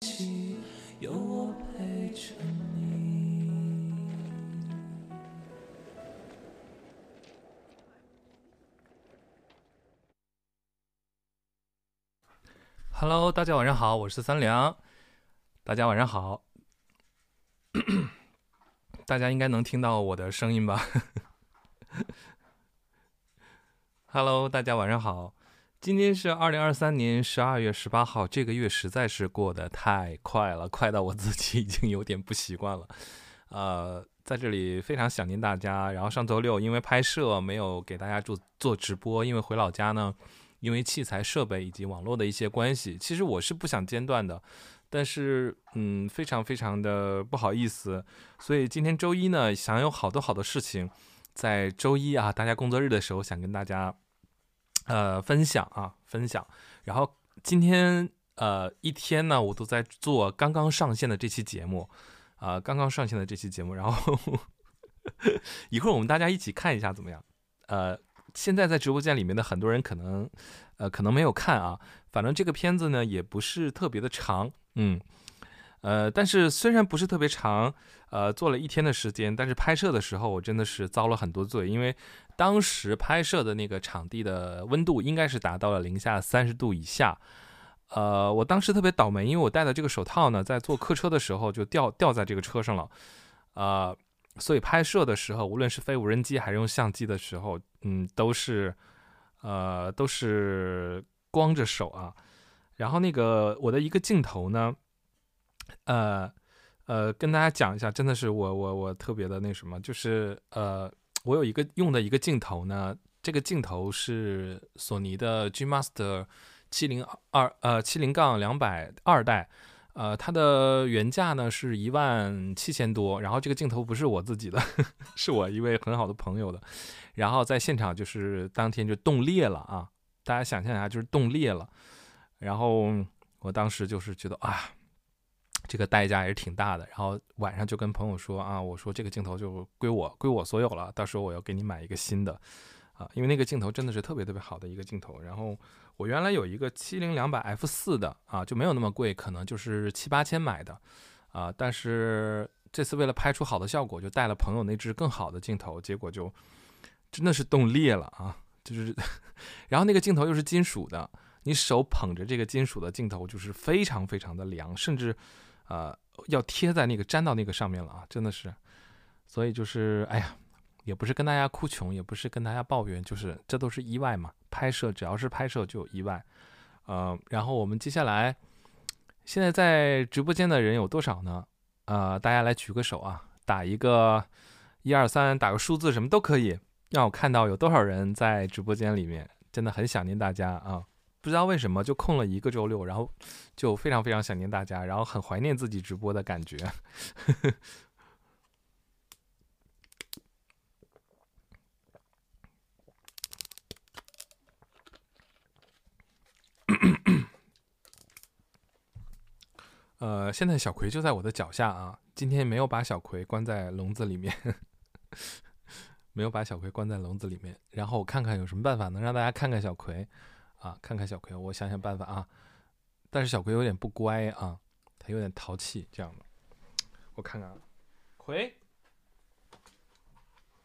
起，有我陪着你。Hello，大家晚上好，我是三良。大家晚上好，大家应该能听到我的声音吧？Hello，大家晚上好。今天是二零二三年十二月十八号，这个月实在是过得太快了，快到我自己已经有点不习惯了。呃，在这里非常想念大家。然后上周六因为拍摄没有给大家做做直播，因为回老家呢。因为器材设备以及网络的一些关系，其实我是不想间断的，但是嗯，非常非常的不好意思，所以今天周一呢，想有好多好多事情，在周一啊，大家工作日的时候想跟大家呃分享啊分享，然后今天呃一天呢，我都在做刚刚上线的这期节目啊、刚刚上线的这期节目，然后 一会儿我们大家一起看一下怎么样？呃。现在在直播间里面的很多人可能，呃，可能没有看啊。反正这个片子呢也不是特别的长，嗯，呃，但是虽然不是特别长，呃，做了一天的时间，但是拍摄的时候我真的是遭了很多罪，因为当时拍摄的那个场地的温度应该是达到了零下三十度以下。呃，我当时特别倒霉，因为我戴的这个手套呢，在坐客车的时候就掉掉在这个车上了，呃。所以拍摄的时候，无论是飞无人机还是用相机的时候，嗯，都是，呃，都是光着手啊。然后那个我的一个镜头呢，呃，呃，跟大家讲一下，真的是我我我特别的那什么，就是呃，我有一个用的一个镜头呢，这个镜头是索尼的 G Master 七零二呃七零杠两百二代。呃，它的原价呢是一万七千多，然后这个镜头不是我自己的，是我一位很好的朋友的，然后在现场就是当天就冻裂了啊，大家想象一下，就是冻裂了，然后我当时就是觉得啊，这个代价也是挺大的，然后晚上就跟朋友说啊，我说这个镜头就归我归我所有了，到时候我要给你买一个新的啊，因为那个镜头真的是特别特别好的一个镜头，然后。我原来有一个七零两百 F 四的啊，就没有那么贵，可能就是七八千买的，啊，但是这次为了拍出好的效果，就带了朋友那支更好的镜头，结果就真的是冻裂了啊！就是，然后那个镜头又是金属的，你手捧着这个金属的镜头，就是非常非常的凉，甚至呃要贴在那个粘到那个上面了啊，真的是，所以就是哎呀。也不是跟大家哭穷，也不是跟大家抱怨，就是这都是意外嘛。拍摄只要是拍摄就有意外，呃，然后我们接下来，现在在直播间的人有多少呢？呃，大家来举个手啊，打一个一二三，打个数字什么都可以，让我看到有多少人在直播间里面。真的很想念大家啊！不知道为什么就空了一个周六，然后就非常非常想念大家，然后很怀念自己直播的感觉。呃，现在小葵就在我的脚下啊。今天没有把小葵关在笼子里面，没有把小葵关在笼子里面。然后我看看有什么办法能让大家看看小葵啊，看看小葵，我想想办法啊。但是小葵有点不乖啊，他有点淘气这样的。我看看啊，葵，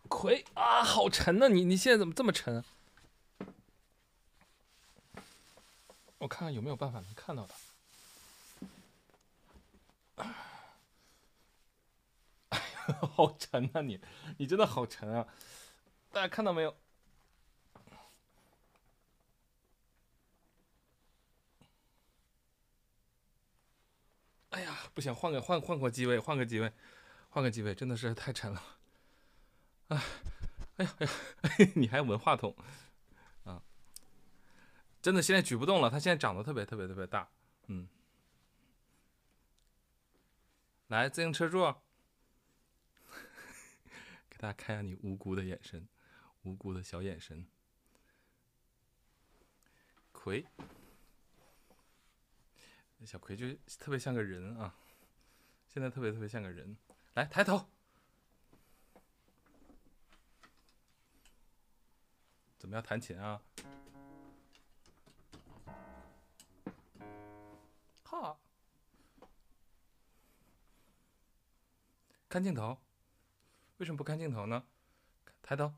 葵啊，好沉呐、你你现在怎么这么沉？我看看有没有办法能看到它。好沉啊你，你真的好沉啊！大家看到没有？哎呀，不行，换个换换个机位，换个机位，换个机位，真的是太沉了。哎，哎呀 哎呀，你还闻话筒啊？真的现在举不动了，它现在长得特别特别特别大，嗯。来，自行车座。给大家看一下你无辜的眼神，无辜的小眼神。葵，小葵就特别像个人啊现在特别特别像个人。来抬头。怎么样弹琴啊？哈看镜头。为什么不看镜头呢？抬头。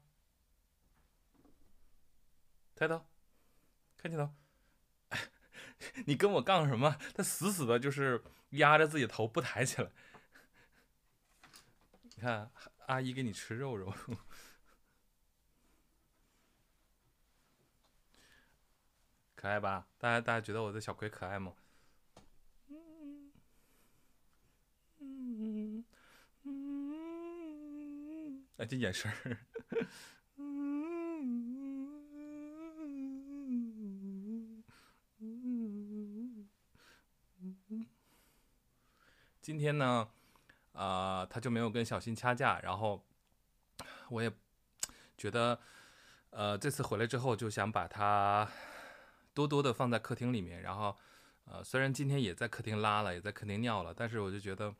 抬头。看镜头。你跟我杠什么？他死死的就是压着自己头不抬起来。你看，阿姨给你吃肉肉，可爱吧？大家大家觉得我的小葵可爱吗？嗯嗯嗯，哎，这眼神儿。今天呢，啊，他就没有跟小新掐架，然后我也觉得，呃，这次回来之后就想把他多多的放在客厅里面，然后，呃，虽然今天也在客厅拉了，也在客厅尿了，但是我就觉得，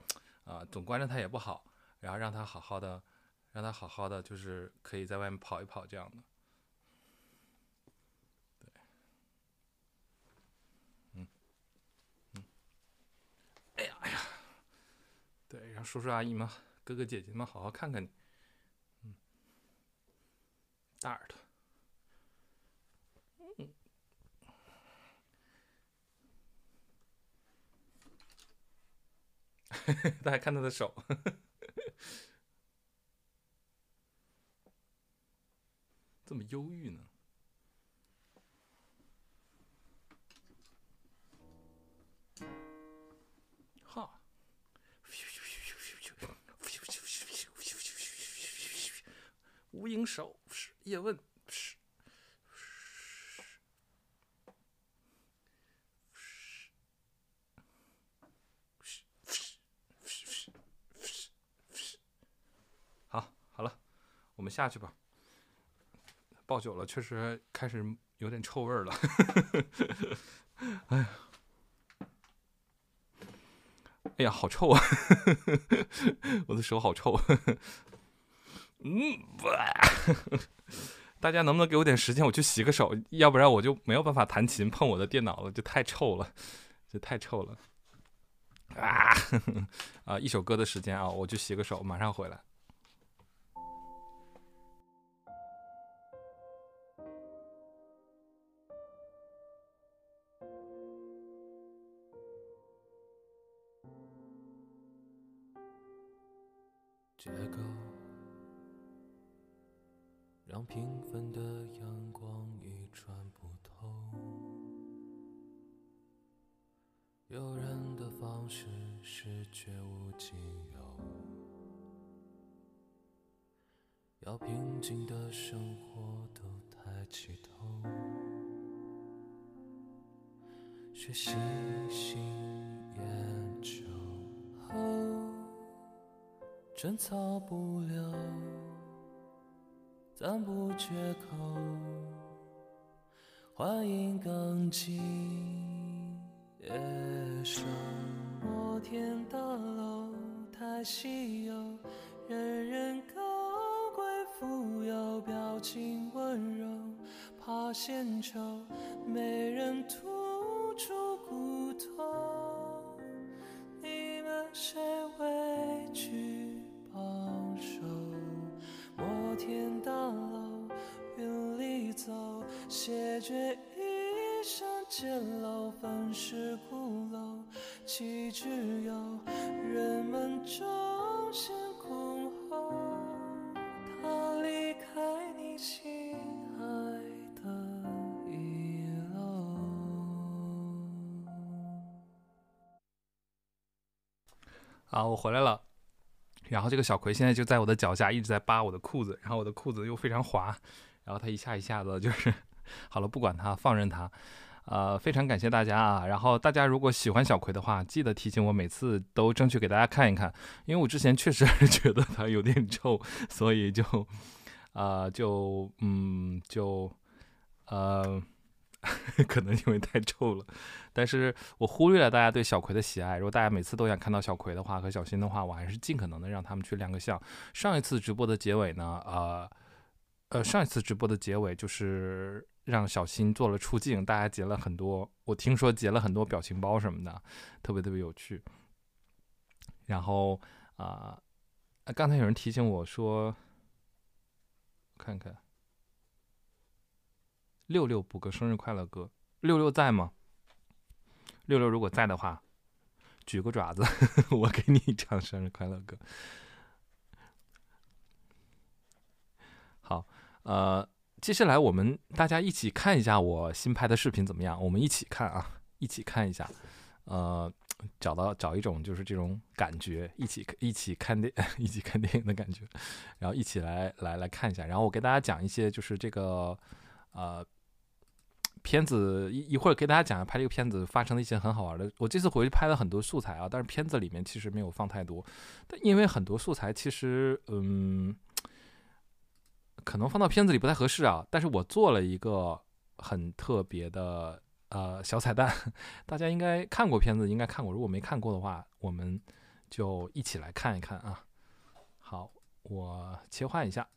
啊，总关着他也不好，然后让他好好的，让他好好的，就是可以在外面跑一跑这样的。对，嗯嗯，哎呀哎呀。对，让叔叔阿姨们、哥哥姐姐们好好看看你。嗯，大耳朵。大家看他的手，这么忧郁呢？无影手是叶问是好，好了，我们下去吧。抱久了，确实开始有点臭味了。哎呀，哎呀，好臭啊！我的手好臭。嗯，大家能不能给我点时间，我去洗个手，要不然我就没有办法弹琴碰我的电脑了，就太臭了，这太臭了。啊 啊！一首歌的时间啊，我去洗个手，马上回来。结构。让平凡的阳光一穿不透。有人的方式是绝无仅有，要平静的生活都抬起头，学习新研究后，争吵不了。赞不绝口，欢迎刚进野兽。摩天大楼太稀有，人人高贵富有，表情温柔，怕献丑，没人吐出骨头。你们谁委屈保守？摩天大楼，云里走，谢绝一生简陋，粉饰鼓楼，岂只有人们争先恐后？他离开你心爱的一楼。好，我回来了。然后这个小葵现在就在我的脚下，一直在扒我的裤子，然后我的裤子又非常滑，然后它一下一下子就是好了，不管它，放任它。呃，非常感谢大家啊！然后大家如果喜欢小葵的话，记得提醒我，每次都争取给大家看一看，因为我之前确实 觉得它有点臭，所以就啊就嗯就呃。可能因为太臭了，但是我忽略了大家对小葵的喜爱。如果大家每次都想看到小葵的话和小新的话，我还是尽可能的让他们去亮个相。上一次直播的结尾呢，呃，呃，上一次直播的结尾就是让小新做了出镜，大家截了很多，我听说截了很多表情包什么的，特别特别有趣。然后啊，啊，刚才有人提醒我说，看看，六六补个生日快乐歌，六六在吗？六六如果在的话，举个爪子，我给你唱生日快乐歌。好，呃，接下来我们大家一起看一下我新拍的视频怎么样？我们一起看啊，一起看一下，呃。找到找一种就是这种感觉，一起一起看电 一起看电影的感觉，然后一起来来来看一下，然后我给大家讲一些就是这个呃片子一一会儿给大家讲拍这个片子发生的一些很好玩的。我这次回去拍了很多素材啊，但是片子里面其实没有放太多，但因为很多素材其实嗯可能放到片子里不太合适啊，但是我做了一个很特别的。呃，小彩蛋，大家应该看过片子，应该看过。如果没看过的话，我们就一起来看一看啊。好，我切换一下。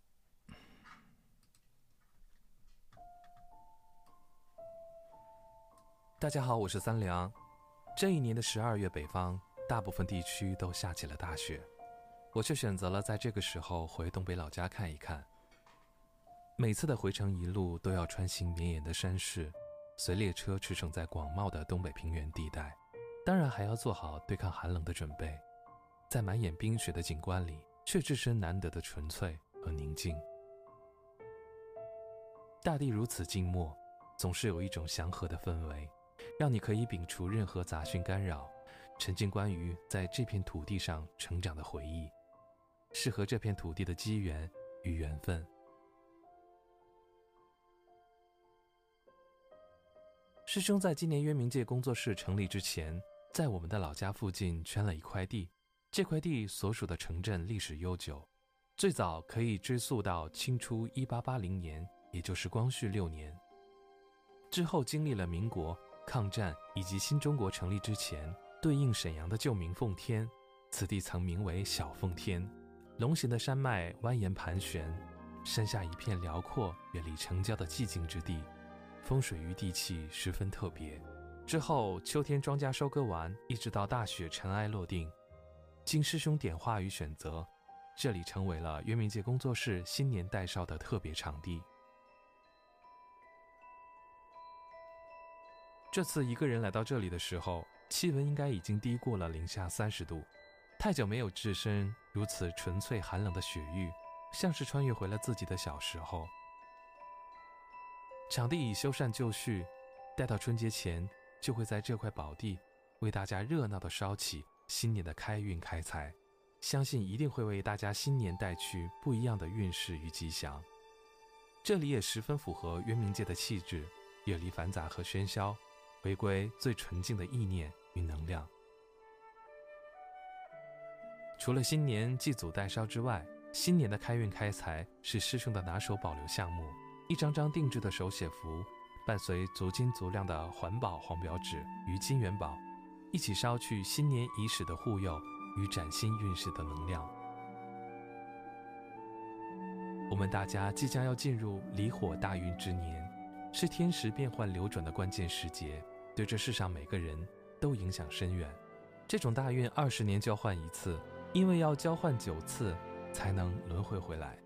大家好，我是三良。这一年的十二月，北方大部分地区都下起了大雪，我却选择了在这个时候回东北老家看一看。每次的回程一路都要穿行绵延的山势。随列车驰骋在广袤的东北平原地带，当然还要做好对抗寒冷的准备。在满眼冰雪的景观里，却置身难得的纯粹和宁静。大地如此静默，总是有一种祥和的氛围，让你可以摒除任何杂讯干扰，沉浸关于在这片土地上成长的回忆，适合这片土地的机缘与缘分。师兄在今年渊明界工作室成立之前，在我们的老家附近圈了一块地。这块地所属的城镇历史悠久，最早可以追溯到清初一八八零年，也就是光绪六年。之后经历了民国、抗战以及新中国成立之前，对应沈阳的旧名奉天，此地曾名为小奉天。龙形的山脉蜿蜒盘旋，山下一片辽阔、远离城郊的寂静之地。风水与地气十分特别。之后，秋天庄稼收割完，一直到大雪尘埃落定，经师兄点化与选择，这里成为了渊明界工作室新年代烧的特别场地。这次一个人来到这里的时候，气温应该已经低过了零下三十度。太久没有置身如此纯粹寒冷的雪域，像是穿越回了自己的小时候。场地已修缮就绪，待到春节前，就会在这块宝地为大家热闹的烧起新年的开运开财，相信一定会为大家新年带去不一样的运势与吉祥。这里也十分符合渊明界的气质，远离繁杂和喧嚣，回归最纯净的意念与能量。除了新年祭祖代烧之外，新年的开运开财是师兄的拿手保留项目。一张张定制的手写符，伴随足金足量的环保黄表纸与金元宝，一起烧去新年伊始的护佑与崭新运势的能量。我们大家即将要进入离火大运之年，是天时变换流转的关键时节，对这世上每个人都影响深远。这种大运二十年交换一次，因为要交换九次才能轮回回来。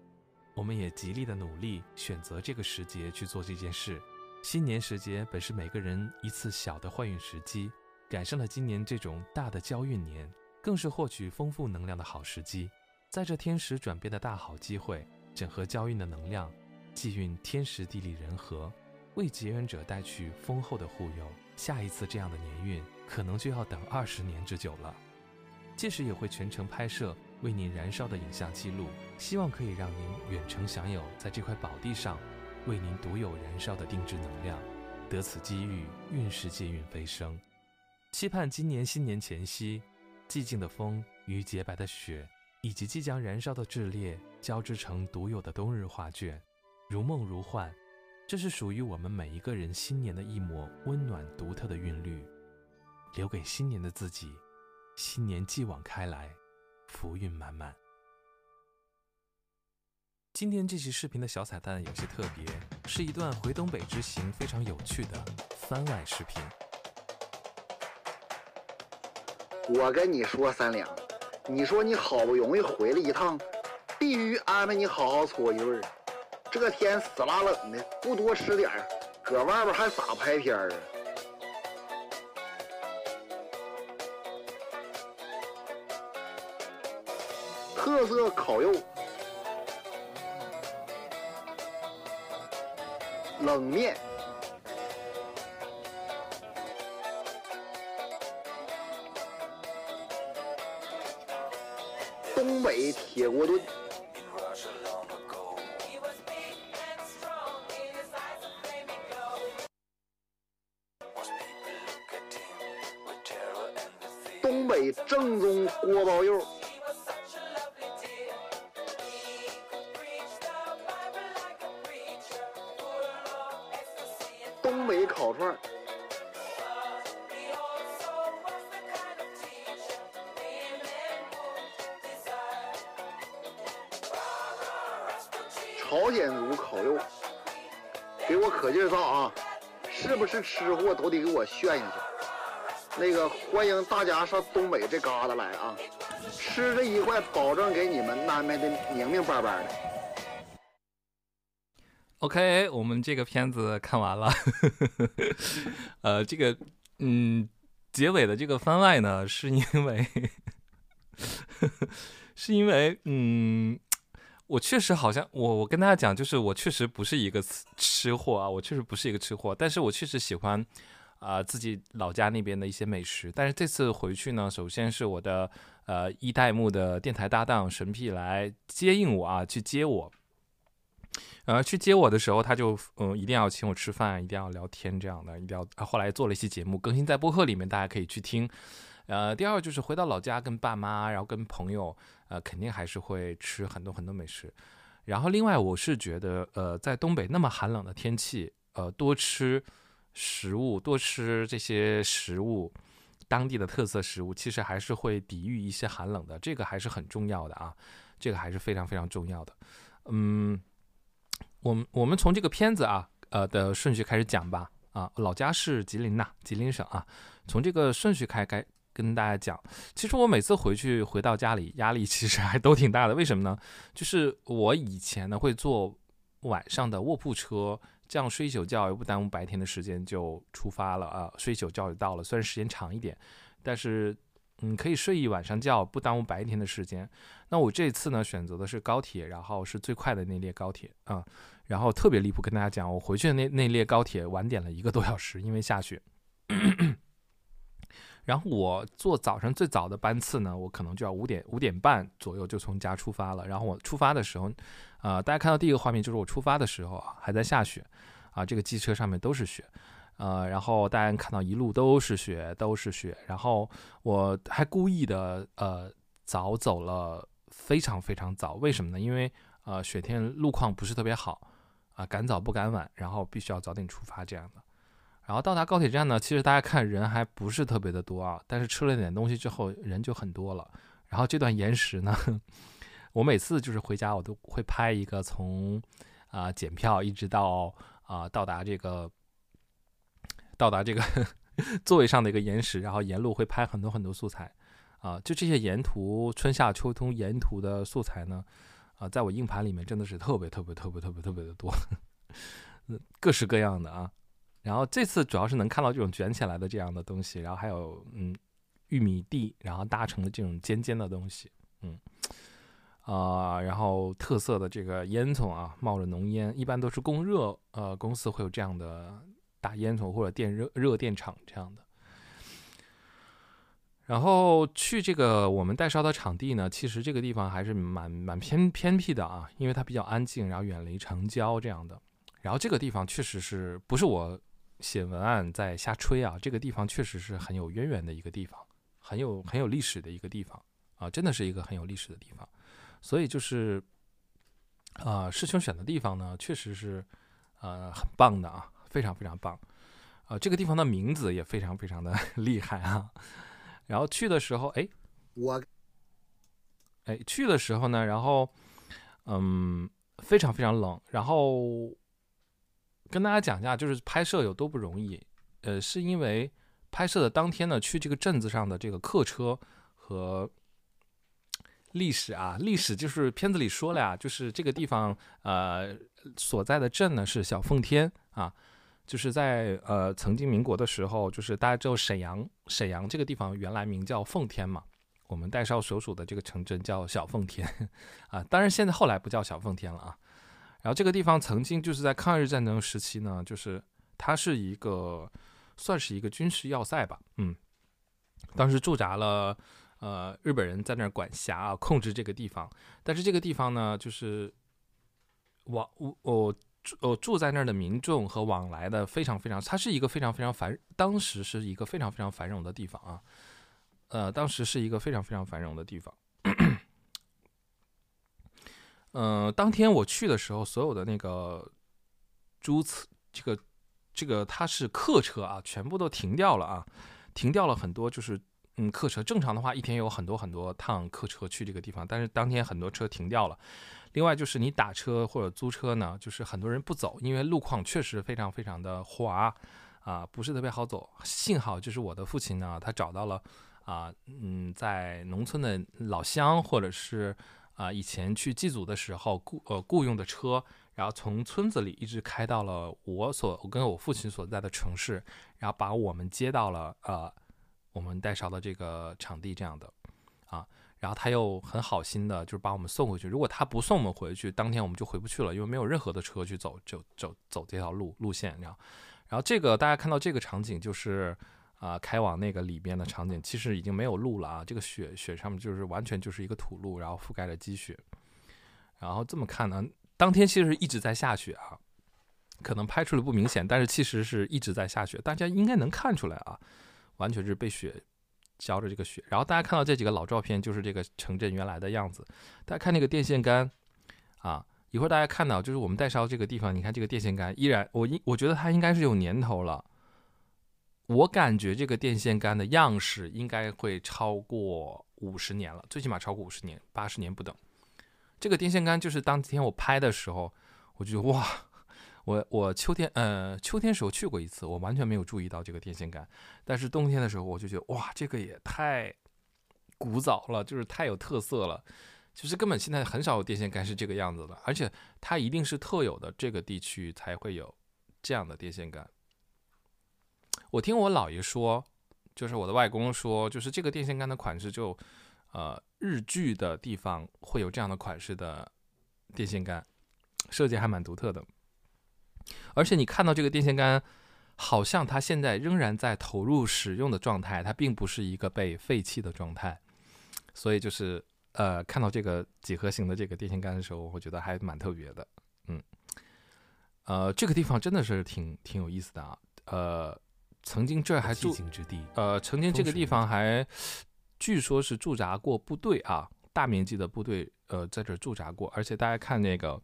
我们也极力的努力，选择这个时节去做这件事。新年时节本是每个人一次小的换运时机，赶上了今年这种大的交运年，更是获取丰富能量的好时机。在这天时转变的大好机会，整合交运的能量，寄运天时地利人和，为结缘者带去丰厚的护佑。下一次这样的年运，可能就要等二十年之久了。届时也会全程拍摄。为您燃烧的影像记录，希望可以让您远程享有在这块宝地上为您独有燃烧的定制能量，得此机遇，运势借运飞升。期盼今年新年前夕，寂静的风与洁白的雪，以及即将燃烧的炽烈交织成独有的冬日画卷，如梦如幻。这是属于我们每一个人新年的一抹温暖独特的韵律，留给新年的自己。新年继往开来。福运满满。今天这期视频的小彩蛋有些特别，是一段回东北之行非常有趣的番外视频。我跟你说，三两，你说你好不容易回来一趟，必须安排你好好搓一顿。这天死拉冷的，不多吃点儿，搁外边还咋拍片儿啊？特色烤肉、冷面。东北铁锅炖，炫一下。那个欢迎大家上东北这旮瘩来啊！吃这一块，保证给你们安排的明明白白的。OK，我们这个片子看完了，呃，这个嗯，结尾的这个番外呢，是因为是因为嗯。我确实好像我我跟大家讲，就是我确实不是一个吃货啊，我确实不是一个吃货，但是我确实喜欢啊、呃、自己老家那边的一些美食。但是这次回去呢，首先是我的呃一代目的电台搭档神屁来接应我啊，去接我。呃，去接我的时候，他就嗯一定要请我吃饭，一定要聊天这样的，一定要。后来做了一期节目，更新在播客里面，大家可以去听。呃，第二就是回到老家跟爸妈，然后跟朋友，呃，肯定还是会吃很多很多美食。然后另外，我是觉得，呃，在东北那么寒冷的天气，呃，多吃食物，多吃这些食物，当地的特色食物，其实还是会抵御一些寒冷的，这个还是很重要的啊，这个还是非常非常重要的。嗯，我们我们从这个片子啊，呃的顺序开始讲吧。啊，老家是吉林呐，吉林省啊，从这个顺序开开。跟大家讲，其实我每次回去回到家里，压力其实还都挺大的。为什么呢？就是我以前呢会坐晚上的卧铺车，这样睡一宿觉又不耽误白天的时间就出发了啊，睡一宿觉就到了。虽然时间长一点，但是嗯可以睡一晚上觉，不耽误白天的时间。那我这次呢选择的是高铁，然后是最快的那列高铁啊，然后特别离谱，跟大家讲，我回去的那那列高铁晚点了一个多小时，因为下雪。然后我坐早上最早的班次呢，我可能就要五点五点半左右就从家出发了。然后我出发的时候，呃，大家看到第一个画面就是我出发的时候，还在下雪，啊，这个机车上面都是雪，呃，然后大家看到一路都是雪，都是雪。然后我还故意的呃早走了非常非常早，为什么呢？因为呃雪天路况不是特别好，啊，赶早不赶晚，然后必须要早点出发这样的。然后到达高铁站呢，其实大家看人还不是特别的多啊，但是吃了点东西之后人就很多了。然后这段延时呢，我每次就是回家我都会拍一个从啊、检票一直到啊、到达这个到达这个 座位上的一个延时，然后沿路会拍很多很多素材啊、就这些沿途春夏秋冬沿途的素材呢，啊、在我硬盘里面真的是特别特别特别特别特别的多，各式各样的啊。然后这次主要是能看到这种卷起来的这样的东西，然后还有嗯玉米地，然后搭成的这种尖尖的东西，嗯啊、然后特色的这个烟囱啊，冒着浓烟，一般都是供热呃公司会有这样的大烟囱或者电热热电厂这样的。然后去这个我们代烧的场地呢，其实这个地方还是蛮蛮偏偏僻的啊，因为它比较安静，然后远离城郊这样的。然后这个地方确实是不是我写文案在瞎吹啊？这个地方确实是很有渊源的一个地方，很有很有历史的一个地方啊，真的是一个很有历史的地方。所以就是，啊，师兄选的地方呢，确实是呃很棒的啊，非常非常棒。啊，这个地方的名字也非常非常的 厉害啊。然后去的时候，哎，我哎去的时候呢，然后嗯非常非常冷，然后。跟大家讲一下，就是拍摄有多不容易。呃，是因为拍摄的当天呢，去这个镇子上的这个客车和历史啊，历史就是片子里说了呀，就是这个地方呃所在的镇呢是小奉天啊，就是在呃曾经民国的时候，就是大家知道沈阳，沈阳这个地方原来名叫奉天嘛，我们代烧所属的这个城镇叫小奉天 啊，当然现在后来不叫小奉天了啊。然后这个地方曾经就是在抗日战争时期呢，就是它是一个算是一个军事要塞吧，嗯，当时驻扎了。呃，日本人在那儿管辖啊，控制这个地方。但是这个地方呢，就是往我我我住在那儿的民众和往来的非常非常，它是一个非常非常繁，当时是一个非常非常繁荣的地方啊。呃，当时是一个非常非常繁荣的地方。嗯，当天我去的时候，所有的那个租车，这个这个它是客车啊，全部都停掉了啊，停掉了很多，就是。嗯，客车正常的话，一天有很多很多趟客车去这个地方，但是当天很多车停掉了。另外就是你打车或者租车呢，就是很多人不走，因为路况确实非常非常的滑啊，不是特别好走。幸好就是我的父亲呢，他找到了啊，嗯，在农村的老乡或者是啊以前去祭祖的时候雇呃雇佣的车，然后从村子里一直开到了我所我跟我父亲所在的城市，然后把我们接到了呃。我们带烧的这个场地这样的，啊，然后他又很好心的，就是把我们送回去。如果他不送我们回去，当天我们就回不去了，因为没有任何的车去走，就走走这条路路线。这样，然后这个大家看到这个场景，就是啊，开往那个里边的场景，其实已经没有路了啊。这个雪雪上面就是完全就是一个土路，然后覆盖着积雪。然后这么看呢，当天其实一直在下雪啊，可能拍出来不明显，但是其实是一直在下雪，大家应该能看出来啊。完全是被雪浇着这个雪，然后大家看到这几个老照片，就是这个城镇原来的样子。大家看那个电线杆啊，一会儿大家看到就是我们带烧这个地方，你看这个电线杆依然，我应我觉得它应该是有年头了。我感觉这个电线杆的样式应该会超过五十年了，最起码超过五十年，八十年不等。这个电线杆就是当天我拍的时候，我就哇。我我秋天呃秋天时候去过一次，我完全没有注意到这个电线杆，但是冬天的时候我就觉得哇，这个也太古早了，就是太有特色了，其实根本现在很少有电线杆是这个样子的，而且它一定是特有的这个地区才会有这样的电线杆。我听我姥爷说，就是我的外公说，就是这个电线杆的款式就呃日剧的地方会有这样的款式的电线杆，设计还蛮独特的。而且你看到这个电线杆，好像它现在仍然在投入使用的状态，它并不是一个被废弃的状态。所以就是呃，看到这个几何形的这个电线杆的时候，我觉得还蛮特别的。嗯，呃，这个地方真的是挺挺有意思的啊。呃，曾经这儿还住呃，曾经这个地方还据说是驻扎过部队啊，大面积的部队呃在这驻扎过。而且大家看那个。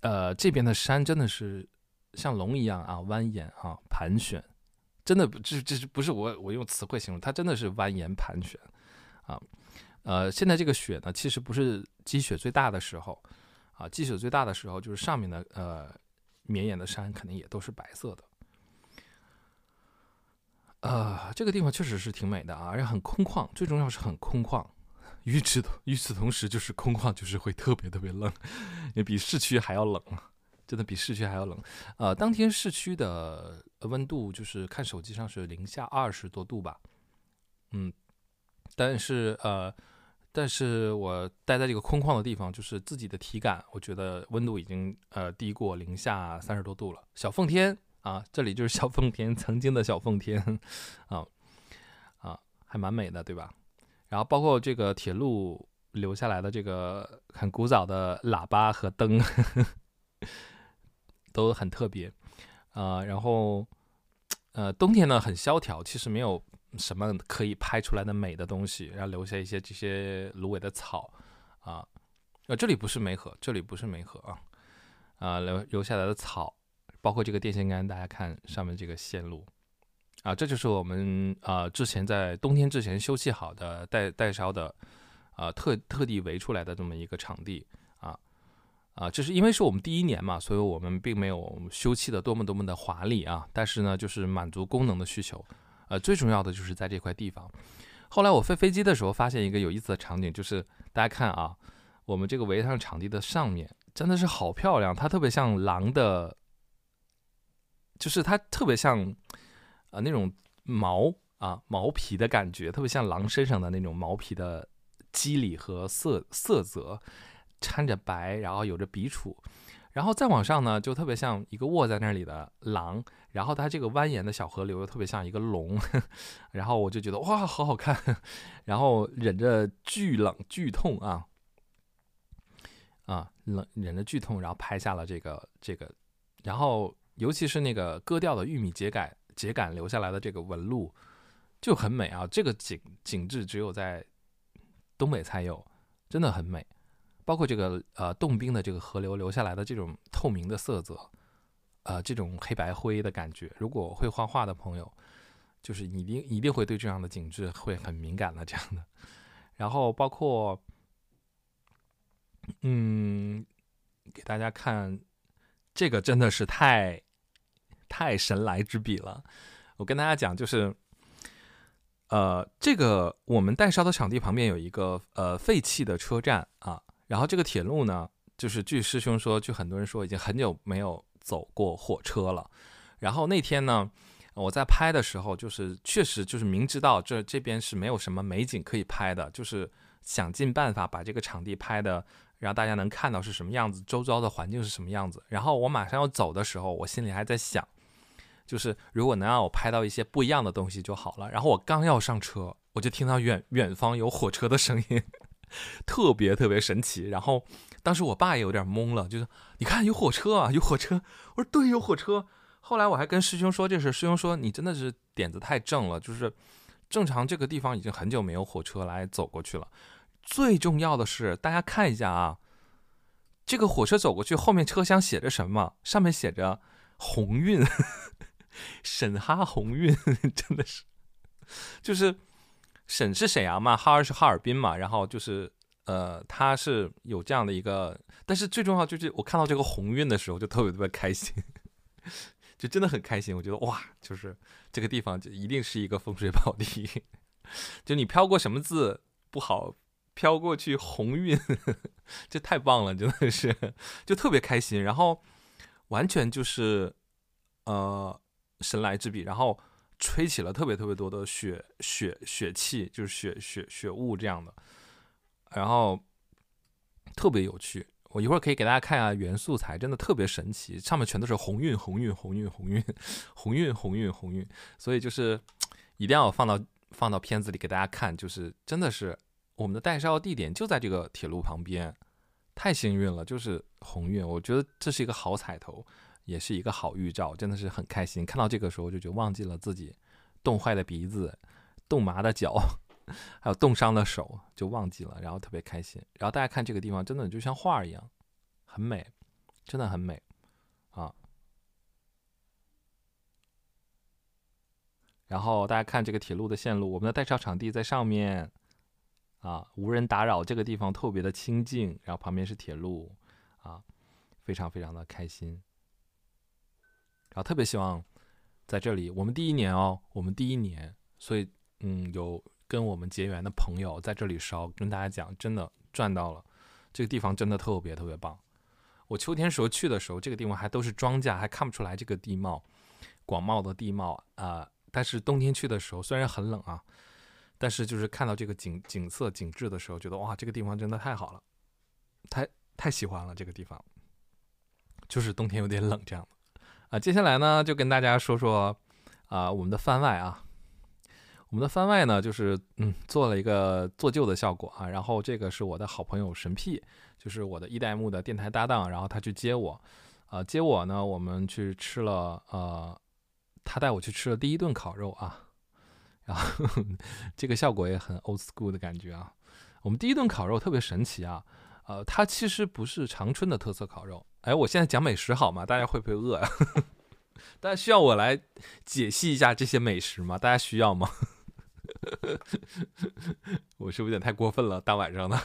呃，这边的山真的是像龙一样啊，蜿蜒啊，盘旋，真的不，这这是不是我我用词汇形容？它真的是蜿蜒盘旋啊。呃，现在这个雪呢，其实不是积雪最大的时候啊，积雪最大的时候就是上面的呃绵延的山肯定也都是白色的。呃，这个地方确实是挺美的啊，而且很空旷，最重要是很空旷。与此与此同时，就是空旷，就是会特别特别冷，也比市区还要冷，真的比市区还要冷。呃，当天市区的温度就是看手机上是零下二十多度吧，嗯，但是呃，但是我待在这个空旷的地方，就是自己的体感，我觉得温度已经呃低过零下三十多度了。小奉天啊，这里就是小奉天，曾经的小奉天 啊啊，还蛮美的，对吧？然后包括这个铁路留下来的这个很古早的喇叭和灯，都很特别，啊，然后呃冬天呢很萧条，其实没有什么可以拍出来的美的东西，然后留下一些这些芦苇的草，啊，呃这里不是梅河，这里不是梅河啊，啊留留下来的草，包括这个电线杆，大家看上面这个线路。啊，这就是我们啊之前在冬天之前休息好的带带烧的，啊特特地围出来的这么一个场地啊啊，这是因为是我们第一年嘛，所以我们并没有休憩的多么多么的华丽啊，但是呢，就是满足功能的需求，呃，最重要的就是在这块地方，后来我飞飞机的时候，发现一个有意思的场景，就是大家看啊，我们这个围上场地的上面真的是好漂亮，它特别像狼的，就是它特别像啊那种毛啊毛皮的感觉，特别像狼身上的那种毛皮的肌理和色色泽，掺着白，然后有着笔触。然后再往上呢，就特别像一个卧在那里的狼，然后它这个蜿蜒的小河流又特别像一个龙，然后我就觉得哇，好好看，然后忍着巨冷剧痛啊啊冷忍着剧痛，然后拍下了这个这个，然后尤其是那个割掉的玉米秸秆秸秆留下来的这个纹路就很美啊，这个景景致只有在东北才有，真的很美。包括这个呃冻冰的这个河流留下来的这种透明的色泽，呃这种黑白灰的感觉，如果会画画的朋友，就是一定一定会对这样的景致会很敏感的这样的。然后包括，嗯，给大家看这个真的是太太神来之笔了。我跟大家讲，就是呃这个我们代烧的场地旁边有一个呃废弃的车站啊。然后这个铁路呢，就是据师兄说，据很多人说，已经很久没有走过火车了。然后那天呢，我在拍的时候，就是确实就是明知道这这边是没有什么美景可以拍的，就是想尽办法把这个场地拍的，让大家能看到是什么样子，周遭的环境是什么样子。然后我马上要走的时候，我心里还在想，就是如果能让我拍到一些不一样的东西就好了。然后我刚要上车，我就听到远远方有火车的声音。特别特别神奇，然后当时我爸也有点懵了，就是你看有火车啊，有火车。我说对，有火车。后来我还跟师兄说这事，师兄说你真的是点子太正了，就是正常这个地方已经很久没有火车来走过去了。最重要的是，大家看一下啊，这个火车走过去后面车厢写着什么？上面写着鸿运，沈哈鸿运，真的是，就是。沈是沈阳嘛，哈尔是哈尔滨嘛，然后就是，呃，他是有这样的一个，但是最重要就是我看到这个鸿运的时候就特别特别开心，就真的很开心。我觉得哇，就是这个地方就一定是一个风水宝地，就你飘过什么字不好，飘过去鸿运，这太棒了，真的是就特别开心。然后完全就是呃神来之笔，然后。吹起了特别特别多的雪雪雪气，就是雪雪雪雾这样的，然后特别有趣。我一会儿可以给大家看一下原素材，真的特别神奇，上面全都是鸿运鸿运鸿运鸿运鸿运鸿运鸿运，所以就是一定要放到放到片子里给大家看，就是真的是我们的代烧地点就在这个铁路旁边，太幸运了，就是鸿运，我觉得这是一个好彩头。也是一个好预兆，真的是很开心。看到这个时候，就就忘记了自己冻坏的鼻子、冻麻的脚，还有冻伤的手，就忘记了，然后特别开心。然后大家看这个地方，真的就像画一样，很美，真的很美啊。然后大家看这个铁路的线路，我们的代烧场地在上面啊，无人打扰，这个地方特别的清静。然后旁边是铁路啊，非常非常的开心。然后特别希望在这里，我们第一年哦，我们第一年，所以嗯，有跟我们结缘的朋友在这里烧，跟大家讲，真的赚到了。这个地方真的特别特别棒。我秋天时候去的时候，这个地方还都是庄稼，还看不出来这个地貌，广袤的地貌啊。但是冬天去的时候，虽然很冷啊，但是就是看到这个景景色景致的时候，觉得哇，这个地方真的太好了，太太喜欢了这个地方。就是冬天有点冷这样的。啊，接下来呢，就跟大家说说啊，我们的番外啊，我们的番外呢，就是嗯，做了一个做旧的效果啊。然后这个是我的好朋友神屁，就是我的一代目的电台搭档，然后他去接我，啊，接我呢，我们去吃了，呃，他带我去吃了第一顿烤肉啊，然后 这个效果也很 old school 的感觉啊。我们第一顿烤肉特别神奇啊，呃，它其实不是长春的特色烤肉。哎，我现在讲美食好吗？大家会不会饿呀？大家需要我来解析一下这些美食吗？大家需要吗？我是不是有点太过分了？大晚上的，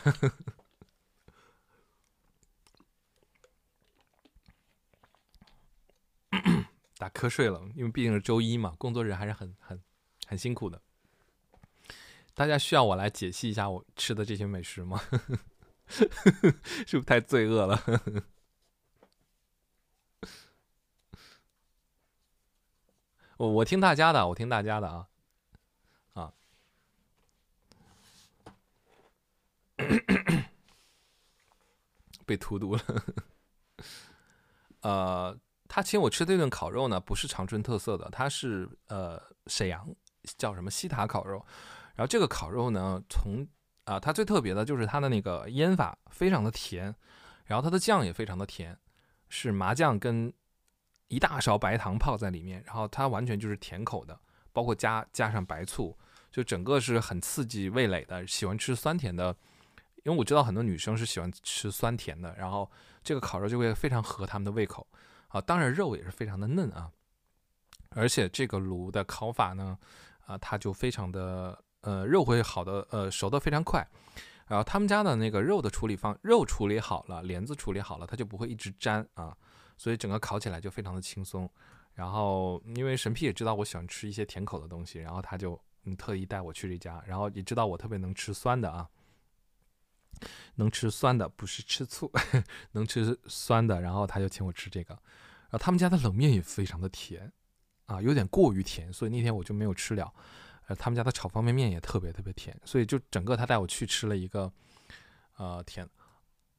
打瞌睡了，因为毕竟是周一嘛，工作日还是很很很辛苦的。大家需要我来解析一下我吃的这些美食吗？是不是太罪恶了？我我听大家的，我听大家的啊啊！被荼毒了。呃，他请我吃这顿烤肉呢，不是长春特色的，它是呃沈阳叫什么西塔烤肉。然后这个烤肉呢，从啊它最特别的就是它的那个腌法非常的甜，然后它的酱也非常的甜，是麻酱跟一大勺白糖泡在里面，然后它完全就是甜口的，包括加加上白醋，就整个是很刺激味蕾的。喜欢吃酸甜的，因为我知道很多女生是喜欢吃酸甜的，然后这个烤肉就会非常合他们的胃口啊。当然肉也是非常的嫩啊，而且这个炉的烤法呢，啊它就非常的。呃，肉会好的，呃，熟的非常快。然后他们家的那个肉的处理方，肉处理好了，帘子处理好了，它就不会一直粘啊，所以整个烤起来就非常的轻松。然后因为神屁也知道我喜欢吃一些甜口的东西，然后他就特意带我去这家，然后也知道我特别能吃酸的啊，能吃酸的不是吃醋，能吃酸的，然后他就请我吃这个。然后他们家的冷面也非常的甜啊，有点过于甜，所以那天我就没有吃了。他们家的炒方便面也特别特别甜，所以就整个他带我去吃了一个，呃，甜，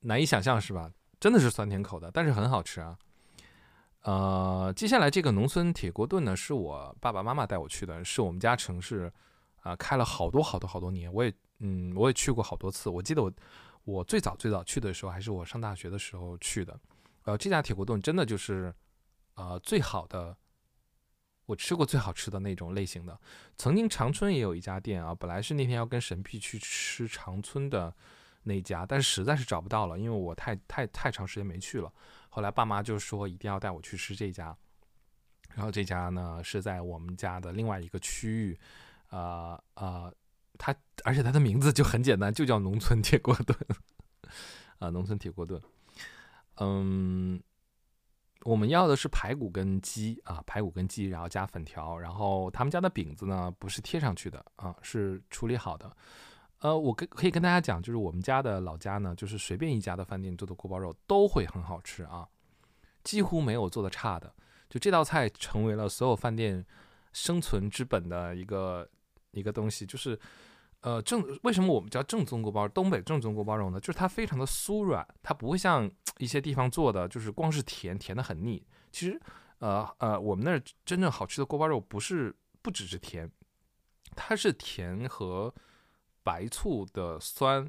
难以想象是吧？真的是酸甜口的，但是很好吃啊。呃，接下来这个农村铁锅炖呢，是我爸爸妈妈带我去的，是我们家城市啊开了好多好多好多年，我也嗯我也去过好多次。我记得我我最早最早去的时候，还是我上大学的时候去的。呃，这家铁锅炖真的就是呃最好的。我吃过最好吃的那种类型的，曾经长春也有一家店啊，本来是那天要跟神屁去吃长春的那家，但是实在是找不到了，因为我太太太长时间没去了。后来爸妈就说一定要带我去吃这家，然后这家呢是在我们家的另外一个区域，呃呃，它而且它的名字就很简单，就叫农村铁锅炖，啊，农村铁锅炖，嗯。我们要的是排骨跟鸡啊，排骨跟鸡，然后加粉条，然后他们家的饼子呢不是贴上去的啊，是处理好的。呃，我跟可以跟大家讲，就是我们家的老家呢，就是随便一家的饭店做的锅包肉都会很好吃啊，几乎没有做的差的。就这道菜成为了所有饭店生存之本的一个一个东西，就是。呃，正为什么我们叫正宗锅包东北正宗锅包肉呢？就是它非常的酥软，它不会像 一些地方做的，就是光是甜，甜的很腻。其实，呃呃，我们那儿真正好吃的锅包肉不是不只是甜，它是甜和白醋的酸，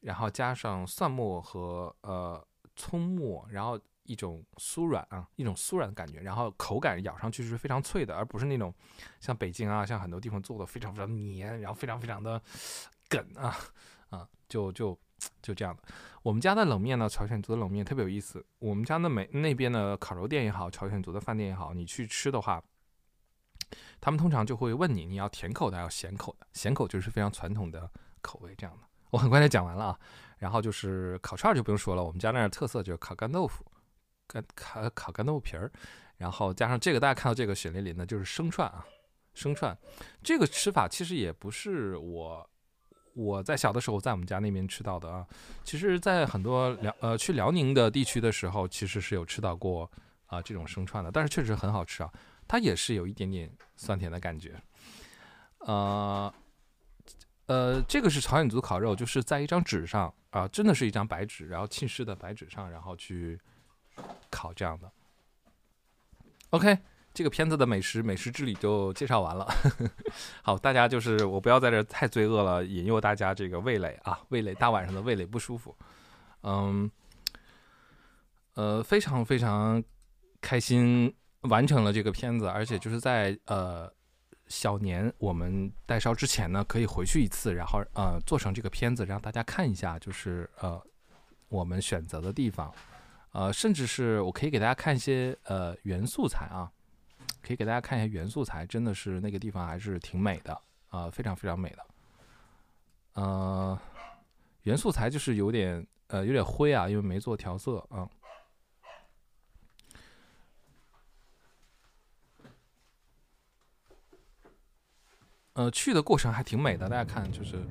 然后加上蒜末和呃葱末，然后。一种酥软啊，一种酥软的感觉，然后口感咬上去是非常脆的，而不是那种像北京啊，像很多地方做的非常非常黏，然后非常非常的梗啊啊，就就就这样的。我们家的冷面呢，朝鲜族的冷面特别有意思。我们家的每那边的烤肉店也好，朝鲜族的饭店也好，你去吃的话，他们通常就会问你，你要甜口的，要咸口的。咸口就是非常传统的口味这样的。我很快就讲完了啊，然后就是烤串就不用说了，我们家那儿特色就是烤干豆腐。干烤烤干豆腐皮儿，然后加上这个，大家看到这个血淋淋的，就是生串啊，生串。这个吃法其实也不是我我在小的时候在我们家那边吃到的啊。其实，在很多辽呃去辽宁的地区的时候，其实是有吃到过啊这种生串的，但是确实很好吃啊。它也是有一点点酸甜的感觉。呃呃，这个是朝鲜族烤肉，就是在一张纸上啊，真的是一张白纸，然后浸湿的白纸上，然后去。烤这样的，OK，这个片子的美食美食之旅就介绍完了。好，大家就是我不要在这太罪恶了，引诱大家这个味蕾啊，味蕾大晚上的味蕾不舒服。嗯，呃，非常非常开心完成了这个片子，而且就是在呃小年我们带烧之前呢，可以回去一次，然后呃做成这个片子让大家看一下，就是呃我们选择的地方。呃，甚至是我可以给大家看一些呃原素材啊，可以给大家看一下原素材，真的是那个地方还是挺美的啊，非常非常美的。呃，原素材就是有点呃有点灰啊，因为没做调色啊。呃，去的过程还挺美的，大家看就是，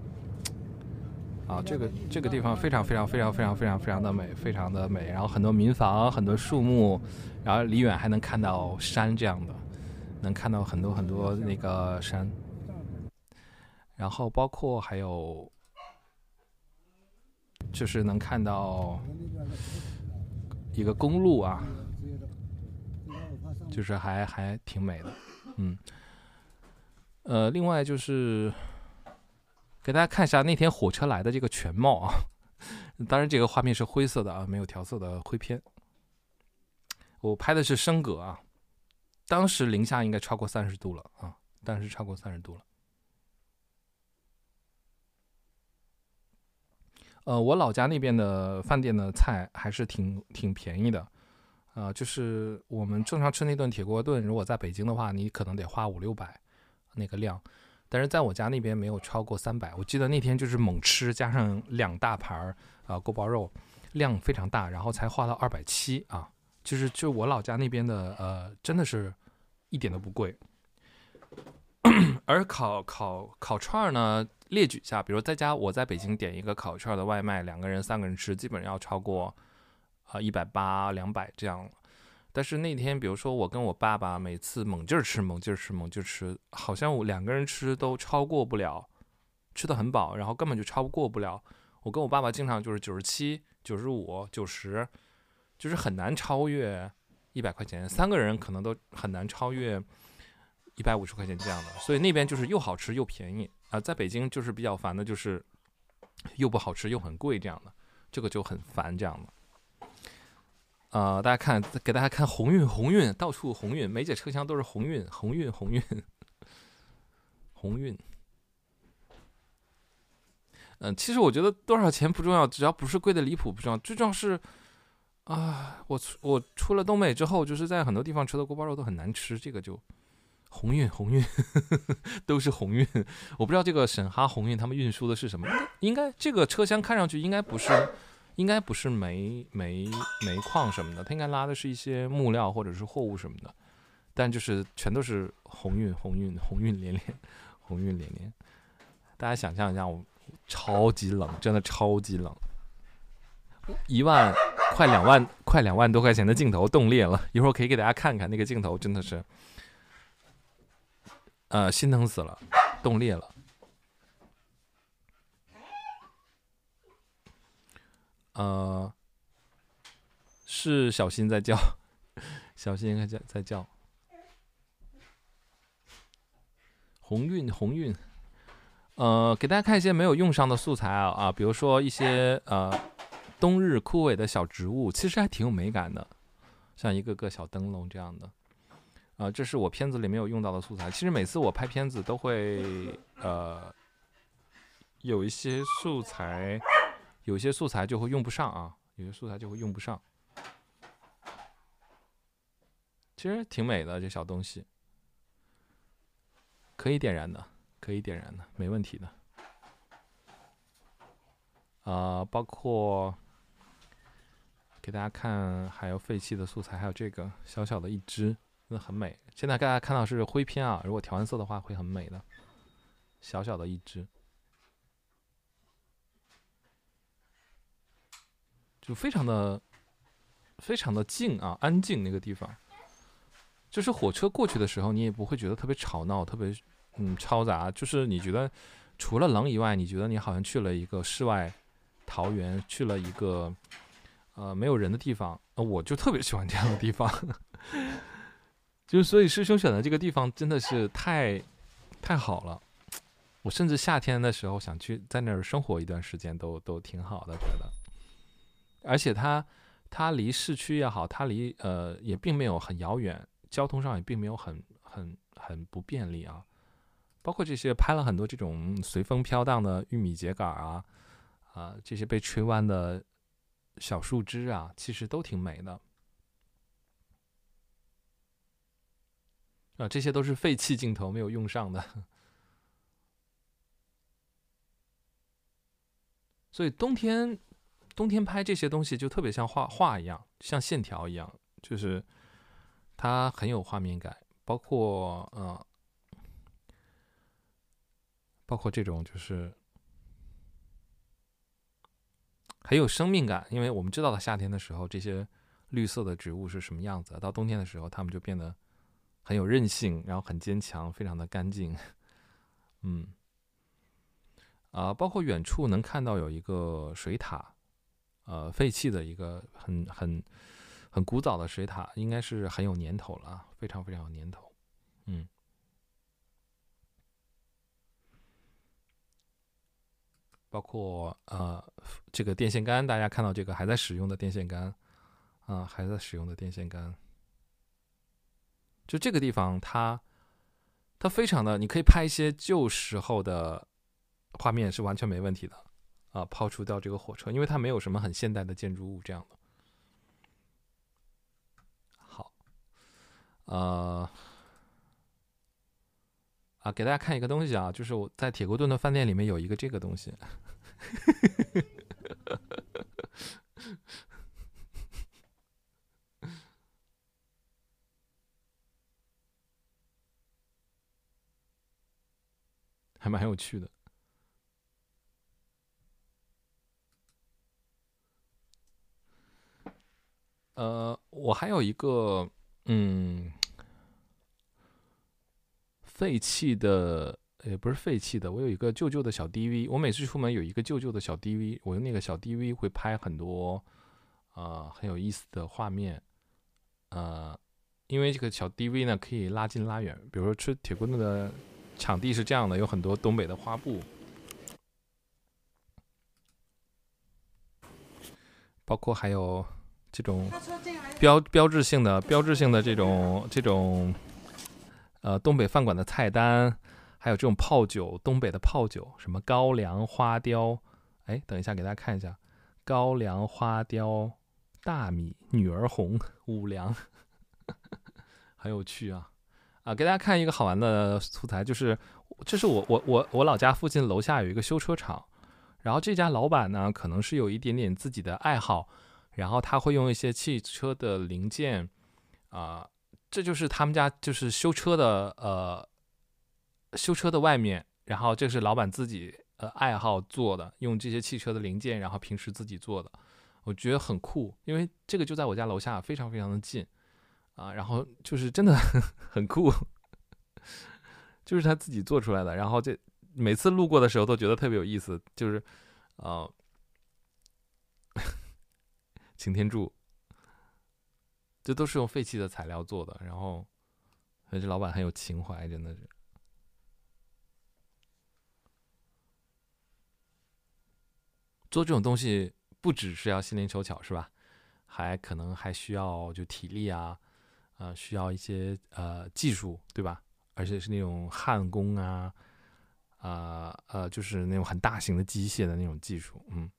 啊，这个这个地方非常非常非常非常非常非常的美，非常的美。然后很多民房，很多树木，然后离远还能看到山这样的，能看到很多很多那个山。然后包括还有，就是能看到一个公路啊，就是还还挺美的，嗯。呃，另外就是给大家看一下那天火车来的这个全貌啊，当然这个画面是灰色的啊，没有调色的灰片。我拍的是升格啊，当时零下应该超过三十度了啊，当时超过三十度了。呃，我老家那边的饭店的菜还是挺挺便宜的，呃，就是我们正常吃那顿铁锅炖，如果在北京的话，你可能得花五六百。那个量，但是在我家那边没有超过三百。我记得那天就是猛吃，加上两大盘儿啊锅包肉，量非常大，然后才花到二百七啊。就是就我老家那边的呃，真的是一点都不贵。而烤烤烤串儿呢，列举一下，比如在家我在北京点一个烤串的外卖，两个人三个人吃，基本要超过啊一百八两百这样。但是那天，比如说我跟我爸爸每次猛劲儿吃，猛劲儿吃，猛劲儿吃，好像我两个人吃都超过不了，吃的很饱，然后根本就超过不了。我跟我爸爸经常就是九十七、九十五、九十，就是很难超越一百块钱。三个人可能都很难超越一百五十块钱这样的。所以那边就是又好吃又便宜啊。在北京就是比较烦的，就是又不好吃又很贵这样的，这个就很烦这样的。呃，大家看，给大家看鸿运，鸿运，到处鸿运，每节车厢都是鸿运，鸿运，鸿运，鸿运。嗯，其实我觉得多少钱不重要，只要不是贵的离谱不重要，最重要是，啊，我我出了东北之后，就是在很多地方吃的锅包肉都很难吃，这个就鸿运，鸿运，都是鸿运。我不知道这个沈哈鸿运他们运输的是什么，应该这个车厢看上去应该不是。应该不是煤煤煤矿什么的，他应该拉的是一些木料或者是货物什么的，但就是全都是鸿运鸿运鸿运连连，鸿运连连。大家想象一下，我超级冷，真的超级冷。一万快两万快两万多块钱的镜头冻裂了，一会儿可以给大家看看那个镜头，真的是，呃，心疼死了，冻裂了。呃，是小新在叫，小新在在叫。鸿运鸿运，呃，给大家看一些没有用上的素材啊啊，比如说一些呃冬日枯萎的小植物，其实还挺有美感的，像一个个小灯笼这样的。啊，这是我片子里没有用到的素材。其实每次我拍片子都会呃有一些素材。有些素材就会用不上啊，有些素材就会用不上。其实挺美的这小东西，可以点燃的，可以点燃的，没问题的。啊，包括给大家看还有废弃的素材，还有这个小小的一只，真的很美。现在大家看到是灰片啊，如果调完色的话会很美的，小小的一只。就非常的，非常的静啊，安静那个地方，就是火车过去的时候，你也不会觉得特别吵闹，特别嗯嘈杂，就是你觉得除了冷以外，你觉得你好像去了一个世外桃源，去了一个呃没有人的地方，我就特别喜欢这样的地方，就所以师兄选的这个地方真的是太太好了，我甚至夏天的时候想去在那儿生活一段时间都都挺好的，觉得。而且它，它离市区也好，它离呃也并没有很遥远，交通上也并没有很很很不便利啊。包括这些拍了很多这种随风飘荡的玉米秸秆啊，啊这些被吹弯的小树枝啊，其实都挺美的。啊，这些都是废弃镜头没有用上的，所以冬天。冬天拍这些东西就特别像画画一样，像线条一样，就是它很有画面感。包括呃，包括这种就是很有生命感，因为我们知道了夏天的时候这些绿色的植物是什么样子，到冬天的时候它们就变得很有韧性，然后很坚强，非常的干净。嗯，啊，包括远处能看到有一个水塔，呃，废弃的一个很很很古早的水塔，应该是很有年头了，非常非常有年头。嗯。包括呃，这个电线杆，大家看到这个还在使用的电线杆，啊，还在使用的电线杆，就这个地方，它它非常的，你可以拍一些旧时候的画面是完全没问题的，啊，抛除掉这个火车，因为它没有什么很现代的建筑物这样的。好，呃，啊，给大家看一个东西啊，就是我在铁锅炖的饭店里面有一个这个东西。还蛮有趣的。呃，我还有一个嗯，废弃的。也不是废弃的，我有一个旧旧的小 DV，我每次出门有一个旧旧的小 DV，我用那个小 DV 会拍很多，呃，很有意思的画面，呃，因为这个小 DV 呢可以拉近拉远，比如说吃铁棍子的场地是这样的，有很多东北的花布，包括还有这种标标志性的标志性的这种这种，呃，东北饭馆的菜单。还有这种泡酒，东北的泡酒，什么高粱花雕，哎，等一下给大家看一下，高粱花雕、大米、女儿红、五粮，很有趣啊！啊，给大家看一个好玩的素材，就是这是我我我我老家附近楼下有一个修车厂，然后这家老板呢，可能是有一点点自己的爱好，然后他会用一些汽车的零件，啊，这就是他们家就是修车的呃。修车的外面，然后这是老板自己呃爱好做的，用这些汽车的零件，然后平时自己做的，我觉得很酷，因为这个就在我家楼下，非常非常的近啊，然后就是真的很 很酷，就是他自己做出来的，然后这每次路过的时候都觉得特别有意思，就是啊，擎天柱，这都是用废弃的材料做的，然后这老板很有情怀，真的是。做这种东西不只是要心灵手巧，是吧？还可能还需要就体力啊，呃，需要一些呃技术，对吧？而且是那种焊工啊，啊呃，就是那种很大型的机械的那种技术，嗯，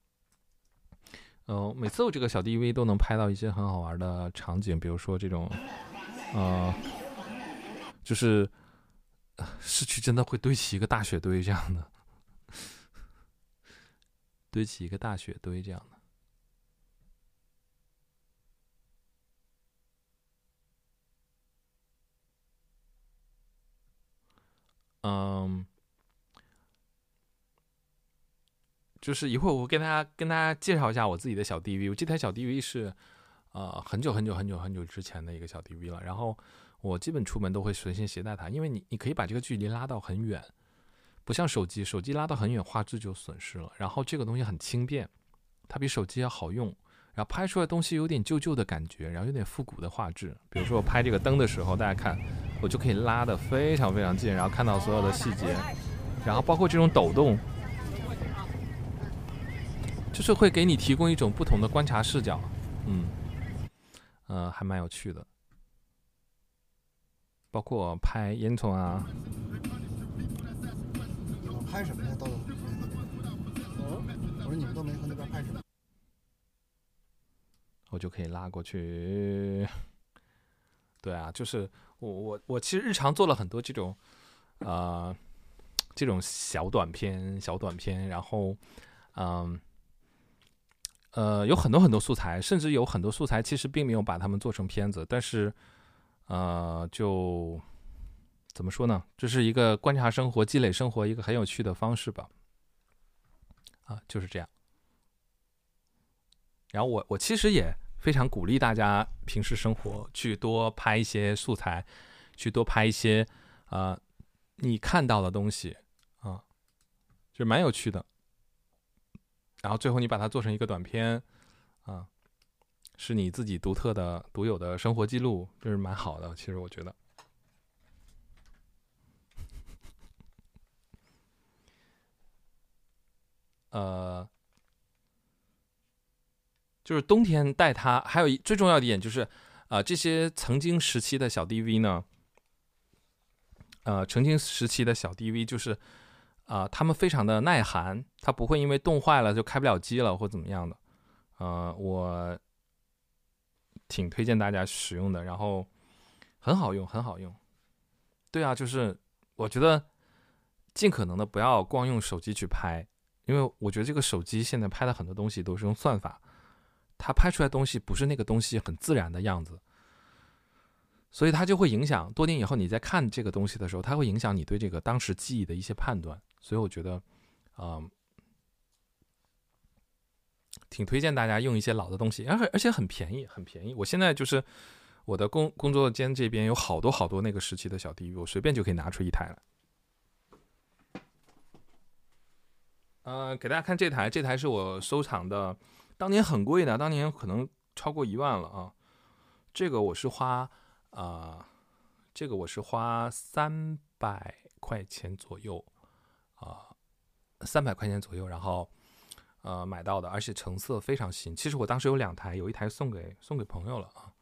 嗯，每次我这个小 DV 都能拍到一些很好玩的场景，比如说这种，呃，就是市区真的会堆起一个大雪堆这样的。堆起一个大雪堆，这样的。嗯，就是一会儿我跟大家跟大家介绍一下我自己的小 DV。我这台小 DV 是呃很久很久很久很久之前的一个小 DV 了。然后我基本出门都会随身携带它，因为你你可以把这个距离拉到很远。不像手机，手机拉到很远，画质就损失了。然后这个东西很轻便，它比手机要好用。然后拍出来东西有点旧旧的感觉，然后有点复古的画质。比如说我拍这个灯的时候，大家看，我就可以拉的非常非常近，然后看到所有的细节。然后包括这种抖动，就是会给你提供一种不同的观察视角。嗯，呃，还蛮有趣的。包括拍烟囱啊。拍什么呀？豆豆？我说你们都没和那边拍什么？我就可以拉过去。对啊，就是我我我其实日常做了很多这种，呃，这种小短片、小短片，然后，嗯，呃，有很多很多素材，甚至有很多素材其实并没有把它们做成片子，但是，呃，就。怎么说呢？这是一个观察生活、积累生活一个很有趣的方式吧。啊，就是这样。然后我我其实也非常鼓励大家平时生活去多拍一些素材，去多拍一些啊你看到的东西啊，就蛮有趣的。然后最后你把它做成一个短片啊，是你自己独特的、独有的生活记录，就是蛮好的。其实我觉得。呃，就是冬天带它，还有一最重要的一点就是，啊，这些曾经时期的小 DV 呢，呃，曾经时期的小 DV 就是，啊，他们非常的耐寒，它不会因为冻坏了就开不了机了或怎么样的，呃，我挺推荐大家使用的，然后很好用，很好用。对啊，就是我觉得尽可能的不要光用手机去拍。因为我觉得这个手机现在拍的很多东西都是用算法，它拍出来东西不是那个东西很自然的样子，所以它就会影响多年以后你在看这个东西的时候，它会影响你对这个当时记忆的一些判断。所以我觉得，嗯，挺推荐大家用一些老的东西，而而且很便宜，很便宜。我现在就是我的工工作间这边有好多好多那个时期的小 DV，我随便就可以拿出一台来。呃，给大家看这台，这台是我收藏的，当年很贵的，当年可能超过一万了啊。这个我是花啊，这个我是花三百块钱左右啊，三百块钱左右，然后呃买到的，而且成色非常新。其实我当时有两台，有一台送给送给朋友了啊。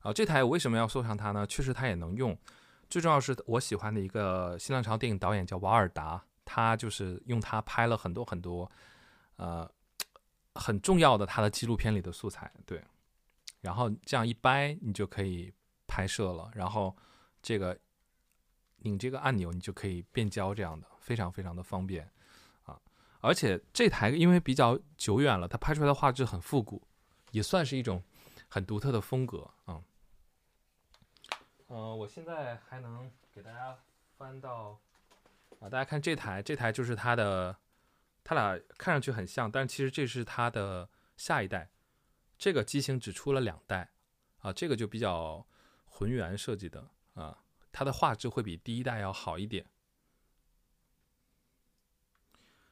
啊，这台我为什么要收藏它呢？确实它也能用，最重要是我喜欢的一个新浪潮电影导演叫瓦尔达。他就是用它拍了很多很多，呃，很重要的他的纪录片里的素材，对，然后这样一掰，你就可以拍摄了。然后这个拧这个按钮，你就可以变焦，这样的非常非常的方便啊！而且这台因为比较久远了，它拍出来的画质很复古，也算是一种很独特的风格啊。呃，我现在还能给大家翻到。啊，大家看这台，这台就是它的，它俩看上去很像，但是其实这是它的下一代。这个机型只出了两代，啊，这个就比较浑圆设计的啊，它的画质会比第一代要好一点。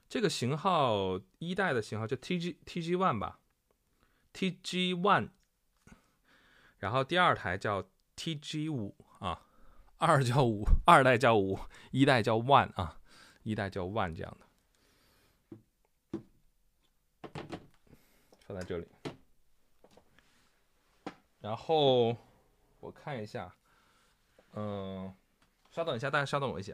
这个型号一代的型号叫 TG TG One 吧，TG One，然后第二台叫 TG 五啊。二叫五，二代叫五，一代叫 one 啊，一代叫 one 这样的，放在这里。然后我看一下，嗯，稍等一下，大家稍等我一下。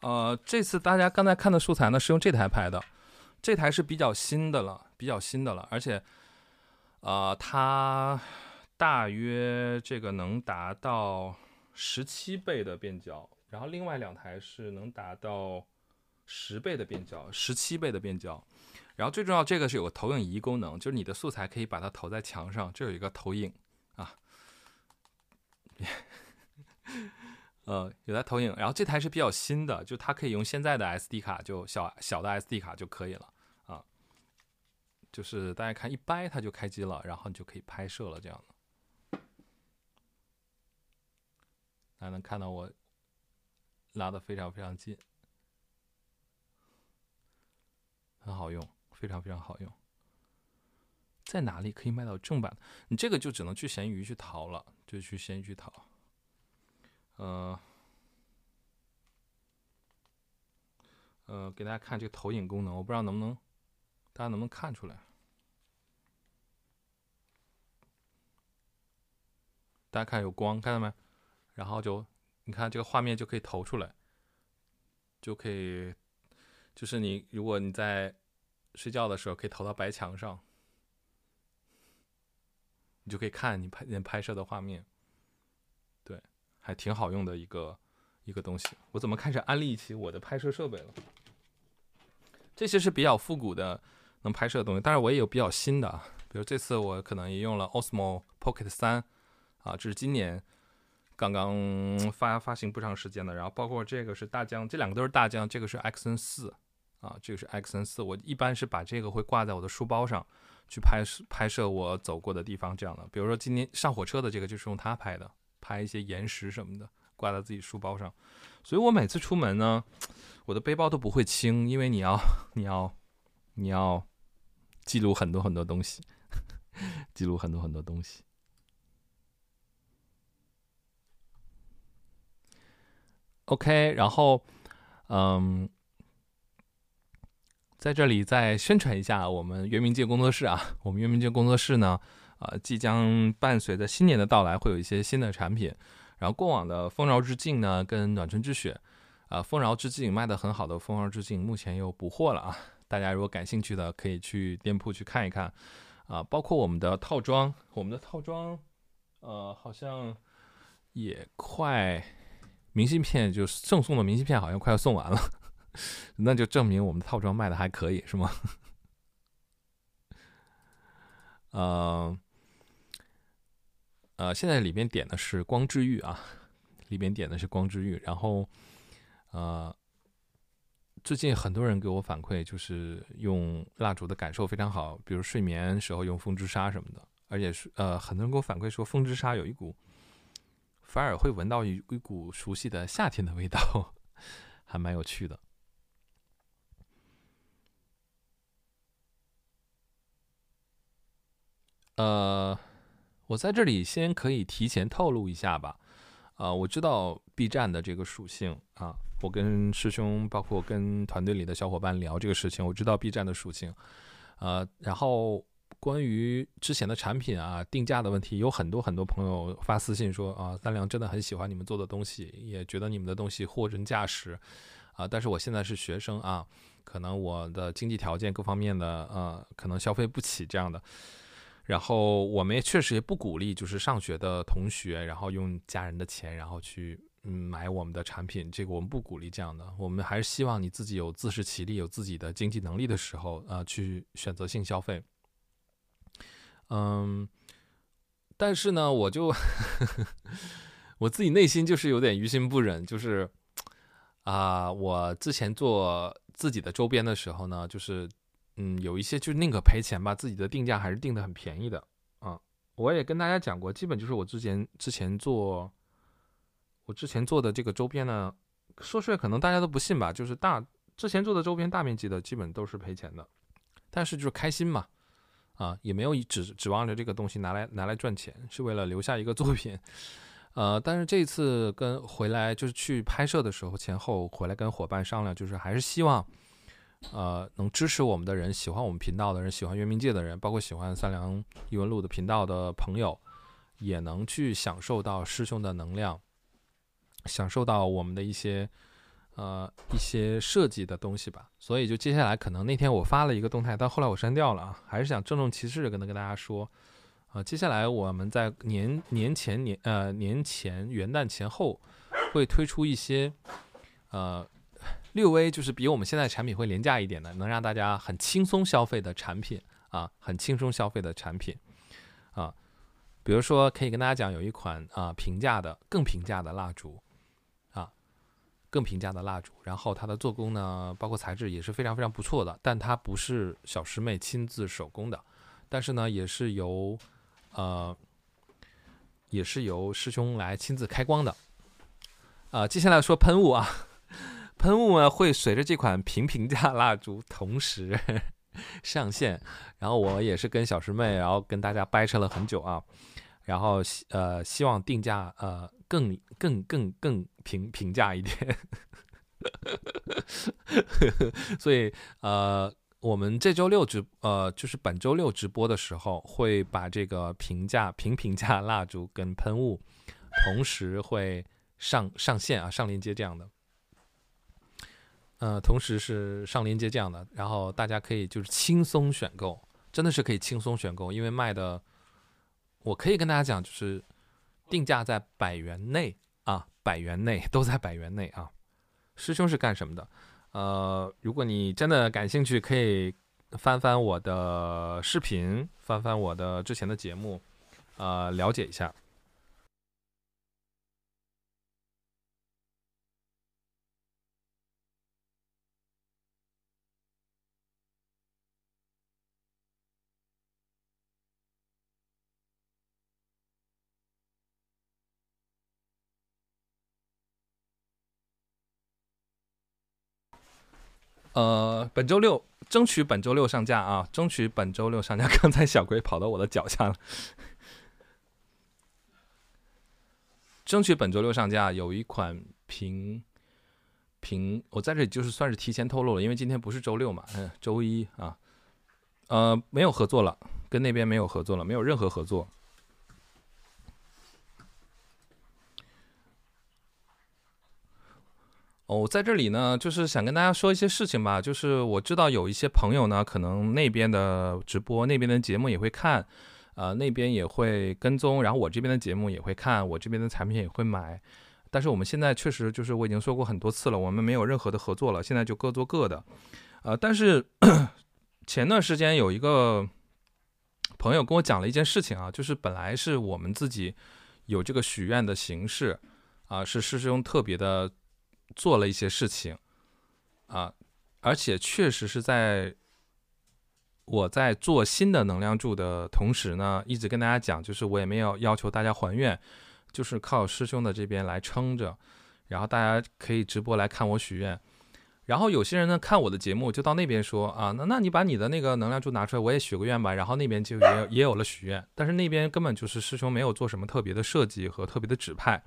呃，这次大家刚才看的素材呢，是用这台拍的，这台是比较新的了，比较新的了，而且，呃，它大约这个能达到十七倍的变焦，然后另外两台是能达到十倍的变焦，十七倍的变焦，然后最重要，这个是有个投影仪功能，就是你的素材可以把它投在墙上，这有一个投影啊。呃，有台投影，然后这台是比较新的，就它可以用现在的 SD 卡，就小小的 SD 卡就可以了啊。就是大家看一掰它就开机了，然后你就可以拍摄了，这样的。大家能看到我拉的非常非常近，很好用，非常非常好用。在哪里可以买到正版？你这个就只能去闲鱼去淘了，就去闲鱼去淘。呃，呃，给大家看这个投影功能，我不知道能不能，大家能不能看出来？大家看有光，看到没？然后就你看这个画面就可以投出来，就可以，就是你如果你在睡觉的时候可以投到白墙上，你就可以看你拍你拍摄的画面，对。还挺好用的一个一个东西。我怎么开始安利起我的拍摄设备了？这些是比较复古的能拍摄的东西，但是我也有比较新的啊，比如这次我可能也用了 Osmo Pocket 三啊，这是今年刚刚发发行不长时间的。然后包括这个是大疆，这两个都是大疆，这个是 XN 四啊，这个是 XN 四。我一般是把这个会挂在我的书包上去拍摄拍摄我走过的地方这样的。比如说今天上火车的这个就是用它拍的，拍一些岩石什么的，挂在自己书包上。所以我每次出门呢。我的背包都不会轻，因为你要，你要，你要记录很多很多东西，记录很多很多东西。OK，然后，嗯，在这里再宣传一下我们原明界工作室啊，我们原明界工作室呢，呃，即将伴随着新年的到来，会有一些新的产品。然后过往的丰饶之境呢，跟暖春之雪。啊，丰饶之境卖的很好的丰饶之境，目前又补货了啊！大家如果感兴趣的，可以去店铺去看一看啊。包括我们的套装，我们的套装，呃，好像也快明信片就是赠送的明信片好像快要送完了，那就证明我们的套装卖的还可以，是吗？呃，呃，现在里面点的是光之玉啊，里面点的是光之玉，然后。呃，最近很多人给我反馈，就是用蜡烛的感受非常好，比如睡眠时候用风之沙什么的，而且是呃，很多人给我反馈说风之沙有一股，反而会闻到一一股熟悉的夏天的味道，还蛮有趣的。呃，我在这里先可以提前透露一下吧，啊，我知道 B 站的这个属性啊。我跟师兄，包括跟团队里的小伙伴聊这个事情，我知道 B 站的属性，呃，然后关于之前的产品啊、定价的问题，有很多很多朋友发私信说啊，三良真的很喜欢你们做的东西，也觉得你们的东西货真价实，啊，但是我现在是学生啊，可能我的经济条件各方面的呃，可能消费不起这样的，然后我们也确实也不鼓励，就是上学的同学，然后用家人的钱，然后去。嗯，买我们的产品，这个我们不鼓励这样的。我们还是希望你自己有自食其力、有自己的经济能力的时候，啊，去选择性消费。嗯，但是呢，我就 我自己内心就是有点于心不忍，就是啊，我之前做自己的周边的时候呢，就是嗯，有一些就宁可赔钱吧，自己的定价还是定的很便宜的啊。我也跟大家讲过，基本就是我之前之前做。我之前做的这个周边呢，说出来可能大家都不信吧，就是大之前做的周边大面积的，基本都是赔钱的，但是就是开心嘛，啊，也没有指指望着这个东西拿来拿来赚钱，是为了留下一个作品，呃，但是这次跟回来就是去拍摄的时候，前后回来跟伙伴商量，就是还是希望，呃，能支持我们的人，喜欢我们频道的人，喜欢月明界的人，包括喜欢三良异闻录的频道的朋友，也能去享受到师兄的能量。享受到我们的一些呃一些设计的东西吧，所以就接下来可能那天我发了一个动态，但后来我删掉了啊，还是想郑重其事的跟跟大家说，呃，接下来我们在年年前年呃年前元旦前后会推出一些呃略微就是比我们现在产品会廉价一点的，能让大家很轻松消费的产品啊，很轻松消费的产品啊，比如说可以跟大家讲有一款啊平价的更平价的蜡烛。更平价的蜡烛，然后它的做工呢，包括材质也是非常非常不错的，但它不是小师妹亲自手工的，但是呢，也是由呃，也是由师兄来亲自开光的。啊，接下来说喷雾啊，喷雾呢会随着这款平平价蜡烛同时 上线，然后我也是跟小师妹，然后跟大家掰扯了很久啊，然后希呃希望定价呃。更更更更平平价一点，所以呃，我们这周六直呃，就是本周六直播的时候，会把这个平价平平价蜡烛跟喷雾同时会上上线啊，上链接这样的，呃，同时是上链接这样的，然后大家可以就是轻松选购，真的是可以轻松选购，因为卖的，我可以跟大家讲就是。定价在百元内，百元内，都在百元内啊。师兄是干什么的？呃，如果你真的感兴趣，可以翻翻我的视频，翻翻我的之前的节目，呃，了解一下。呃，本周六争取本周六上架啊，争取本周六上架。刚才小龟跑到我的脚下了，争取本周六上架。有一款平平，我在这里就是算是提前透露了，因为今天不是周六嘛，嗯，周一啊，呃，没有合作了，跟那边没有合作了，没有任何合作。哦，在这里呢，就是想跟大家说一些事情吧。就是我知道有一些朋友呢，可能那边的直播、那边的节目也会看，呃，那边也会跟踪，然后我这边的节目也会看，我这边的产品也会买。但是我们现在确实就是我已经说过很多次了，我们没有任何的合作了，现在就各做各的。呃，但是 前段时间有一个朋友跟我讲了一件事情啊，就是本来是我们自己有这个许愿的形式啊，是师兄特别的。做了一些事情，啊，而且确实是在我在做新的能量柱的同时呢，一直跟大家讲，就是我也没有要求大家还愿，就是靠师兄的这边来撑着，然后大家可以直播来看我许愿，然后有些人呢看我的节目就到那边说啊，那那你把你的那个能量柱拿出来，我也许个愿吧，然后那边就也也有了许愿，但是那边根本就是师兄没有做什么特别的设计和特别的指派。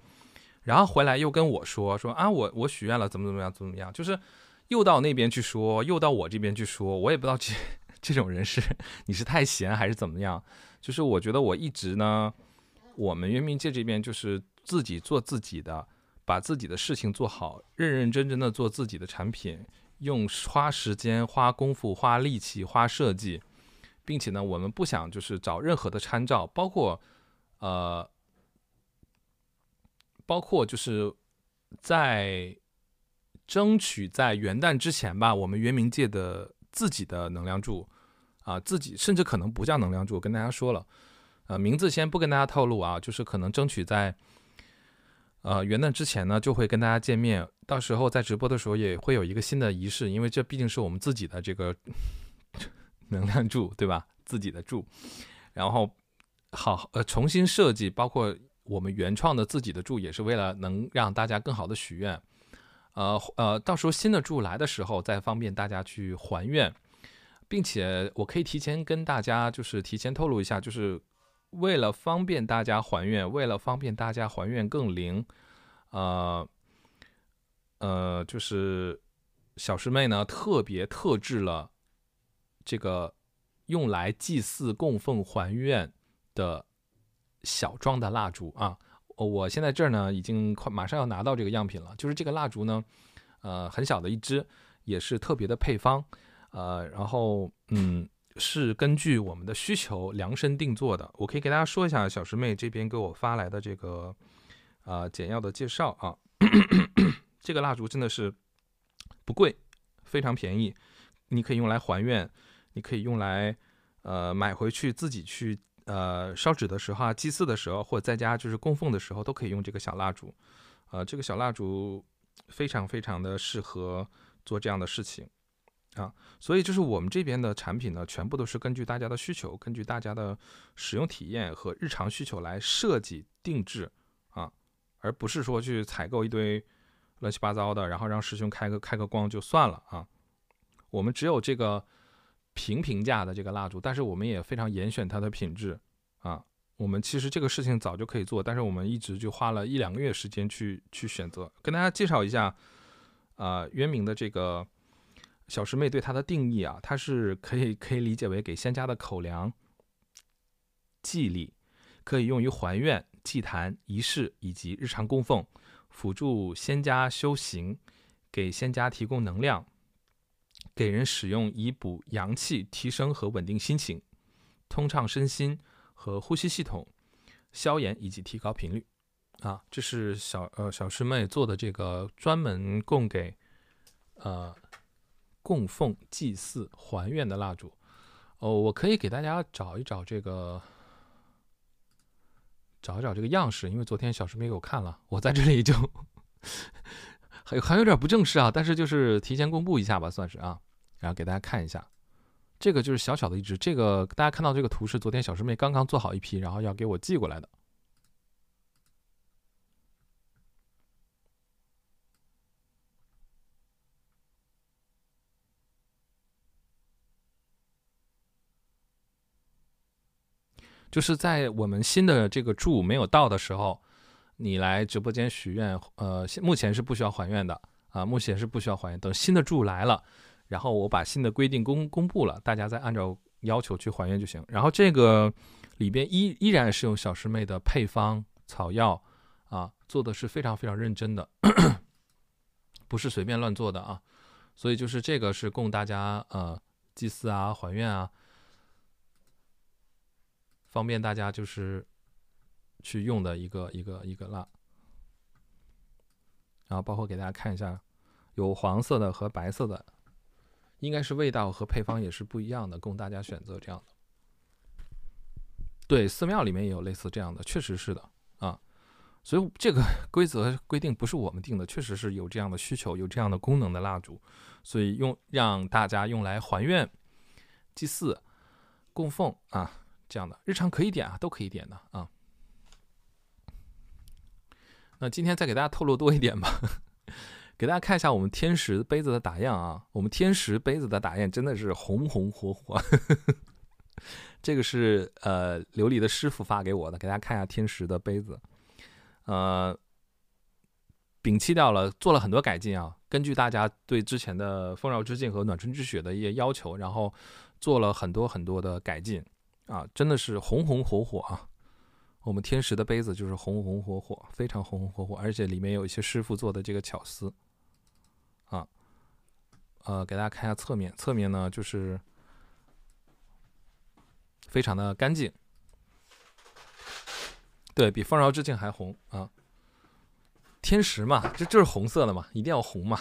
然后回来又跟我说说啊，我我许愿了，怎么怎么样，怎么怎么样，就是又到那边去说，又到我这边去说，我也不知道这 这种人是你是太闲还是怎么样。就是我觉得我一直呢，我们渊明界这边就是自己做自己的，把自己的事情做好，认认真真的做自己的产品，用花时间、花功夫、花力气、花设计，并且呢，我们不想就是找任何的参照，包括呃。包括就是在争取在元旦之前吧，我们元明界的自己的能量柱啊，自己甚至可能不叫能量柱，跟大家说了，呃，名字先不跟大家透露啊，就是可能争取在呃元旦之前呢，就会跟大家见面，到时候在直播的时候也会有一个新的仪式，因为这毕竟是我们自己的这个能量柱，对吧？自己的柱，然后好呃重新设计，包括。我们原创的自己的柱也是为了能让大家更好的许愿，呃呃，到时候新的柱来的时候再方便大家去还愿，并且我可以提前跟大家就是提前透露一下，就是为了方便大家还愿，为了方便大家还愿更灵，呃呃，就是小师妹呢特别特制了这个用来祭祀供奉还愿的。小装的蜡烛啊，我现在这儿呢已经快马上要拿到这个样品了。就是这个蜡烛呢，呃，很小的一支，也是特别的配方，呃，然后嗯，是根据我们的需求量身定做的。我可以给大家说一下小师妹这边给我发来的这个呃简要的介绍啊。这个蜡烛真的是不贵，非常便宜，你可以用来还愿，你可以用来呃买回去自己去。呃，烧纸的时候啊，祭祀的时候，或者在家就是供奉的时候，都可以用这个小蜡烛。呃，这个小蜡烛非常非常的适合做这样的事情啊。所以就是我们这边的产品呢，全部都是根据大家的需求，根据大家的使用体验和日常需求来设计定制啊，而不是说去采购一堆乱七八糟的，然后让师兄开个开个光就算了啊。我们只有这个。平平价的这个蜡烛，但是我们也非常严选它的品质啊。我们其实这个事情早就可以做，但是我们一直就花了一两个月时间去去选择。跟大家介绍一下，啊，渊明的这个小师妹对它的定义啊，它是可以可以理解为给仙家的口粮、祭礼，可以用于还愿、祭坛、仪式以及日常供奉，辅助仙家修行，给仙家提供能量。给人使用以补阳气、提升和稳定心情、通畅身心和呼吸系统、消炎以及提高频率。啊，这是小呃小师妹做的这个专门供给呃供奉祭祀还愿的蜡烛。哦，我可以给大家找一找这个，找一找这个样式，因为昨天小师妹给我看了，我在这里就 还还有点不正式啊，但是就是提前公布一下吧，算是啊，然后给大家看一下。这个就是小小的一只，这个大家看到这个图是昨天小师妹刚刚做好一批，然后要给我寄过来的。就是在我们新的这个柱没有到的时候，你来直播间许愿，呃，目前是不需要还愿的啊，目前是不需要还愿。等新的柱来了，然后我把新的规定公公布了，大家再按照要求去还愿就行。然后这个里边依依然是用小师妹的配方草药啊，做的是非常非常认真的，不是随便乱做的啊。所以就是这个是供大家呃祭祀啊、还愿啊。方便大家就是去用的一个一个一个蜡，然后包括给大家看一下，有黄色的和白色的，应该是味道和配方也是不一样的，供大家选择这样的。对，寺庙里面也有类似这样的，确实是的啊。所以这个 规则规定不是我们定的，确实是有这样的需求，有这样的功能的蜡烛，所以用让大家用来还愿、祭祀、供奉啊。这样的日常可以点啊，都可以点的啊。那今天再给大家透露多一点吧，给大家看一下我们天石杯子的打样啊。我们天石杯子的打样真的是红红火火，这个是呃琉璃的师傅发给我的，给大家看一下天石的杯子。呃，摒弃掉了，做了很多改进啊。根据大家对之前的丰饶之境和暖春之雪的一些要求，然后做了很多很多的改进。啊，真的是红红火火啊！我们天石的杯子就是红红火火，非常红红火火，而且里面有一些师傅做的这个巧思啊。呃，给大家看一下侧面，侧面呢就是非常的干净，对比丰饶之境还红啊。天石嘛，这就是红色的嘛，一定要红嘛。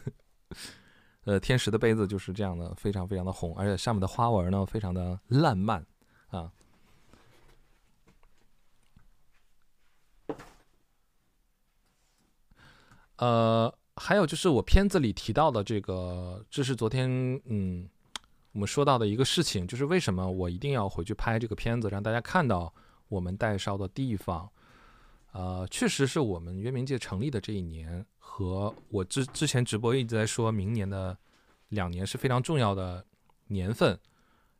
呃，天石的杯子就是这样的，非常非常的红，而且上面的花纹呢，非常的烂漫啊。呃，还有就是我片子里提到的这个，这是昨天嗯我们说到的一个事情，就是为什么我一定要回去拍这个片子，让大家看到我们代烧的地方。呃，确实是我们渊明界成立的这一年。和我之之前直播一直在说明年的两年是非常重要的年份，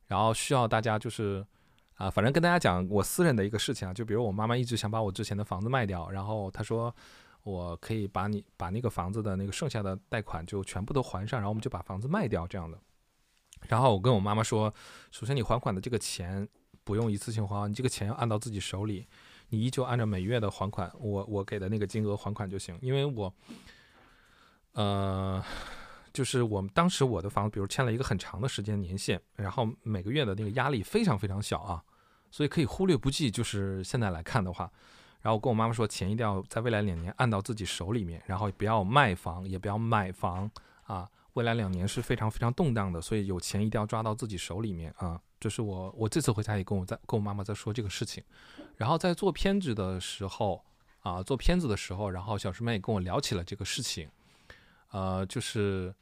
然后需要大家就是啊，反正跟大家讲我私人的一个事情啊，就比如我妈妈一直想把我之前的房子卖掉，然后她说我可以把你把那个房子的那个剩下的贷款就全部都还上，然后我们就把房子卖掉这样的。然后我跟我妈妈说，首先你还款的这个钱不用一次性还，你这个钱要按到自己手里。你依旧按照每月的还款，我我给的那个金额还款就行，因为我，呃，就是我们当时我的房子，比如签了一个很长的时间年限，然后每个月的那个压力非常非常小啊，所以可以忽略不计。就是现在来看的话，然后我跟我妈妈说，钱一定要在未来两年按到自己手里面，然后不要卖房，也不要买房啊。未来两年是非常非常动荡的，所以有钱一定要抓到自己手里面啊。这是我我这次回家也跟我在跟我妈妈在说这个事情。然后在做片子的时候，啊，做片子的时候，然后小师妹也跟我聊起了这个事情，呃，就是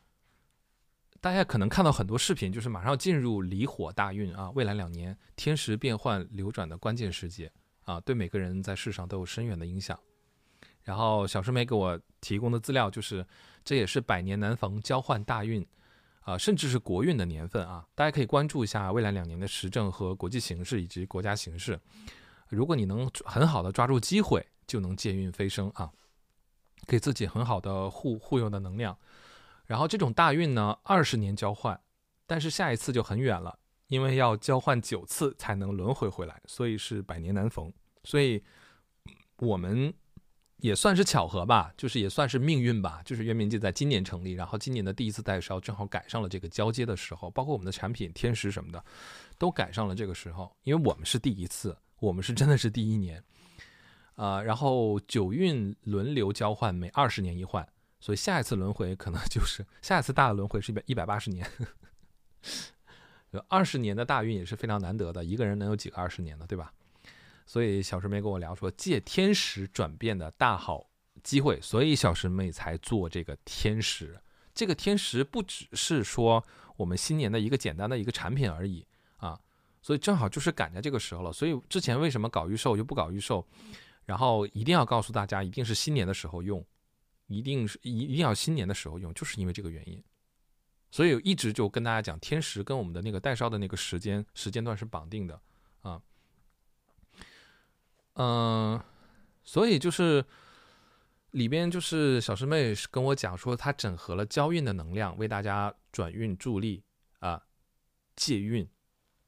大家可能看到很多视频，就是马上进入离火大运啊，未来两年天时变换流转的关键时节啊，对每个人在世上都有深远的影响。然后小师妹给我提供的资料就是，这也是百年难逢交换大运啊，甚至是国运的年份啊，大家可以关注一下未来两年的时政和国际形势以及国家形势。如果你能很好的抓住机会，就能借运飞升啊，给自己很好的护护佑的能量。然后这种大运呢，二十年交换，但是下一次就很远了，因为要交换九次才能轮回回来，所以是百年难逢。所以我们也算是巧合吧，就是也算是命运吧。就是渊明界在今年成立，然后今年的第一次代烧正好赶上了这个交接的时候，包括我们的产品天时什么的，都赶上了这个时候，因为我们是第一次。我们是真的是第一年，呃，然后九运轮流交换，每二十年一换，所以下一次轮回可能就是下一次大的轮回是一百一百八十年。二十年的大运也是非常难得的，一个人能有几个二十年的，对吧？所以小师妹跟我聊说，借天时转变的大好机会，所以小师妹才做这个天时。这个天时不只是说我们新年的一个简单的一个产品而已啊，所以正好就是赶在这个时候了。所以之前为什么搞预售又不搞预售，然后一定要告诉大家，一定是新年的时候用，一定是一一定要新年的时候用，就是因为这个原因。所以一直就跟大家讲，天时跟我们的那个代烧的那个时间时间段是绑定的啊。嗯，所以就是里边就是小师妹跟我讲说，她整合了交运的能量，为大家转运助力啊，借运。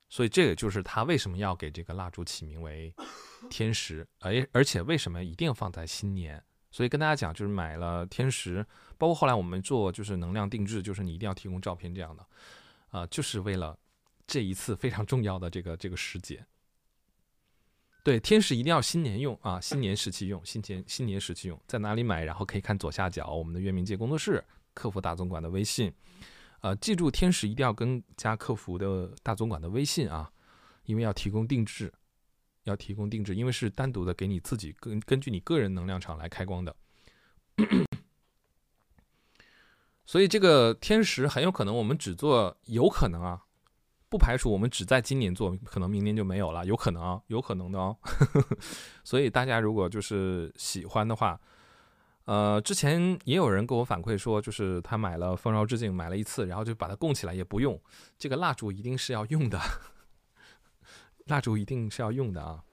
所以这个就是他为什么要给这个蜡烛起名为 天时，而而且为什么一定放在新年。所以跟大家讲，就是买了天时，包括后来我们做就是能量定制，就是你一定要提供照片这样的，啊，就是为了这一次非常重要的这个这个时节。对，天使一定要新年用啊，新年时期用，新年新年时期用，在哪里买？然后可以看左下角我们的月明界工作室客服大总管的微信，呃，记住天使一定要跟加客服的大总管的微信啊，因为要提供定制。要提供定制，因为是单独的给你自己根根据你个人能量场来开光的，所以这个天时很有可能我们只做，有可能啊，不排除我们只在今年做，可能明年就没有了，有可能，有可能的哦。所以大家如果就是喜欢的话，呃，之前也有人给我反馈说，就是他买了丰饶之境，买了一次，然后就把它供起来也不用，这个蜡烛一定是要用的。蜡烛一定是要用的啊，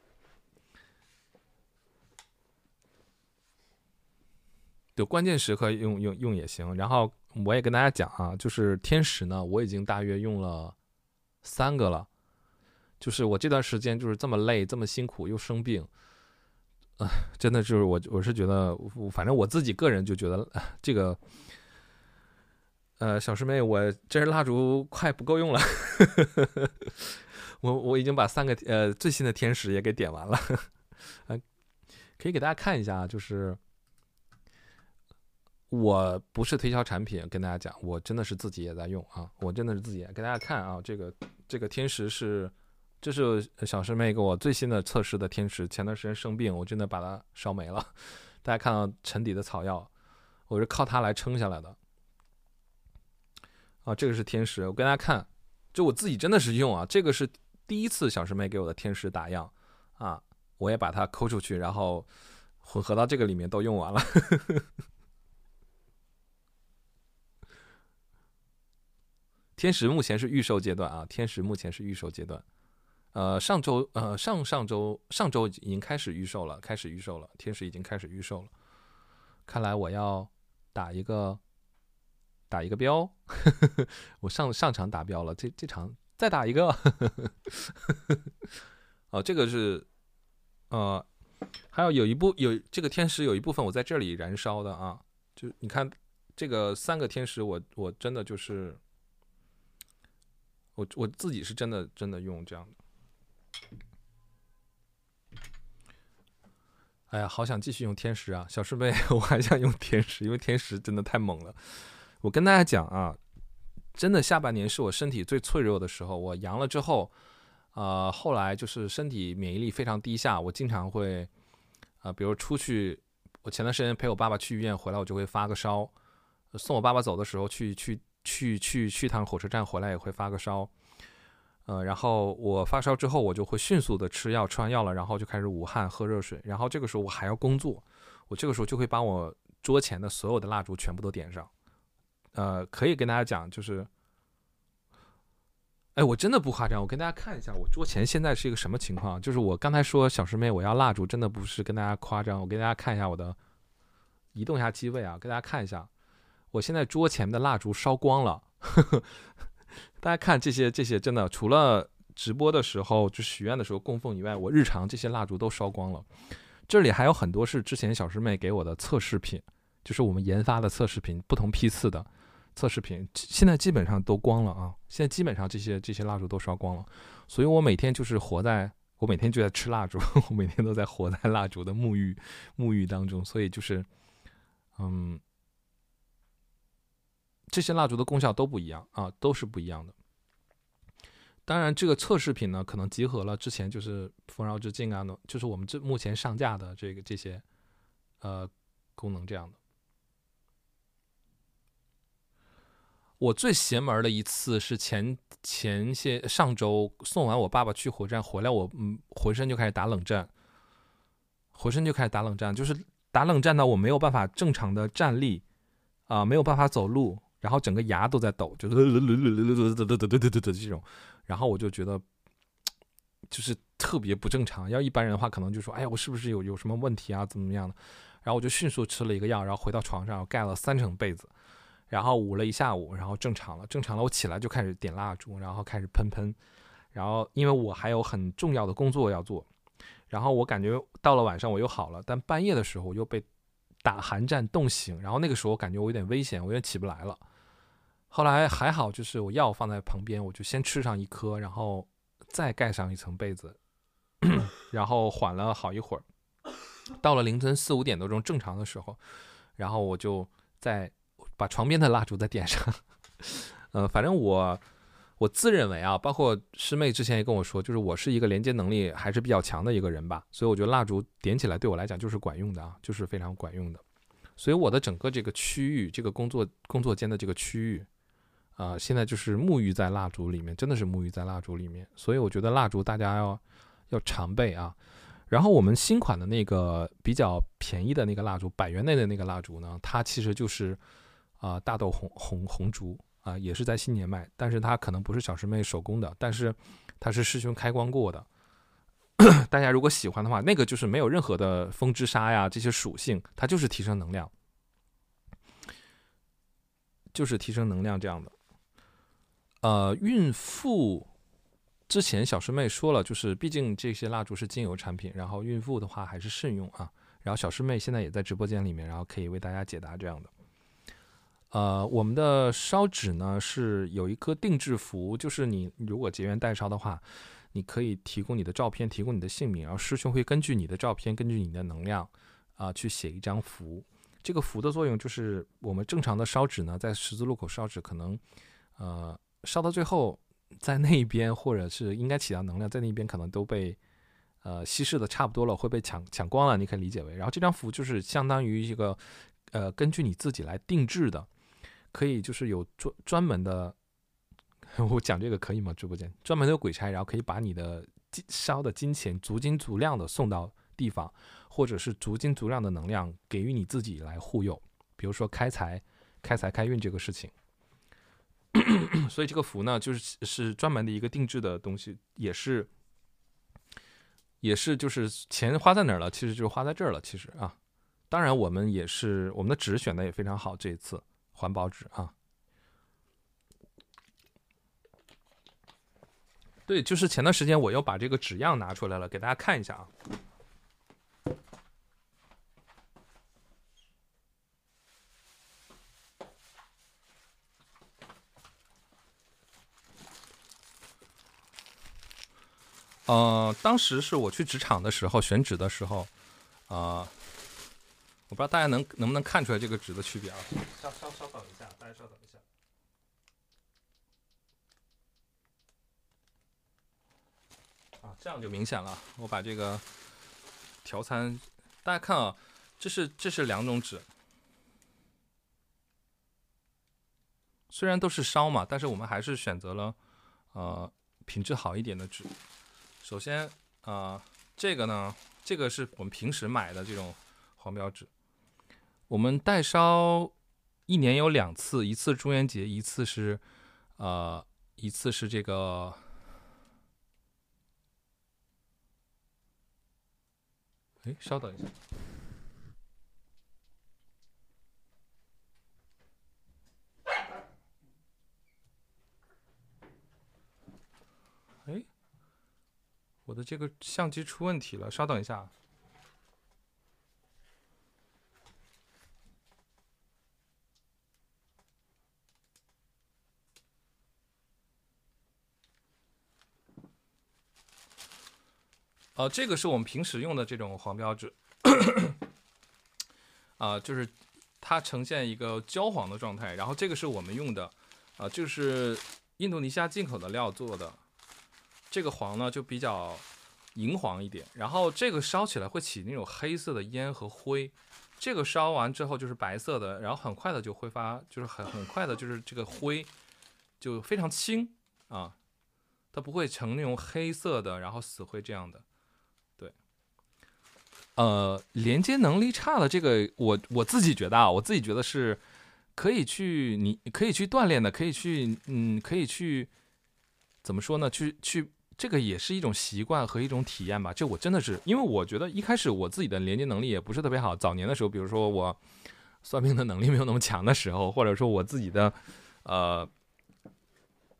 就关键时刻用用用也行。然后我也跟大家讲啊，就是天使呢，我已经大约用了三个了。就是我这段时间就是这么累，这么辛苦，又生病，啊，真的就是我我是觉得，反正我自己个人就觉得这个，呃，小师妹，我这蜡烛快不够用了。我我已经把三个呃最新的天使也给点完了，呃，可以给大家看一下，就是我不是推销产品，跟大家讲，我真的是自己也在用啊，我真的是自己给大家看啊，这个这个天使是，这是小师妹给我最新的测试的天使，前段时间生病，我真的把它烧没了，大家看到沉底的草药，我是靠它来撑下来的，啊，这个是天使，我跟大家看，就我自己真的是用啊，这个是。第一次小师妹给我的天使打样，啊，我也把它抠出去，然后混合到这个里面都用完了。天使目前是预售阶段啊，天使目前是预售阶段。呃，上周呃上上周上周已经开始预售了，开始预售了，天使已经开始预售了。看来我要打一个打一个标，我上上场打标了，这这场。再打一个，哦，这个是，呃，还有有一部有这个天使有一部分我在这里燃烧的啊，就你看这个三个天使，我我真的就是，我我自己是真的真的用这样的，哎呀，好想继续用天使啊，小师妹，我还想用天使，因为天使真的太猛了，我跟大家讲啊。真的，下半年是我身体最脆弱的时候。我阳了之后，呃，后来就是身体免疫力非常低下。我经常会，呃，比如出去，我前段时间陪我爸爸去医院回来，我就会发个烧。送我爸爸走的时候，去去去去去趟火车站回来也会发个烧。呃，然后我发烧之后，我就会迅速的吃药，吃完药了，然后就开始捂汗、喝热水。然后这个时候我还要工作，我这个时候就会把我桌前的所有的蜡烛全部都点上。呃，可以跟大家讲，就是，哎，我真的不夸张，我跟大家看一下我桌前现在是一个什么情况。就是我刚才说小师妹我要蜡烛，真的不是跟大家夸张，我给大家看一下我的，移动一下机位啊，给大家看一下，我现在桌前面的蜡烛烧光了。大家看这些这些，真的除了直播的时候就许愿的时候供奉以外，我日常这些蜡烛都烧光了。这里还有很多是之前小师妹给我的测试品，就是我们研发的测试品，不同批次的。测试品现在基本上都光了啊！现在基本上这些这些蜡烛都烧光了，所以我每天就是活在我每天就在吃蜡烛，我每天都在活在蜡烛的沐浴沐浴当中，所以就是，嗯，这些蜡烛的功效都不一样啊，都是不一样的。当然，这个测试品呢，可能集合了之前就是丰饶之境啊，就是我们这目前上架的这个这些呃功能这样的。我最邪门的一次是前前些上周送完我爸爸去火车站回来，我嗯浑身就开始打冷战，浑身就开始打冷战，就是打冷战到我没有办法正常的站立啊、没有办法走路，然后整个牙都在抖，就是这种，然后我就觉得就是特别不正常。要一般人的话，可能就说：“哎呀，我是不是有有什么问题啊？怎么样的？”然后我就迅速吃了一个药，然后回到床上盖了三层被子。然后捂了一下午，然后正常了，正常了。我起来就开始点蜡烛，然后开始喷喷。然后因为我还有很重要的工作要做，然后我感觉到了晚上我又好了，但半夜的时候我又被打寒战冻醒，然后那个时候我感觉我有点危险，我有点起不来了。后来还好，就是我药放在旁边，我就先吃上一颗，然后再盖上一层被子，然后缓了好一会儿。到了凌晨四五点多钟正常的时候，然后我就在。把床边的蜡烛再点上，呃，反正我我自认为啊，包括师妹之前也跟我说，就是我是一个连接能力还是比较强的一个人吧，所以我觉得蜡烛点起来对我来讲就是管用的啊，就是非常管用的。所以我的整个这个区域，这个工作工作间的这个区域，啊、现在就是沐浴在蜡烛里面，真的是沐浴在蜡烛里面。所以我觉得蜡烛大家要要常备啊。然后我们新款的那个比较便宜的那个蜡烛，百元内的那个蜡烛呢，它其实就是。啊、大豆红红红烛啊、也是在新年卖，但是它可能不是小师妹手工的，但是它是师兄开光过的。大家如果喜欢的话，那个就是没有任何的风之沙呀这些属性，它就是提升能量，就是提升能量这样的。呃，孕妇之前小师妹说了，就是毕竟这些蜡烛是精油产品，然后孕妇的话还是慎用啊。然后小师妹现在也在直播间里面，然后可以为大家解答这样的。呃，我们的烧纸呢是有一颗定制符，就是你如果结缘代烧的话，你可以提供你的照片，提供你的姓名，然后师兄会根据你的照片，根据你的能量啊、去写一张符。这个符的作用就是，我们正常的烧纸呢，在十字路口烧纸，可能呃烧到最后，在那一边或者是应该起到能量，在那边可能都被呃稀释的差不多了，会被抢抢光了，你可以理解为。然后这张符就是相当于一个呃根据你自己来定制的。可以就是有专专门的，我讲这个可以吗？直播间专门的鬼差，然后可以把你的烧的金钱足金足量的送到地方，或者是足金足量的能量给予你自己来护佑，比如说开财、开财开运这个事情。所以这个符呢，就是是专门的一个定制的东西，也是也是就是钱花在哪儿了，其实就是花在这儿了。其实啊，当然我们也是我们的纸选的也非常好，这一次。环保纸啊，对，就是前段时间我又把这个纸样拿出来了，给大家看一下啊。呃，当时是我去纸厂的时候选纸的时候，啊、我不知道大家能能不能看出来这个纸的区别啊？稍稍稍等一下，大家稍等一下。啊，这样就明显了。我把这个调参，大家看啊，这是这是两种纸，虽然都是烧嘛，但是我们还是选择了呃品质好一点的纸。首先啊、呃，这个呢，这个是我们平时买的这种黄标纸。我们代烧一年有两次，一次中元节，一次是，呃，一次是这个，哎，稍等一下，哎，我的这个相机出问题了，稍等一下。呃，这个是我们平时用的这种黄标志，啊、就是它呈现一个焦黄的状态。然后这个是我们用的，啊、就是印度尼西亚进口的料做的，这个黄呢就比较银黄一点。然后这个烧起来会起那种黑色的烟和灰，这个烧完之后就是白色的，然后很快的就挥发，就是很很快的，就是这个灰就非常轻啊，它不会成那种黑色的，然后死灰这样的。呃，连接能力差的这个，我我自己觉得啊，我自己觉得是可以去你可以去锻炼的，可以去嗯，可以去怎么说呢？去去。这个也是一种习惯和一种体验吧。这我真的是，因为我觉得一开始我自己的连接能力也不是特别好。早年的时候，比如说我算命的能力没有那么强的时候，或者说我自己的呃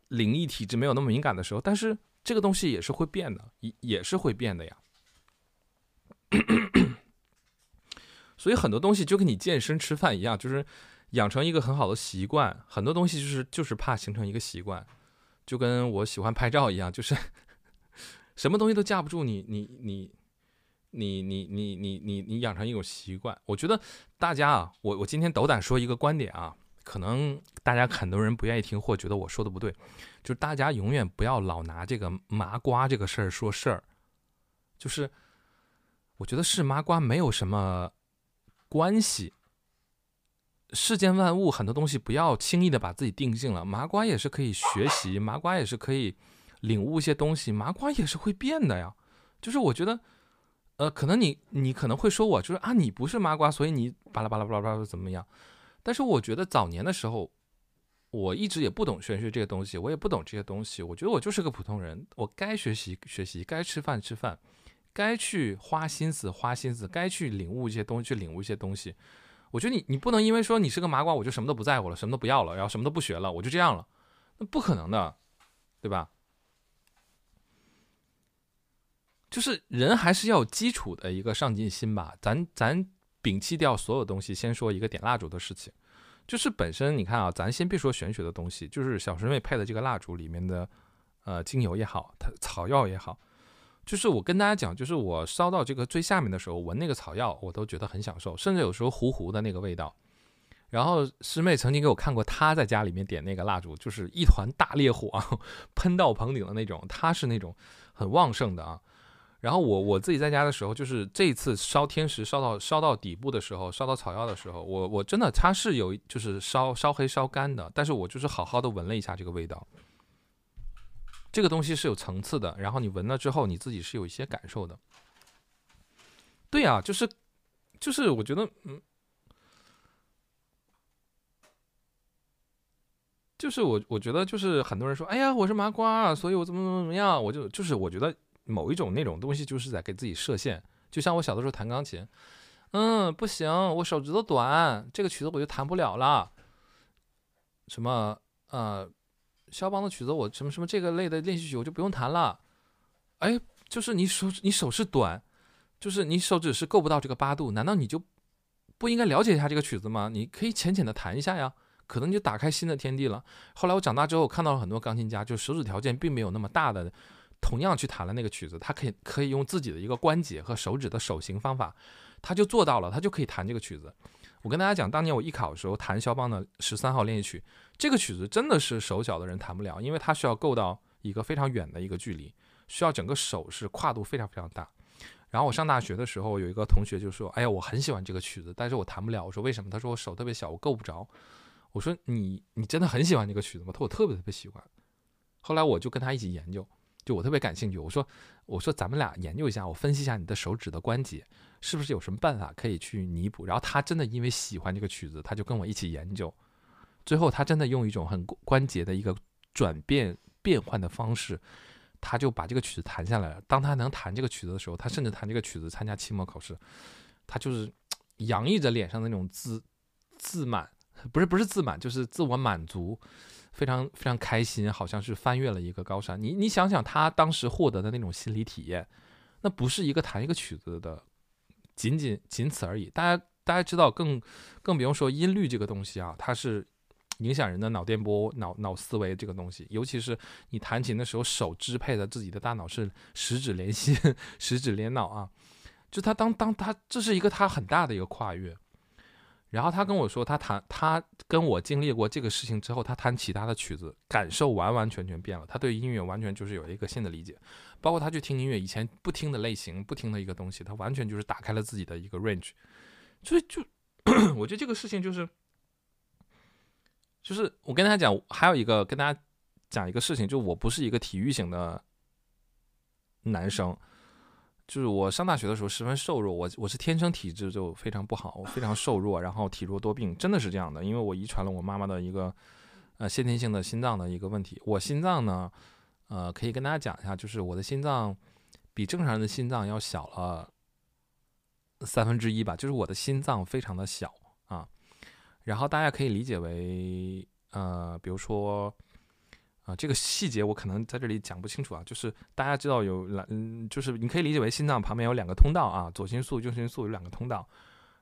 灵异体质没有那么敏感的时候，但是这个东西也是会变的，也也是会变的呀。所以很多东西就跟你健身吃饭一样，就是养成一个很好的习惯。很多东西就是就是怕形成一个习惯，就跟我喜欢拍照一样，就是 什么东西都架不住你你你你你你你你你养成一种习惯。我觉得大家啊，我我今天斗胆说一个观点啊，可能大家很多人不愿意听，或觉得我说的不对，就是大家永远不要老拿这个麻瓜这个事儿说事儿，就是我觉得是麻瓜没有什么关系。世间万物很多东西不要轻易的把自己定性了，麻瓜也是可以学习，麻瓜也是可以领悟一些东西，麻瓜也是会变的呀。就是我觉得，呃，可能你你可能会说我就是啊，你不是麻瓜，所以你巴拉巴拉巴拉巴拉怎么样？但是我觉得早年的时候，我一直也不懂玄学这个东西，我也不懂这些东西。我觉得我就是个普通人，我该学习学习，该吃饭吃饭，该去花心思花心思，该去领悟一些东西去领悟一些东西。我觉得你你不能因为说你是个麻瓜，我就什么都不在乎了，什么都不要了，然后什么都不学了，我就这样了，那不可能的，对吧？就是人还是要有基础的一个上进心吧。咱咱摒弃掉所有东西，先说一个点蜡烛的事情。就是本身你看啊，咱先别说玄学的东西，就是小师妹配的这个蜡烛里面的呃精油也好，它草药也好，就是我跟大家讲，就是我烧到这个最下面的时候，闻那个草药，我都觉得很享受，甚至有时候糊糊的那个味道。然后师妹曾经给我看过她在家里面点那个蜡烛，就是一团大烈火啊，喷到棚顶的那种，她是那种很旺盛的啊。然后我我自己在家的时候，就是这一次烧天石烧到烧到底部的时候，烧到草药的时候，我我真的它是有就是烧烧黑烧干的，但是我就是好好的闻了一下这个味道。这个东西是有层次的，然后你闻了之后，你自己是有一些感受的。对呀、就是就是我觉得嗯。就是我，我觉得就是很多人说，哎呀，我是麻瓜，所以我怎么怎么怎么样，我就就是我觉得某一种那种东西就是在给自己设限。就像我小的时候弹钢琴，嗯，不行，我手指头短，这个曲子我就弹不了了。什么呃，肖邦的曲子我什么什么这个类的练习曲我就不用弹了。哎，就是你手你手是短，就是你手指是够不到这个八度，难道你就不应该了解一下这个曲子吗？你可以浅浅的弹一下呀。可能你就打开新的天地了。后来我长大之后，看到了很多钢琴家，就手指条件并没有那么大的，同样去弹了那个曲子，他可以可以用自己的一个关节和手指的手型方法，他就做到了，他就可以弹这个曲子。我跟大家讲，当年我艺考的时候弹肖邦的十三号练习曲，这个曲子真的是手小的人弹不了，因为它需要够到一个非常远的一个距离，需要整个手是跨度非常非常大。然后我上大学的时候，有一个同学就说：“哎呀，我很喜欢这个曲子，但是我弹不了。”我说：“为什么？”他说：“我手特别小，我够不着。”我说你你真的很喜欢这个曲子吗？他说我特别特别喜欢。后来我就跟他一起研究，就我特别感兴趣。我说我说咱们俩研究一下，我分析一下你的手指的关节是不是有什么办法可以去弥补。然后他真的因为喜欢这个曲子，他就跟我一起研究。最后他真的用一种很关节的一个转变变换的方式，他就把这个曲子弹下来了。当他能弹这个曲子的时候，他甚至弹这个曲子参加期末考试，他就是洋溢着脸上的那种自自满。不是不是自满，就是自我满足，非常非常开心，好像是翻越了一个高山。你你想想，他当时获得的那种心理体验，那不是一个弹一个曲子的，仅仅仅此而已。大家大家知道，更更不用说音律这个东西啊，它是影响人的脑电波、脑脑思维这个东西。尤其是你弹琴的时候，手支配的自己的大脑是十指连心、十指连脑啊。就他当当他这是一个他很大的一个跨越。然后他跟我说，他弹他跟我经历过这个事情之后，他弹其他的曲子，感受完完全全变了。他对音乐完全就是有一个新的理解，包括他去听音乐，以前不听的类型、不听的一个东西，他完全就是打开了自己的一个 range。所以就 我觉得这个事情就是，就是我跟大家讲，还有一个跟大家讲一个事情，就我不是一个体育型的男生。就是我上大学的时候十分瘦弱，我我是天生体质就非常不好，我非常瘦弱，然后体弱多病，真的是这样的，因为我遗传了我妈妈的一个呃先天性的心脏的一个问题。我心脏呢，呃，可以跟大家讲一下，就是我的心脏比正常人的心脏要小了三分之一吧，就是我的心脏非常的小，然后大家可以理解为呃，比如说。啊，这个细节我可能在这里讲不清楚啊。就是大家知道有两，嗯，就是你可以理解为心脏旁边有两个通道啊，左心素、右心素有两个通道，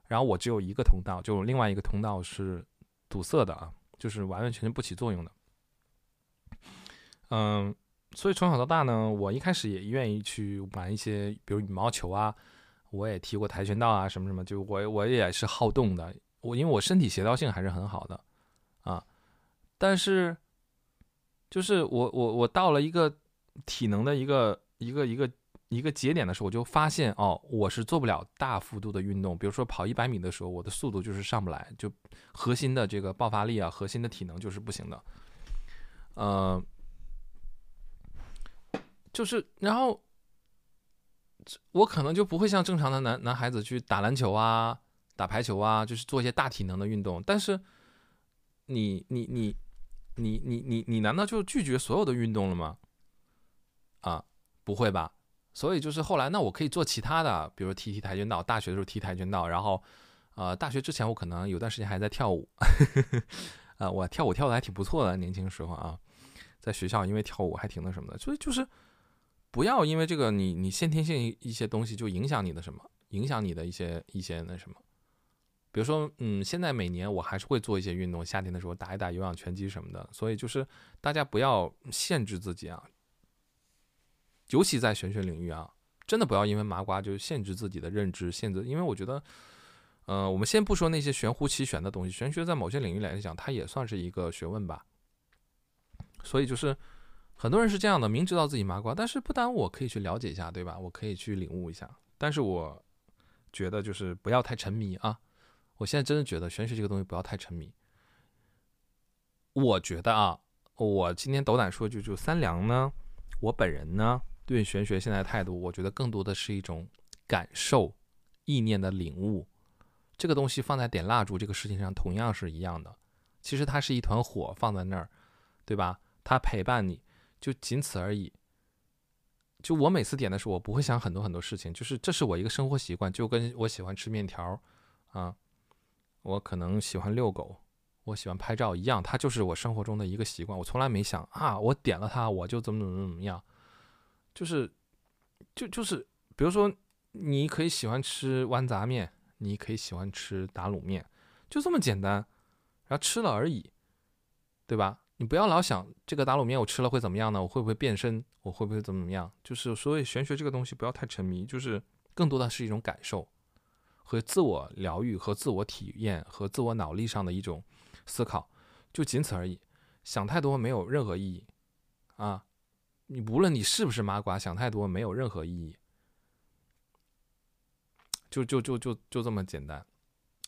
然后我只有一个通道，就另外一个通道是堵塞的啊，就是完完全全不起作用的。嗯，所以从小到大呢，我一开始也愿意去玩一些，比如羽毛球啊，我也踢过跆拳道啊，什么什么，就我我也是好动的，我因为我身体协调性还是很好的啊，但是。就是我我我到了一个体能的一个一个一个一个节点的时候，我就发现哦，我是做不了大幅度的运动。比如说跑一百米的时候，我的速度就是上不来，就核心的这个爆发力啊，核心的体能就是不行的。呃，就是然后我可能就不会像正常的男男孩子去打篮球啊、打排球啊，就是做一些大体能的运动。但是你你你。你你你你难道就拒绝所有的运动了吗？啊，不会吧。所以就是后来，那我可以做其他的，比如踢踢跆拳道。大学的时候踢跆拳道，然后，呃，大学之前我可能有段时间还在跳舞，啊，我跳舞跳的还挺不错的，年轻时候啊，在学校因为跳舞还挺那什么的。所以就是不要因为这个你你先天性一些东西就影响你的什么，影响你的一些一些那什么。比如说，嗯，现在每年我还是会做一些运动，夏天的时候打一打有氧拳击什么的。所以就是大家不要限制自己啊，尤其在玄学领域啊，真的不要因为麻瓜就限制自己的认知，限制。因为我觉得，呃，我们先不说那些玄乎其玄的东西，玄学在某些领域来讲，它也算是一个学问吧。所以就是很多人是这样的，明知道自己麻瓜，但是不耽误我可以去了解一下，对吧？我可以去领悟一下。但是我觉得就是不要太沉迷啊。我现在真的觉得玄学这个东西不要太沉迷。我觉得啊，我今天斗胆说句，就三良呢，我本人呢对玄学现在的态度，我觉得更多的是一种感受、意念的领悟。这个东西放在点蜡烛这个事情上同样是一样的。其实它是一团火放在那儿，对吧？它陪伴你，就仅此而已。就我每次点的时候，我不会想很多很多事情，就是这是我一个生活习惯，就跟我喜欢吃面条啊。我可能喜欢遛狗，我喜欢拍照一样，它就是我生活中的一个习惯。我从来没想啊，我点了它，我就怎么怎么怎么样，就是，就就是，比如说，你可以喜欢吃豌杂面，你可以喜欢吃打卤面，就这么简单，然后吃了而已，对吧？你不要老想这个打卤面我吃了会怎么样呢？我会不会变身？我会不会怎么怎么样？就是所以玄学这个东西不要太沉迷，就是更多的是一种感受。和自我疗愈、和自我体验、和自我脑力上的一种思考，就仅此而已。想太多没有任何意义啊！你无论你是不是麻瓜，想太多没有任何意义。就就就就就这么简单。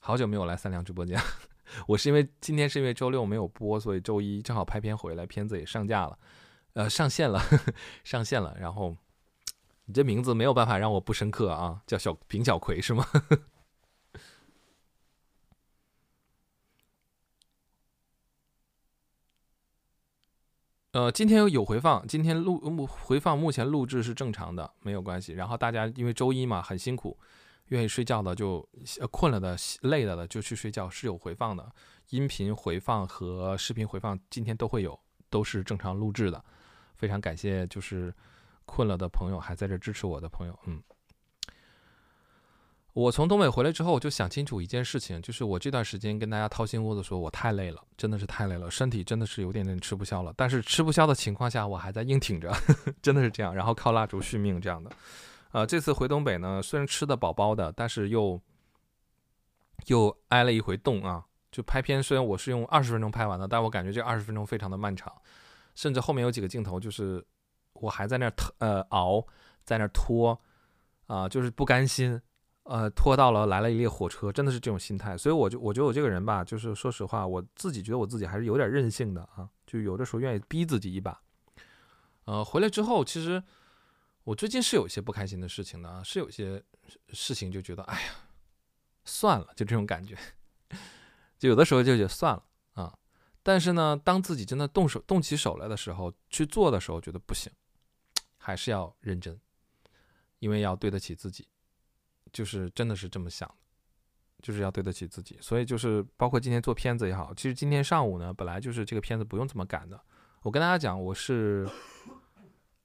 好久没有来三良直播间，我是因为今天是因为周六没有播，所以周一正好拍片回来，片子也上架了，呃，上线了，上线了，然后。你这名字没有办法让我不深刻啊，叫小平小葵是吗？呃，今天有回放，今天录回放，目前录制是正常的，没有关系。然后大家因为周一嘛很辛苦，愿意睡觉的就困了的、累了的就去睡觉，是有回放的，音频回放和视频回放今天都会有，都是正常录制的。非常感谢，就是。困了的朋友，还在这支持我的朋友，嗯，我从东北回来之后，我就想清楚一件事情，就是我这段时间跟大家掏心窝子说，我太累了，真的是太累了，身体真的是有点点吃不消了。但是吃不消的情况下，我还在硬挺着，真的是这样。然后靠蜡烛续命这样的。呃，这次回东北呢，虽然吃的饱饱的，但是又又挨了一回冻啊。就拍片，虽然我是用二十分钟拍完的，但我感觉这二十分钟非常的漫长，甚至后面有几个镜头，就是我还在那儿呃熬，在那儿拖啊，就是不甘心。呃，拖到了来了一列火车，真的是这种心态，所以我就我觉得我这个人吧，就是说实话，我自己觉得我自己还是有点任性的啊，就有的时候愿意逼自己一把。呃，回来之后，其实我最近是有一些不开心的事情的啊，是有些事情就觉得，哎呀，算了，就这种感觉，就有的时候就觉得算了啊。但是呢，当自己真的动手动起手来的时候，去做的时候，觉得不行，还是要认真，因为要对得起自己。就是真的是这么想的，就是要对得起自己，所以就是包括今天做片子也好，其实今天上午呢，本来就是这个片子不用这么赶的。我跟大家讲，我是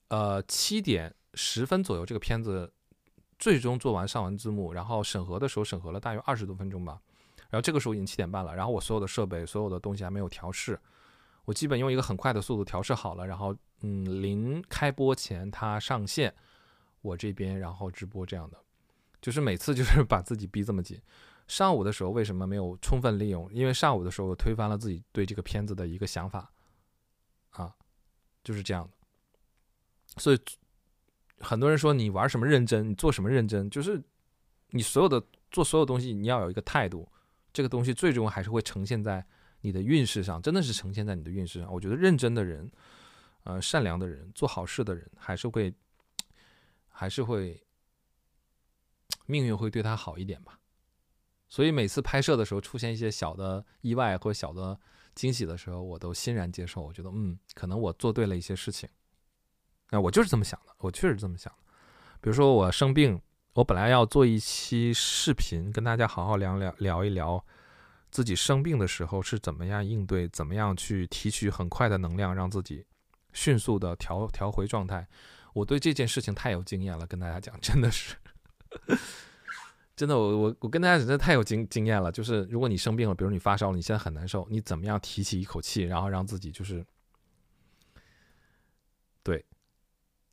呃七点十分左右这个片子最终做完上完字幕，然后审核的时候审核了大约二十多分钟吧，然后这个时候已经七点半了，然后我所有的设备所有的东西还没有调试，我基本用一个很快的速度调试好了，然后嗯临开播前它上线，我这边然后直播这样的。就是每次就是 把自己逼这么紧，上午的时候为什么没有充分利用？因为上午的时候我推翻了自己对这个片子的一个想法，啊，就是这样的。所以很多人说你玩什么认真，你做什么认真，就是你所有的做所有东西，你要有一个态度，这个东西最终还是会呈现在你的运势上，真的是呈现在你的运势上。我觉得认真的人，呃，善良的人，做好事的人，还是会，还是会。命运会对他好一点吧，所以每次拍摄的时候出现一些小的意外或小的惊喜的时候，我都欣然接受。我觉得，嗯，可能我做对了一些事情。那我就是这么想的，我确实这么想的。比如说我生病，我本来要做一期视频，跟大家好好聊聊聊一聊自己生病的时候是怎么样应对，怎么样去提取很快的能量，让自己迅速的调调回状态。我对这件事情太有经验了，跟大家讲，真的是。真的，我我我跟大家讲，真的太有经经验了。就是如果你生病了，比如你发烧了，你现在很难受，你怎么样提起一口气，然后让自己就是，对，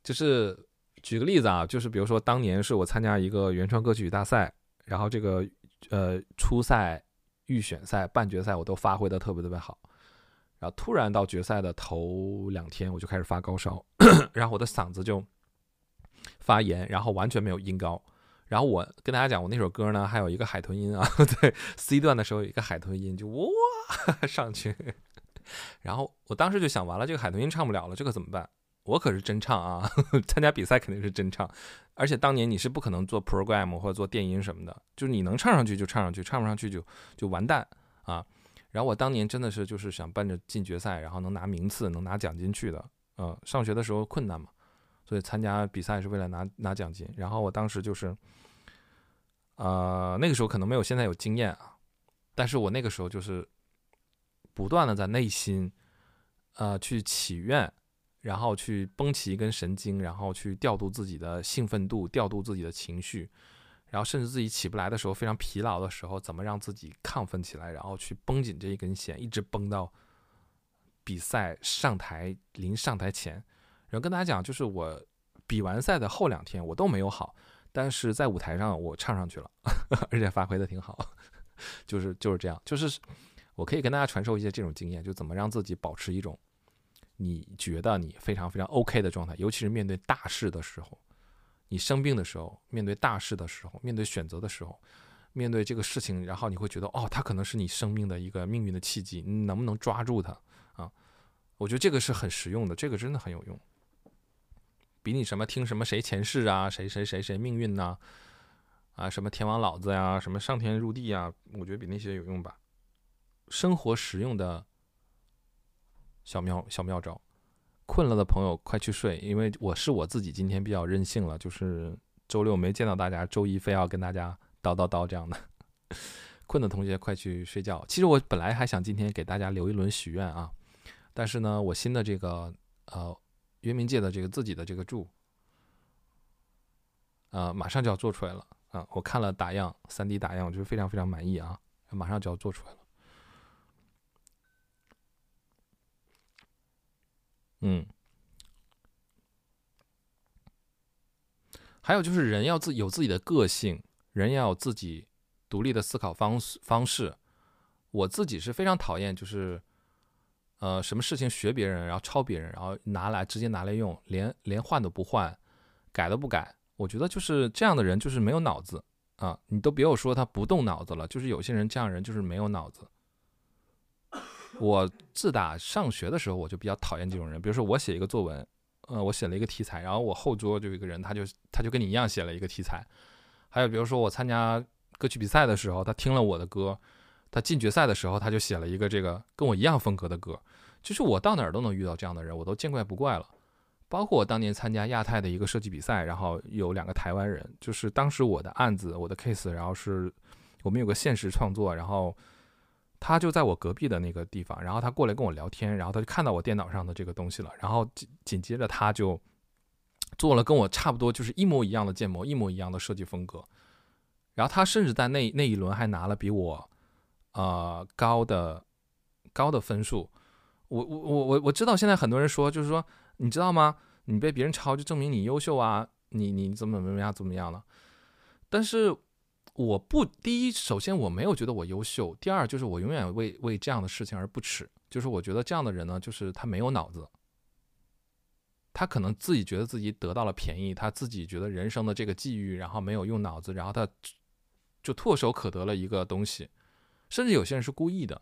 就是举个例子啊，就是比如说当年是我参加一个原创歌曲大赛，然后这个呃初赛、预选赛、半决赛我都发挥的特别特别好，然后突然到决赛的头两天我就开始发高烧，然后我的嗓子就发炎，然后完全没有音高。然后我跟大家讲，我那首歌呢，还有一个海豚音啊，对，C 段的时候有一个海豚音，就哇 上去。然后我当时就想，完了，这个海豚音唱不了了，这可怎么办？我可是真唱啊，参加比赛肯定是真唱。而且当年你是不可能做 program 或者做电音什么的，就是你能唱上去就唱上去，唱不上去就就完蛋啊。然后我当年真的是就是想奔着进决赛，然后能拿名次、能拿奖金去的。嗯，上学的时候困难嘛，所以参加比赛是为了拿拿奖金。然后我当时就是。呃，那个时候可能没有现在有经验啊，但是我那个时候就是不断的在内心，呃，去祈愿，然后去绷起一根神经，然后去调度自己的兴奋度，调度自己的情绪，然后甚至自己起不来的时候，非常疲劳的时候，怎么让自己亢奋起来，然后去绷紧这一根弦，一直绷到比赛上台临上台前，然后跟大家讲，就是我比完赛的后两天，我都没有好。但是在舞台上我唱上去了，而且发挥的挺好，就是就是这样，就是我可以跟大家传授一些这种经验，就怎么让自己保持一种你觉得你非常非常 OK 的状态，尤其是面对大事的时候，你生病的时候，面对大事的时候，面对选择的时候，面对这个事情，然后你会觉得哦，它可能是你生命的一个命运的契机，你能不能抓住它啊？我觉得这个是很实用的，这个真的很有用。比你什么听什么谁前世啊，谁谁谁谁命运呐，啊什么天王老子呀，什么上天入地呀，我觉得比那些有用吧。生活实用的小妙小妙招，困了的朋友快去睡，因为我是我自己今天比较任性了，就是周六没见到大家，周一非要跟大家叨叨叨这样的。困的同学快去睡觉。其实我本来还想今天给大家留一轮许愿啊，但是呢，我新的这个呃。原冥界的这个自己的这个柱，呃，马上就要做出来了啊，我看了打样，3D 打样，我觉得非常非常满意啊，马上就要做出来了。嗯，还有就是人要自有自己的个性，人要有自己独立的思考方式方式。我自己是非常讨厌，就是呃，什么事情学别人，然后抄别人，然后拿来直接拿来用，连连换都不换，改都不改。我觉得就是这样的人就是没有脑子啊！你都别有说他不动脑子了，就是有些人这样人就是没有脑子。我自打上学的时候，我就比较讨厌这种人。比如说我写一个作文，呃，我写了一个题材，然后我后桌就有一个人，他就他就跟你一样写了一个题材。还有比如说我参加歌曲比赛的时候，他听了我的歌，他进决赛的时候，他就写了一个这个跟我一样风格的歌。就是我到哪儿都能遇到这样的人，我都见怪不怪了。包括我当年参加亚太的一个设计比赛，然后有两个台湾人，就是当时我的案子，我的 case，然后是我们有个现实创作，然后。他就在我隔壁的那个地方，然后他过来跟我聊天，然后他就看到我电脑上的这个东西了，然后紧紧接着他就做了跟我差不多就是一模一样的建模，一模一样的设计风格，然后他甚至在那那一轮还拿了比我呃高的高的分数。我我我我我知道现在很多人说就是说你知道吗？你被别人抄就证明你优秀啊，你你怎么怎么样怎么样了？但是。我不，第一，首先我没有觉得我优秀；第二，就是我永远为为这样的事情而不耻。就是我觉得这样的人呢，就是他没有脑子，他可能自己觉得自己得到了便宜，他自己觉得人生的这个际遇，然后没有用脑子，然后他就唾手可得了一个东西，甚至有些人是故意的。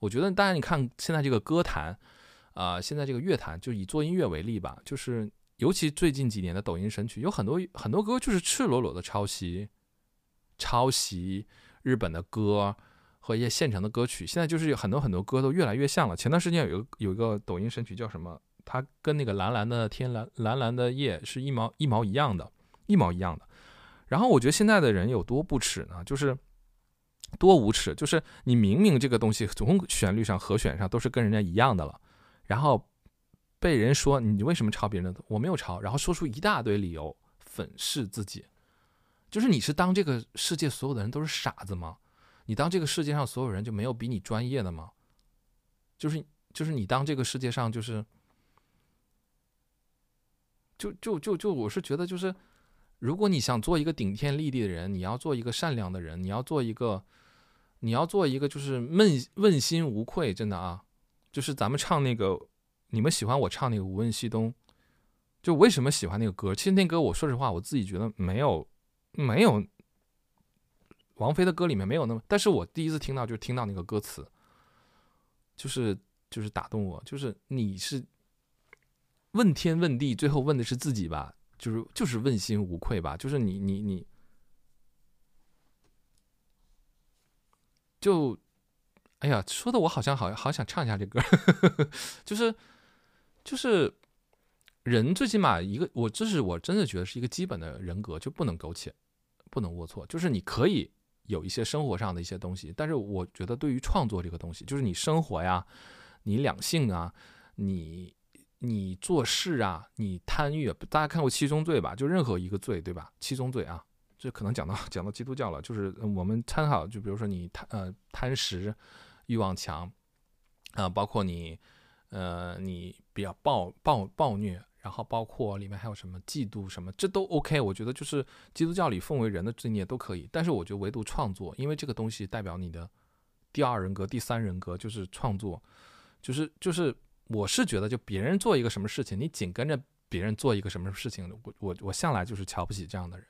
我觉得，大家你看现在这个歌坛，啊，现在这个乐坛，就以做音乐为例吧，就是尤其最近几年的抖音神曲，有很多很多歌就是赤裸裸的抄袭。抄袭日本的歌和一些现成的歌曲，现在就是有很多很多歌都越来越像了。前段时间有一个有一个抖音神曲叫什么？它跟那个蓝蓝的天蓝蓝蓝的夜是一毛一毛一样的，一毛一样的。然后我觉得现在的人有多不耻呢？就是多无耻，就是你明明这个东西从旋律上和弦上都是跟人家一样的了，然后被人说你为什么抄别人的？我没有抄，然后说出一大堆理由粉饰自己。就是你是当这个世界所有的人都是傻子吗？你当这个世界上所有人就没有比你专业的吗？就是就是你当这个世界上就是，就就就就我是觉得就是，如果你想做一个顶天立地的人，你要做一个善良的人，你要做一个，你要做一个就是问问心无愧，真的啊，就是咱们唱那个，你们喜欢我唱那个《无问西东》，就为什么喜欢那个歌？其实那歌我说实话，我自己觉得没有。没有，王菲的歌里面没有那么，但是我第一次听到就是听到那个歌词，就是就是打动我，就是你是问天问地，最后问的是自己吧，就是就是问心无愧吧，就是你你你，就，哎呀，说的我好像好好想唱一下这歌，就是就是。人最起码一个，我这是我真的觉得是一个基本的人格，就不能苟且，不能龌龊。就是你可以有一些生活上的一些东西，但是我觉得对于创作这个东西，就是你生活呀，你两性啊，你你做事啊，你贪欲，大家看过七宗罪吧？就任何一个罪，对吧？七宗罪啊，这可能讲到讲到基督教了，就是我们参考，就比如说你贪呃贪食，欲望强，啊，包括你呃你比较暴暴暴虐。然后包括里面还有什么嫉妒什么，这都 OK。我觉得就是基督教里奉为人的罪孽都可以，但是我觉得唯独创作，因为这个东西代表你的第二人格、第三人格，就是创作，就是就是我是觉得，就别人做一个什么事情，你紧跟着别人做一个什么事情，我我我向来就是瞧不起这样的人，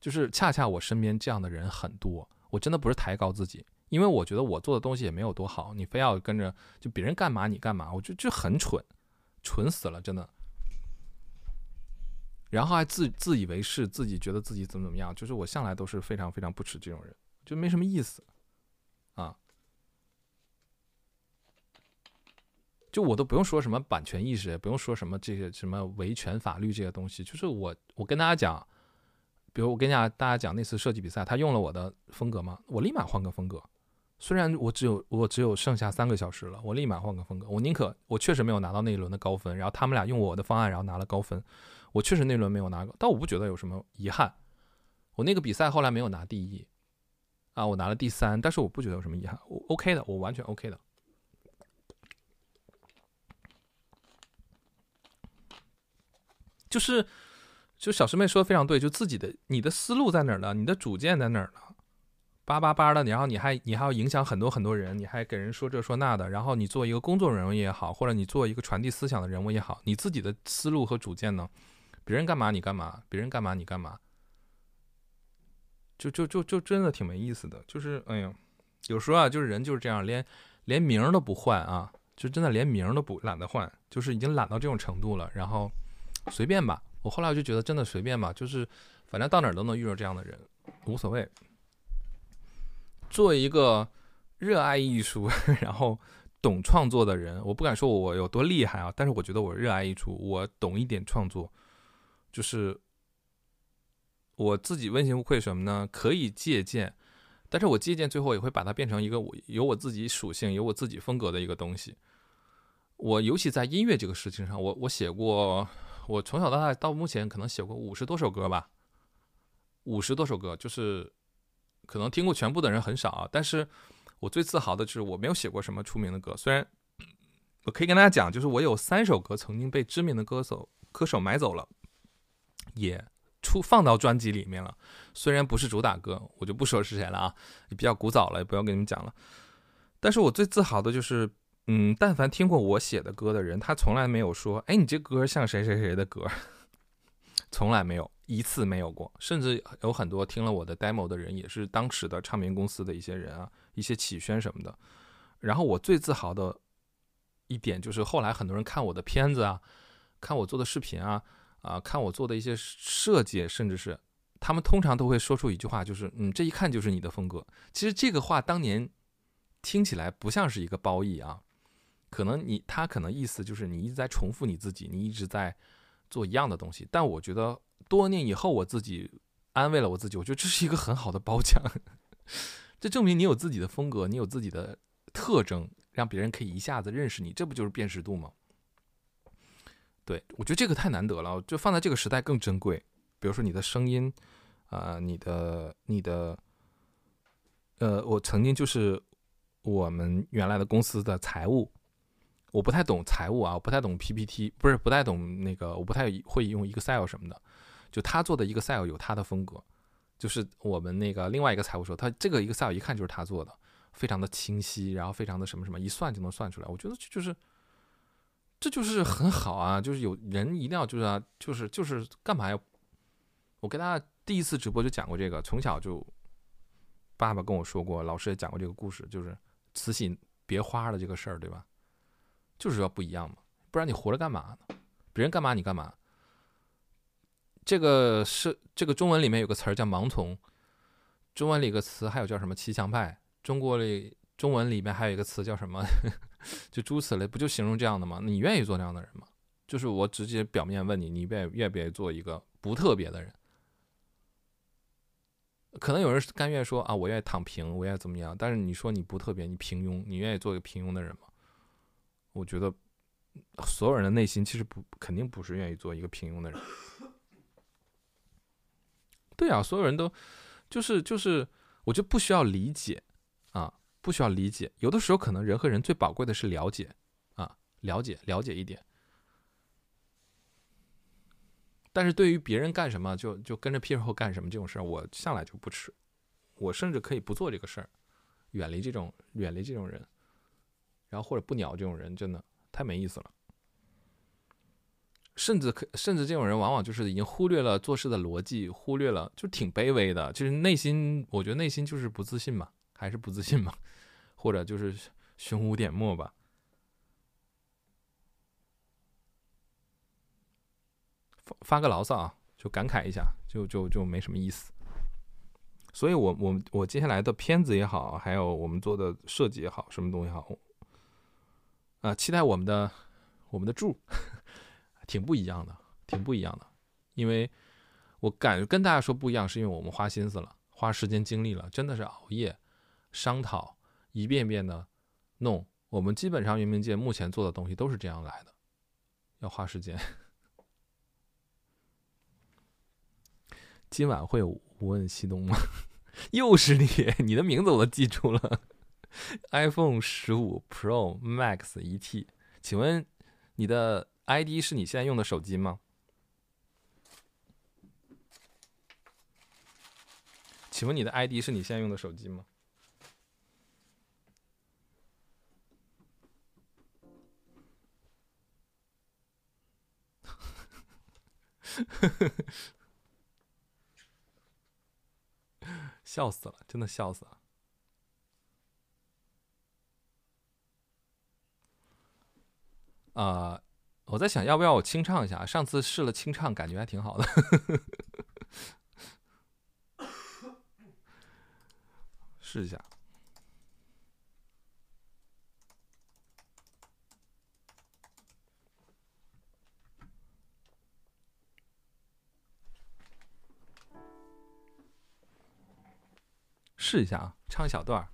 就是恰恰我身边这样的人很多，我真的不是抬高自己，因为我觉得我做的东西也没有多好，你非要跟着就别人干嘛你干嘛，我就就很蠢。蠢死了，真的。然后还自自以为是，自己觉得自己怎么怎么样，就是我向来都是非常非常不耻这种人，就没什么意思，啊，就我都不用说什么版权意识，也不用说什么这些什么维权法律这些东西，就是我我跟大家讲，比如我跟大家大家讲那次设计比赛，他用了我的风格吗？我立马换个风格。虽然我只有我只有剩下三个小时了，我立马换个风格。我宁可我确实没有拿到那一轮的高分，然后他们俩用我的方案，然后拿了高分。我确实那轮没有拿，但我不觉得有什么遗憾。我那个比赛后来没有拿第一，啊，我拿了第三，但是我不觉得有什么遗憾，我 OK 的，我完全 OK 的。就是，就小师妹说的非常对，就自己的你的思路在哪儿呢？你的主见在哪儿呢？叭叭叭的，然后你还你还要影响很多很多人，你还给人说这说那的，然后你做一个工作人物也好，或者你做一个传递思想的人物也好，你自己的思路和主见呢？别人干嘛你干嘛，别人干嘛你干嘛，就就就就真的挺没意思的。就是哎呀，有时候啊，就是人就是这样，连连名都不换啊，就真的连名都不懒得换，就是已经懒到这种程度了。然后随便吧，我后来我就觉得真的随便吧，就是反正到哪儿都能遇到这样的人，无所谓。作为一个热爱艺术，然后懂创作的人，我不敢说我有多厉害啊，但是我觉得我热爱艺术，我懂一点创作，就是我自己问心无愧什么呢？可以借鉴，但是我借鉴最后也会把它变成一个我有我自己属性、有我自己风格的一个东西。我尤其在音乐这个事情上，我我写过，我从小到大到目前可能写过五十多首歌吧，五十多首歌，就是。可能听过全部的人很少啊，但是我最自豪的就是我没有写过什么出名的歌。虽然我可以跟大家讲，就是我有三首歌曾经被知名的歌手歌手买走了，也出放到专辑里面了。虽然不是主打歌，我就不说是谁了啊，也比较古早了，也不要跟你们讲了。但是我最自豪的就是，嗯，但凡听过我写的歌的人，他从来没有说，哎，你这歌像谁谁谁的歌，从来没有。一次没有过，甚至有很多听了我的 demo 的人，也是当时的唱片公司的一些人啊，一些企宣什么的。然后我最自豪的一点就是，后来很多人看我的片子啊，看我做的视频啊，啊，看我做的一些设计，甚至是他们通常都会说出一句话，就是嗯，这一看就是你的风格。其实这个话当年听起来不像是一个褒义啊，可能你他可能意思就是你一直在重复你自己，你一直在做一样的东西。但我觉得。多年以后，我自己安慰了我自己，我觉得这是一个很好的褒奖，这证明你有自己的风格，你有自己的特征，让别人可以一下子认识你，这不就是辨识度吗？对我觉得这个太难得了，就放在这个时代更珍贵。比如说你的声音，啊，你的你的，呃，我曾经就是我们原来的公司的财务，我不太懂财务啊，我不太懂 PPT，不是不太懂那个，我不太会用 Excel 什么的。就他做的 Excel 有他的风格，就是我们那个另外一个财务说，他这个 Excel 一看就是他做的，非常的清晰，然后非常的什么什么，一算就能算出来。我觉得这就是，这就是很好啊，就是有人一定要就是啊，就是就是干嘛要？我跟大家第一次直播就讲过这个，从小就爸爸跟我说过，老师也讲过这个故事，就是慈禧别花的这个事儿，对吧？就是要不一样嘛，不然你活着干嘛呢？别人干嘛你干嘛？这个是这个中文里面有个词儿叫盲从，中文里个词还有叫什么骑墙派，中国里中文里面还有一个词叫什么，就诸此类，不就形容这样的吗？你愿意做这样的人吗？就是我直接表面问你，你愿愿不愿意做一个不特别的人？可能有人甘愿说啊，我愿意躺平，我愿意怎么样？但是你说你不特别，你平庸，你愿意做一个平庸的人吗？我觉得所有人的内心其实不肯定不是愿意做一个平庸的人。对啊，所有人都就是就是，我就不需要理解啊，不需要理解。有的时候可能人和人最宝贵的是了解啊，了解了解一点。但是对于别人干什么就就跟着屁股干什么这种事儿，我向来就不吃。我甚至可以不做这个事儿，远离这种远离这种人，然后或者不鸟这种人，真的太没意思了。甚至可，甚至这种人往往就是已经忽略了做事的逻辑，忽略了，就挺卑微的。就是内心，我觉得内心就是不自信嘛，还是不自信嘛，或者就是胸无点墨吧。发发个牢骚啊，就感慨一下，就就就没什么意思。所以我我我接下来的片子也好，还有我们做的设计也好，什么东西好，啊，期待我们的我们的柱。挺不一样的，挺不一样的，因为我敢跟大家说不一样，是因为我们花心思了，花时间精力了，真的是熬夜商讨，一遍遍的弄。我们基本上圆明界目前做的东西都是这样来的，要花时间。今晚会无问西东吗？又是你，你的名字我都记住了。iPhone 十五 Pro Max 一 T，请问你的 ID 是你现在用的手机吗？请问你的 ID 是你现在用的手机吗？呵呵呵笑死了，真的笑死了。啊、我在想要不要我清唱一下，上次试了清唱，感觉还挺好的。试一下。试一下啊，唱一小段儿。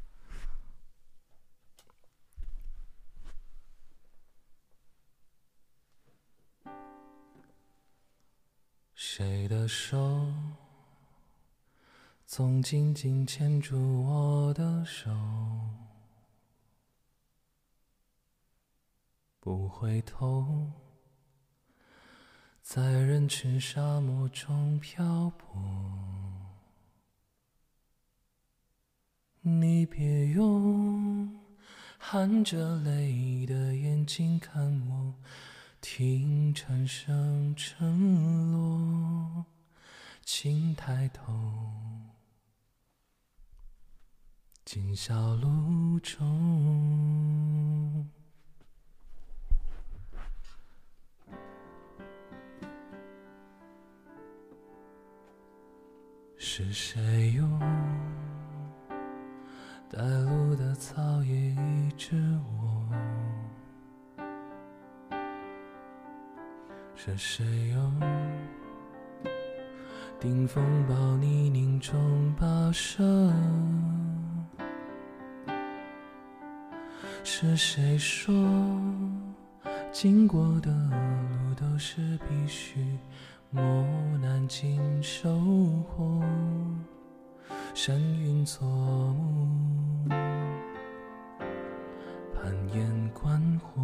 谁的手总紧紧牵住我的手，不回头，在人群沙漠中漂泊。你别用含着泪的眼睛看我。听蝉声沉落，请抬头，今宵路中，是谁用带路的草叶医治我？是谁用顶风抱你凝重跋涉？是谁说经过的路都是必须磨难经收获？山云作幕，攀岩观火。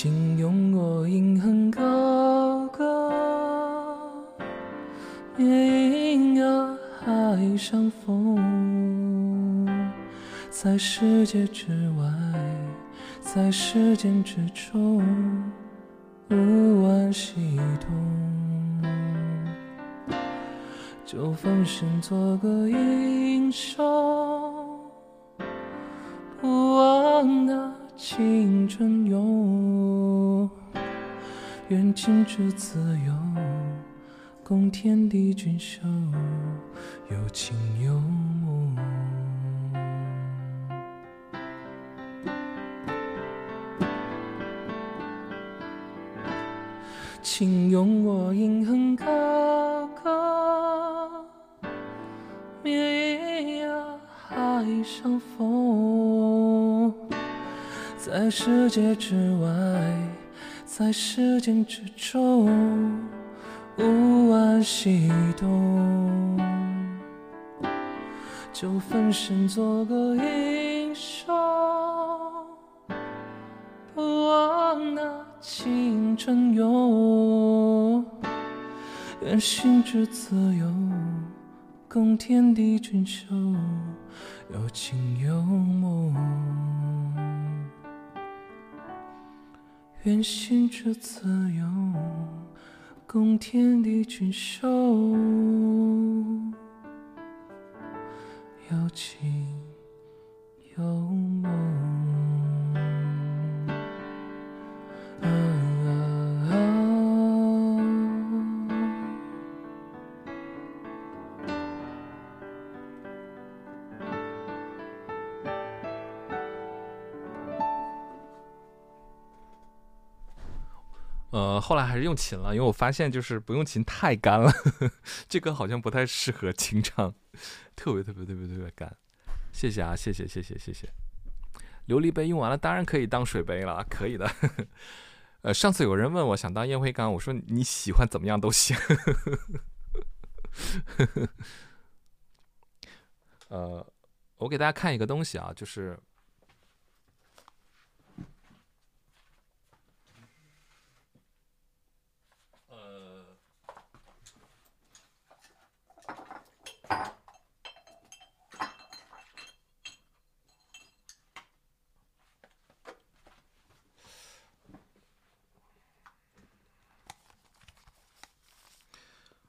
请用我银痕高歌，灭阴阳海上风，在世界之外，在时间之中，无问西东，就分身做个英雄，不忘那。青春永，愿尽致自由，共天地俊秀，有情有梦。请用我银痕高歌，灭阴阳海上风。在世界之外，在时间之中，无问西东，就分身做个英雄，不忘那青春勇，愿心之自由，共天地俊秀，有情有梦。愿心之自由，共天地俊秀，有情有梦。呃，后来还是用琴了，因为我发现就是不用琴太干了，呵 呵这歌好像不太适合清唱，特别特别特别特别干。谢谢啊，谢谢谢谢谢谢。琉璃杯用完了，当然可以当水杯了，可以的。呃，上次有人问我想当烟灰缸，我说你喜欢怎么样都行。呃，我给大家看一个东西啊，就是。呃，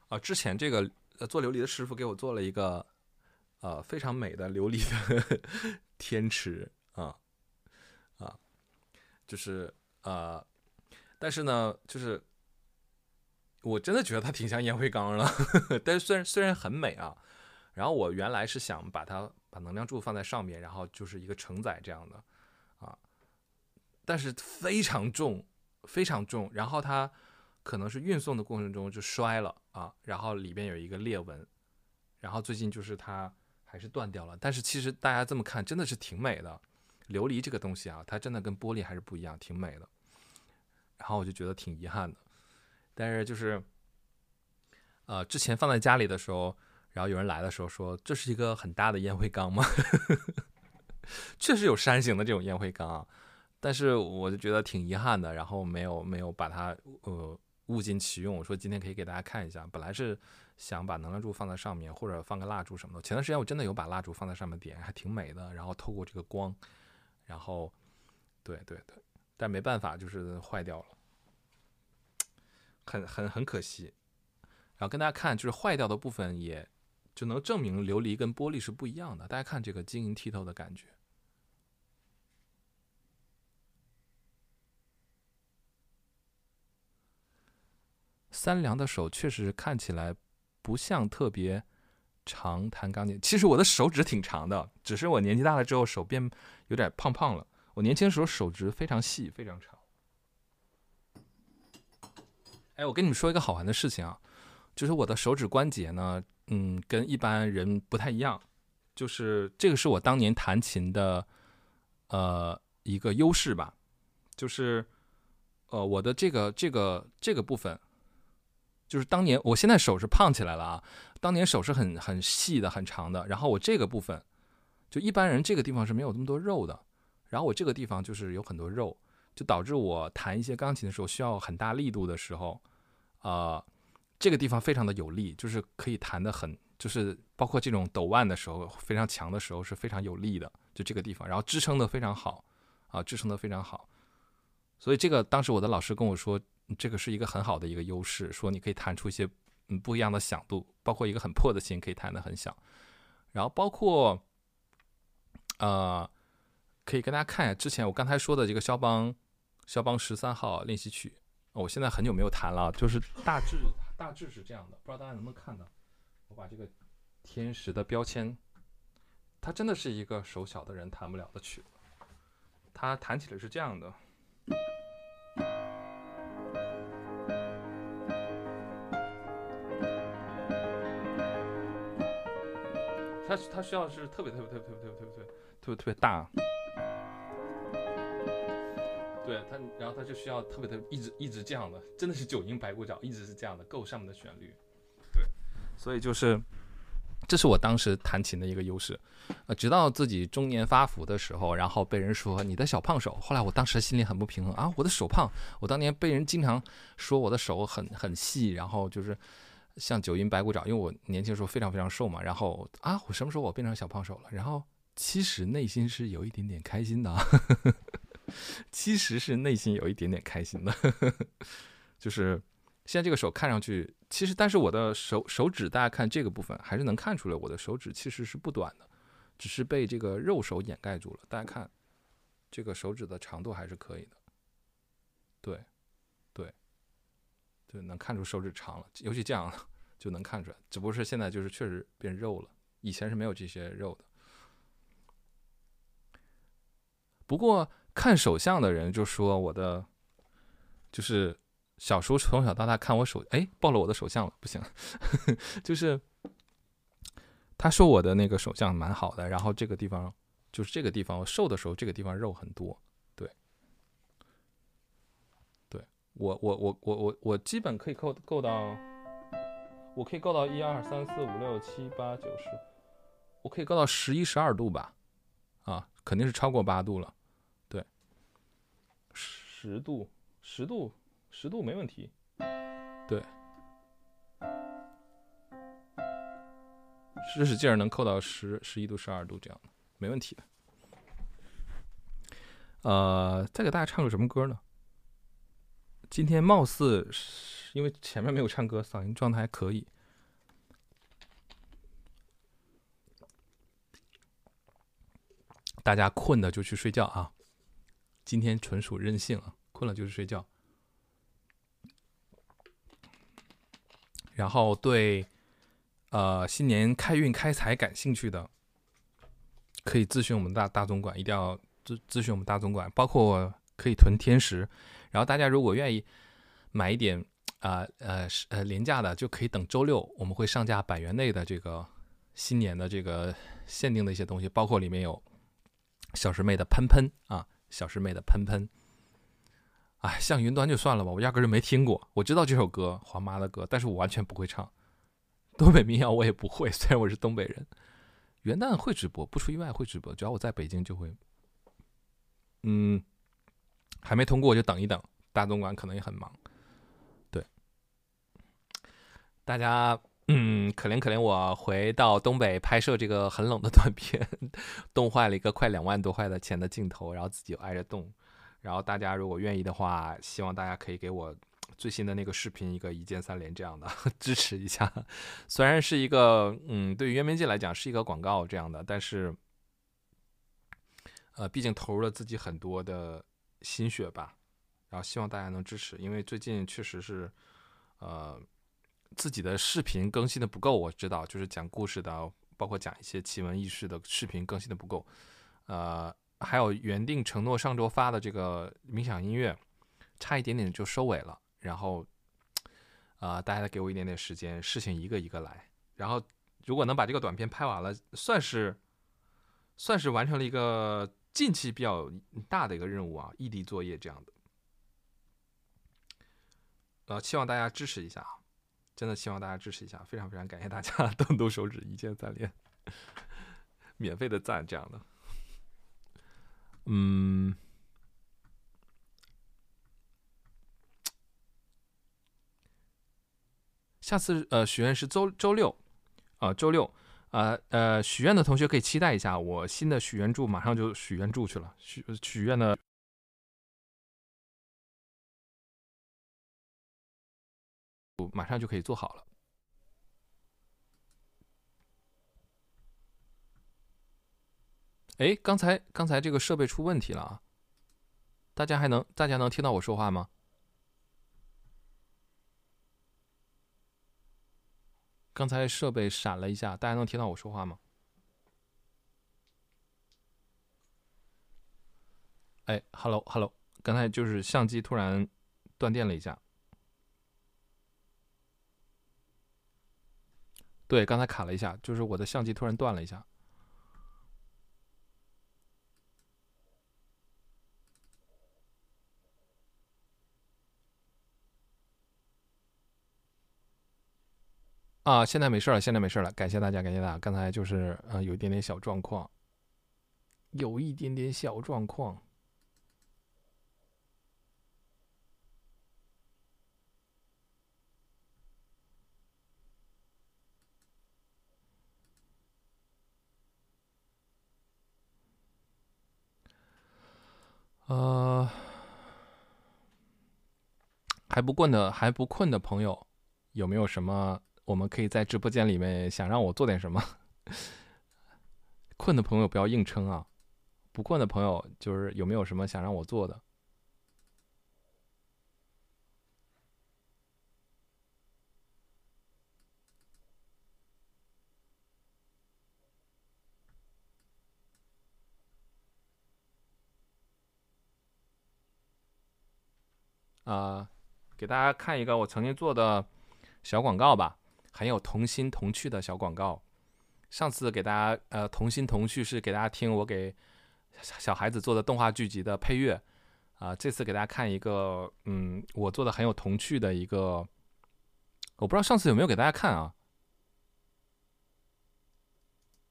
啊，之前这个呃做琉璃的师傅给我做了一个呃非常美的琉璃的 天池啊啊，就是呃，但是呢，就是我真的觉得它挺像烟灰缸了，但是虽然虽然很美啊，然后我原来是想把它把能量柱放在上面，然后就是一个承载这样的啊，但是非常重，非常重，然后它。可能是运送的过程中就摔了啊，然后里边有一个裂纹，然后最近就是它还是断掉了。但是其实大家这么看，真的是挺美的。琉璃这个东西啊，它真的跟玻璃还是不一样，挺美的。然后我就觉得挺遗憾的，但是就是呃，之前放在家里的时候，然后有人来的时候说这是一个很大的烟灰缸吗？确实有山形的这种烟灰缸，但是我就觉得挺遗憾的，然后没有没有把它呃。物尽其用，我说今天可以给大家看一下。本来是想把能量柱放在上面，或者放个蜡烛什么的。前段时间我真的有把蜡烛放在上面点，还挺美的。然后透过这个光，然后，对对对，但没办法，就是坏掉了，很很很可惜。然后跟大家看，就是坏掉的部分，也就能证明琉璃跟玻璃是不一样的。大家看这个晶莹剔透的感觉。三良的手确实看起来不像特别长弹钢琴。其实我的手指挺长的，只是我年纪大了之后手变有点胖胖了。我年轻时候手指非常细，非常长。哎，我跟你们说一个好玩的事情啊，就是我的手指关节呢，嗯，跟一般人不太一样。就是这个是我当年弹琴的呃一个优势吧，就是呃我的这个这个这个部分。就是当年，我现在手是胖起来了啊。当年手是很很细的、很长的。然后我这个部分，就一般人这个地方是没有那么多肉的。然后我这个地方就是有很多肉，就导致我弹一些钢琴的时候需要很大力度的时候，呃，这个地方非常的有力，就是可以弹的很，就是包括这种抖腕的时候非常强的时候是非常有力的，就这个地方，然后支撑的非常好啊，支撑的非常好。所以这个当时我的老师跟我说。这个是一个很好的一个优势，说你可以弹出一些嗯不一样的响度，包括一个很破的琴可以弹得很响，然后包括呃可以跟大家看一下之前我刚才说的这个肖邦肖邦十三号练习曲，我现在很久没有弹了，就是大致大致是这样的，不知道大家能不能看到，我把这个天使的标签，它真的是一个手小的人弹不了的曲，它弹起来是这样的。它它需要是特别特别特别特别特别特别特别特别大，对它，然后它就需要特别特别一直一直这样的，真的是九阴白骨爪，一直是这样的，够上面的旋律，对，所以就是这是我当时弹琴的一个优势，呃，直到自己中年发福的时候，然后被人说你的小胖手，后来我当时心里很不平衡啊，我的手胖，我当年被人经常说我的手很很细，然后就是。像九阴白骨爪，因为我年轻的时候非常非常瘦嘛，然后啊，我什么时候我变成小胖手了？然后其实内心是有一点点开心的，啊其实是内心有一点点开心的，就是现在这个手看上去，其实但是我的手手指，大家看这个部分还是能看出来，我的手指其实是不短的，只是被这个肉手掩盖住了。大家看这个手指的长度还是可以的，对。就能看出手指长了，尤其这样就能看出来。只不过是现在就是确实变肉了，以前是没有这些肉的。不过看手相的人就说我的，就是小时候从小到大看我手，哎，暴露我的手相了，不行。就是他说我的那个手相蛮好的，然后这个地方就是这个地方我瘦的时候，这个地方肉很多。对，对我我我我我我基本可以够够到，我可以够到一二三四五六七八九十，我可以够到十一十二度吧，啊，肯定是超过八度了。对，十度十度十度没问题。对。使使劲儿能扣到十十一度、十二度这样的，没问题的。呃，再给大家唱个什么歌呢？今天貌似是因为前面没有唱歌，嗓音状态还可以。大家困的就去睡觉啊！今天纯属任性啊，困了就去睡觉。然后对。呃，新年开运开财感兴趣的，可以咨询我们大大总管，一定要咨咨询我们大总管，包括可以囤天时。然后大家如果愿意买一点啊呃呃廉价的，就可以等周六我们会上架百元内的这个新年的这个限定的一些东西，包括里面有小师妹的喷喷啊，小师妹的喷喷。哎，像云端就算了吧，我压根就没听过。我知道这首歌，黄妈的歌，但是我完全不会唱。东北民谣我也不会，虽然我是东北人。元旦会直播，不出意外会直播，只要我在北京就会。嗯，还没通过就等一等，大总管可能也很忙。对，大家嗯，可怜可怜我回到东北拍摄这个很冷的短片，冻坏了一个快两万多块的钱的镜头，然后自己又挨着冻。然后大家如果愿意的话，希望大家可以给我。最新的那个视频，一个一键三连这样的支持一下，虽然是一个嗯，对于渊明记来讲是一个广告这样的，但是，呃，毕竟投入了自己很多的心血吧，然后希望大家能支持，因为最近确实是，呃，自己的视频更新的不够，我知道，就是讲故事的，包括讲一些奇闻异事的视频更新的不够，呃，还有原定承诺上周发的这个冥想音乐，差一点点就收尾了。然后，啊，大家再给我一点点时间，事情一个一个来。然后，如果能把这个短片拍完了，算是，算是完成了一个近期比较大的一个任务啊，异地作业这样的。呃，希望大家支持一下啊，真的希望大家支持一下，非常非常感谢大家动动手指，一键三连，免费的赞这样的。嗯。下次呃许愿是周周六，啊周六，呃呃许愿的同学可以期待一下，我新的许愿柱马上就许愿柱去了，许许愿的，马上就可以做好了。哎，刚才刚才这个设备出问题了啊，大家还能大家能听到我说话吗？刚才设备闪了一下，大家能听到我说话吗？哎，hello，hello，刚才就是相机突然断电了一下。对，刚才卡了一下，就是我的相机突然断了一下。啊，现在没事了，现在没事了，感谢大家，感谢大家。刚才就是呃，有一点点小状况，有一点点小状况。呃，还不困的还不困的朋友，有没有什么？我们可以在直播间里面想让我做点什么，困的朋友不要硬撑啊，不困的朋友就是有没有什么想让我做的？啊，给大家看一个我曾经做的小广告吧。很有童心童趣的小广告，上次给大家呃童心童趣是给大家听我给小孩子做的动画剧集的配乐啊、这次给大家看一个嗯我做的很有童趣的一个，我不知道上次有没有给大家看啊。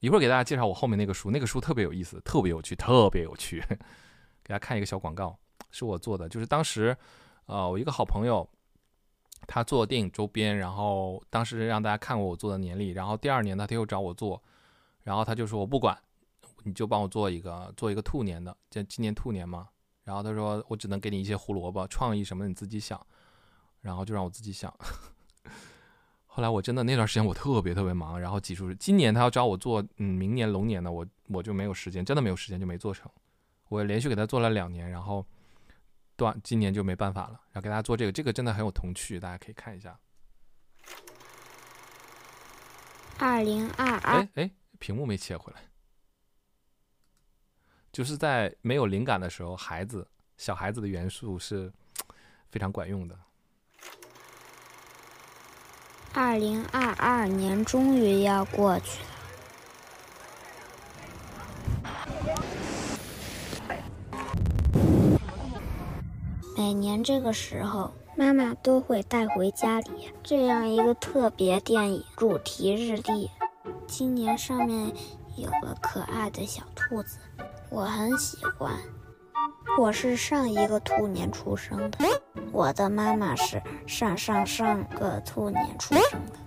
一会儿给大家介绍我后面那个书，那个书特别有意思，特别有趣，特别有趣。给大家看一个小广告，是我做的，就是当时，呃，我一个好朋友，他做电影周边，然后当时让大家看过我做的年历，然后第二年呢，他又找我做，然后他就说我不管，你就帮我做一个，做一个兔年的，这今年兔年嘛。然后他说我只能给你一些胡萝卜，创意什么你自己想，然后就让我自己想。后来我真的那段时间我特别特别忙，然后挤出今年他要找我做，嗯，明年龙年的我我就没有时间，真的没有时间就没做成。我连续给他做了两年，然后断今年就没办法了。然后给大家做这个，这个真的很有童趣，大家可以看一下。二零二二哎哎，屏幕没切回来，就是在没有灵感的时候，孩子小孩子的元素是非常管用的。二零二二年终于要过去了。每年这个时候，妈妈都会带回家里这样一个特别电影主题日历。今年上面有个可爱的小兔子，我很喜欢。我是上一个兔年出生的，我的妈妈是上上上个兔年出生的。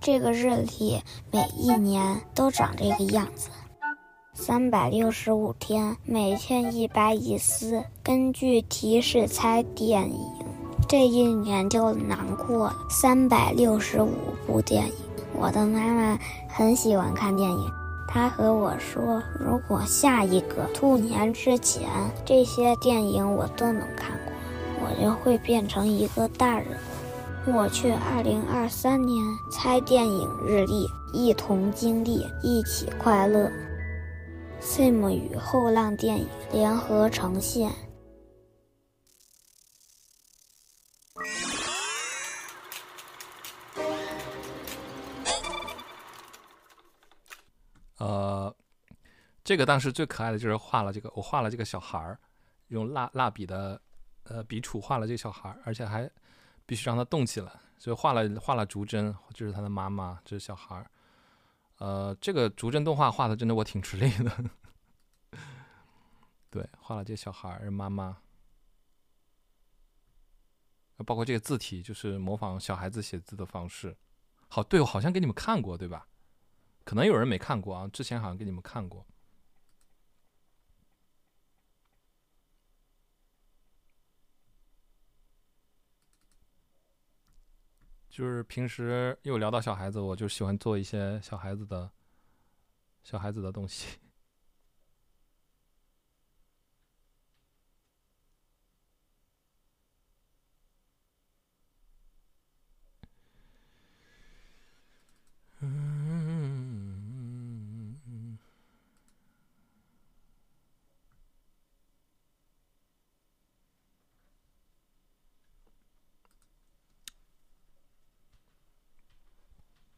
这个日历每一年都长这个样子，三百六十五天，每天一百一丝。根据提示猜电影，这一年就难过了三百六十五部电影。我的妈妈很喜欢看电影。她和我说，如果下一个兔年之前这些电影我都能看过，我就会变成一个大人。我去二零二三年猜电影日历，一同经历，一起快乐。Sim 与后浪电影联合呈现。呃，这个当时最可爱的就是画了这个，我画了这个小孩儿，用蜡蜡笔的呃笔触画了这个小孩儿，而且还必须让他动起来，所以画了画了竹针，这是他的妈妈，这是小孩儿。呃，这个逐帧动画画的真的我挺吃力的，对，画了这小孩儿妈妈，包括这个字体，就是模仿小孩子写字的方式。好，对我好像给你们看过，对吧？可能有人没看过啊，之前好像给你们看过。就是平时又聊到小孩子，我就喜欢做一些小孩子的、小孩子的东西。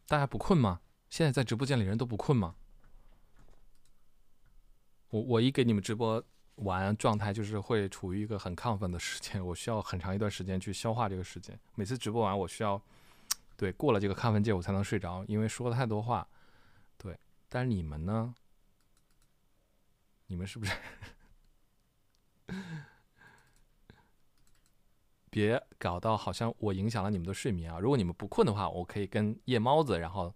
大家不困吗？现在在直播间里人都不困吗？我我一给你们直播完状态，就是会处于一个很亢奋的时间，我需要很长一段时间去消化这个时间。每次直播完，我需要对过了这个亢奋界，我才能睡着，因为说了太多话。对，但是你们呢？你们是不是？别搞到好像我影响了你们的睡眠啊！如果你们不困的话，我可以跟夜猫子，然后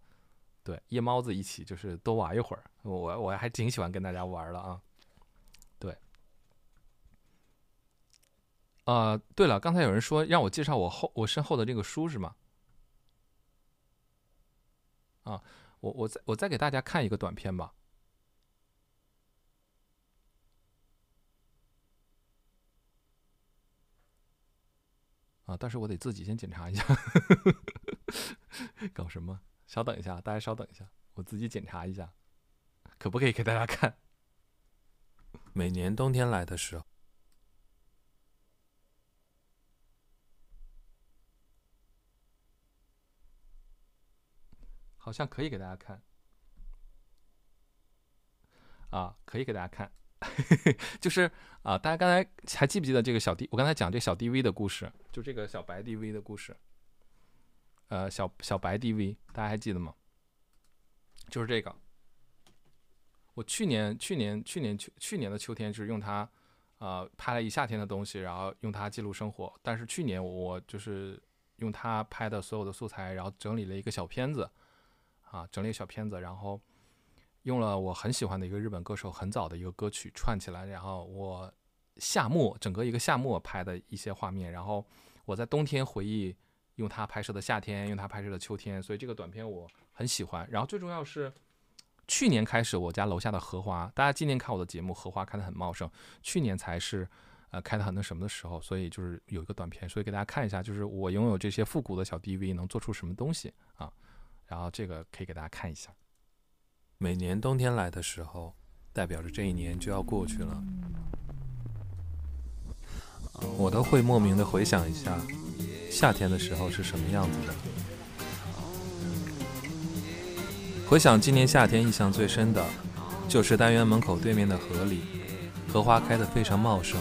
对夜猫子一起，就是多玩一会儿。我我还挺喜欢跟大家玩的啊。对，啊、对了，刚才有人说让我介绍我后我身后的这个书是吗？啊，我我再我再给大家看一个短片吧。啊，但是我得自己先检查一下，搞什么？稍等一下，大家稍等一下，我自己检查一下，可不可以给大家看？每年冬天来的时候，好像可以给大家看。啊，可以给大家看，就是啊，大家刚才还记不记得这个小 D？我刚才讲这小 DV 的故事，就这个小白 DV 的故事，呃，小小白 DV，大家还记得吗？就是这个，我去年去年去年去去年的秋天就是用它，呃，拍了一夏天的东西，然后用它记录生活。但是去年我就是用它拍的所有的素材，然后整理了一个小片子，啊，整理小片子，然后。用了我很喜欢的一个日本歌手很早的一个歌曲串起来，然后我夏末整个一个夏末拍的一些画面，然后我在冬天回忆用它拍摄的夏天，用它拍摄的秋天，所以这个短片我很喜欢。然后最重要是去年开始我家楼下的荷花，大家今年看我的节目，荷花开得很茂盛，去年才是呃开的很那什么的时候，所以就是有一个短片，所以给大家看一下，就是我拥有这些复古的小 DV 能做出什么东西啊，然后这个可以给大家看一下。每年冬天来的时候，代表着这一年就要过去了。我都会莫名的回想一下，夏天的时候是什么样子的。回想今年夏天印象最深的，就是单元门口对面的河里，荷花开得非常茂盛，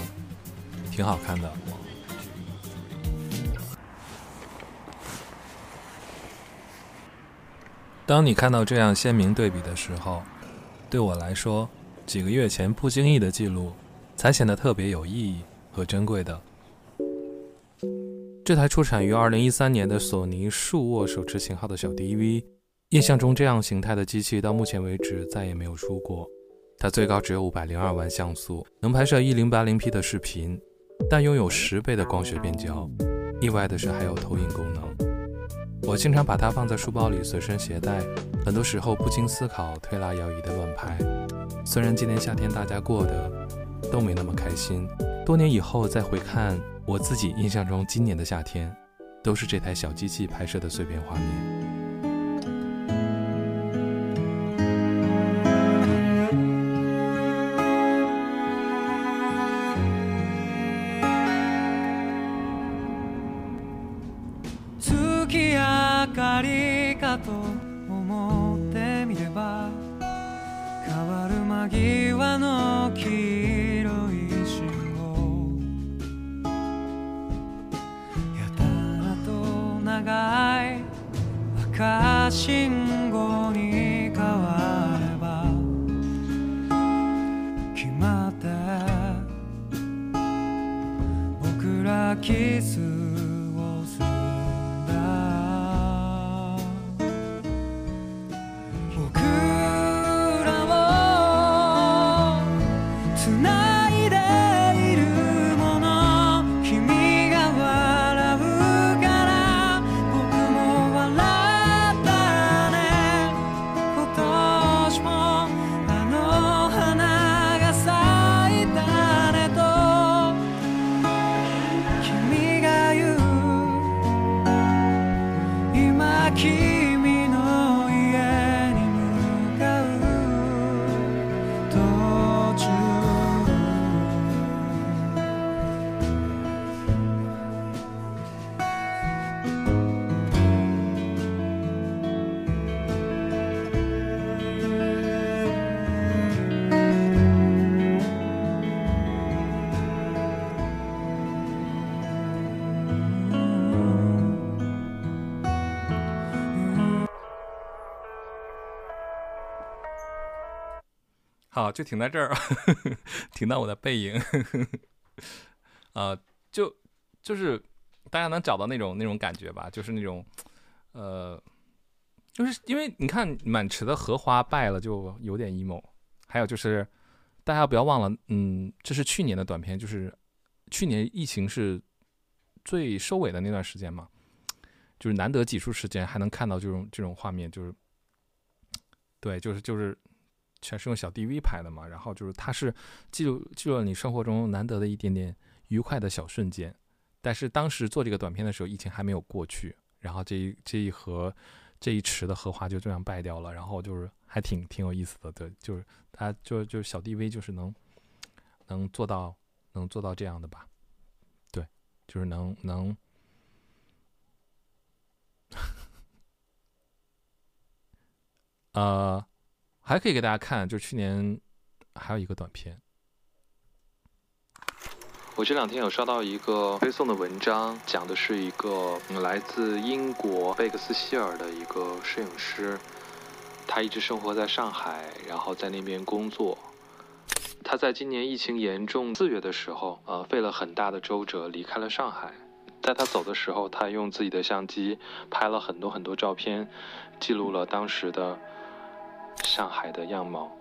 挺好看的。当你看到这样鲜明对比的时候，对我来说，几个月前不经意的记录，才显得特别有意义和珍贵的。这台出产于2013年的索尼数握手持型号的小 DV，印象中这样形态的机器到目前为止再也没有出过。它最高只有502万像素，能拍摄 1080P 的视频，但拥有十倍的光学变焦。意外的是，还有投影功能。我经常把它放在书包里随身携带，很多时候不经思考、推拉摇移的乱拍。虽然今年夏天大家过得都没那么开心，多年以后再回看我自己印象中今年的夏天，都是这台小机器拍摄的碎片画面。と思ってみれば変わる間際の黄色い信号。やたらと長い赤信号に変われば決まって僕らキス好，就停在这儿，停到我的背影。啊，就就是大家能找到那种那种感觉吧，就是那种，呃，就是因为你看满池的荷花败了，就有点 emo。还有就是，大家不要忘了，嗯，这是去年的短片，就是去年疫情是最收尾的那段时间嘛，就是难得几处时间还能看到这种这种画面，就是对，就是就是。全是用小 DV 拍的嘛，然后就是它是记录记录了你生活中难得的一点点愉快的小瞬间。但是当时做这个短片的时候，疫情还没有过去，然后这一这一盒这一池的荷花就这样败掉了，然后就是还挺挺有意思的，对，就是它就就小 DV 就是能能做到能做到这样的吧，对，就是能能，呃。还可以给大家看，就去年还有一个短片。我这两天有刷到一个推送的文章，讲的是一个来自英国贝克斯希尔的一个摄影师，他一直生活在上海，然后在那边工作。他在今年疫情严重四月的时候，呃，费了很大的周折离开了上海。在他走的时候，他用自己的相机拍了很多很多照片，记录了当时的上海的样貌。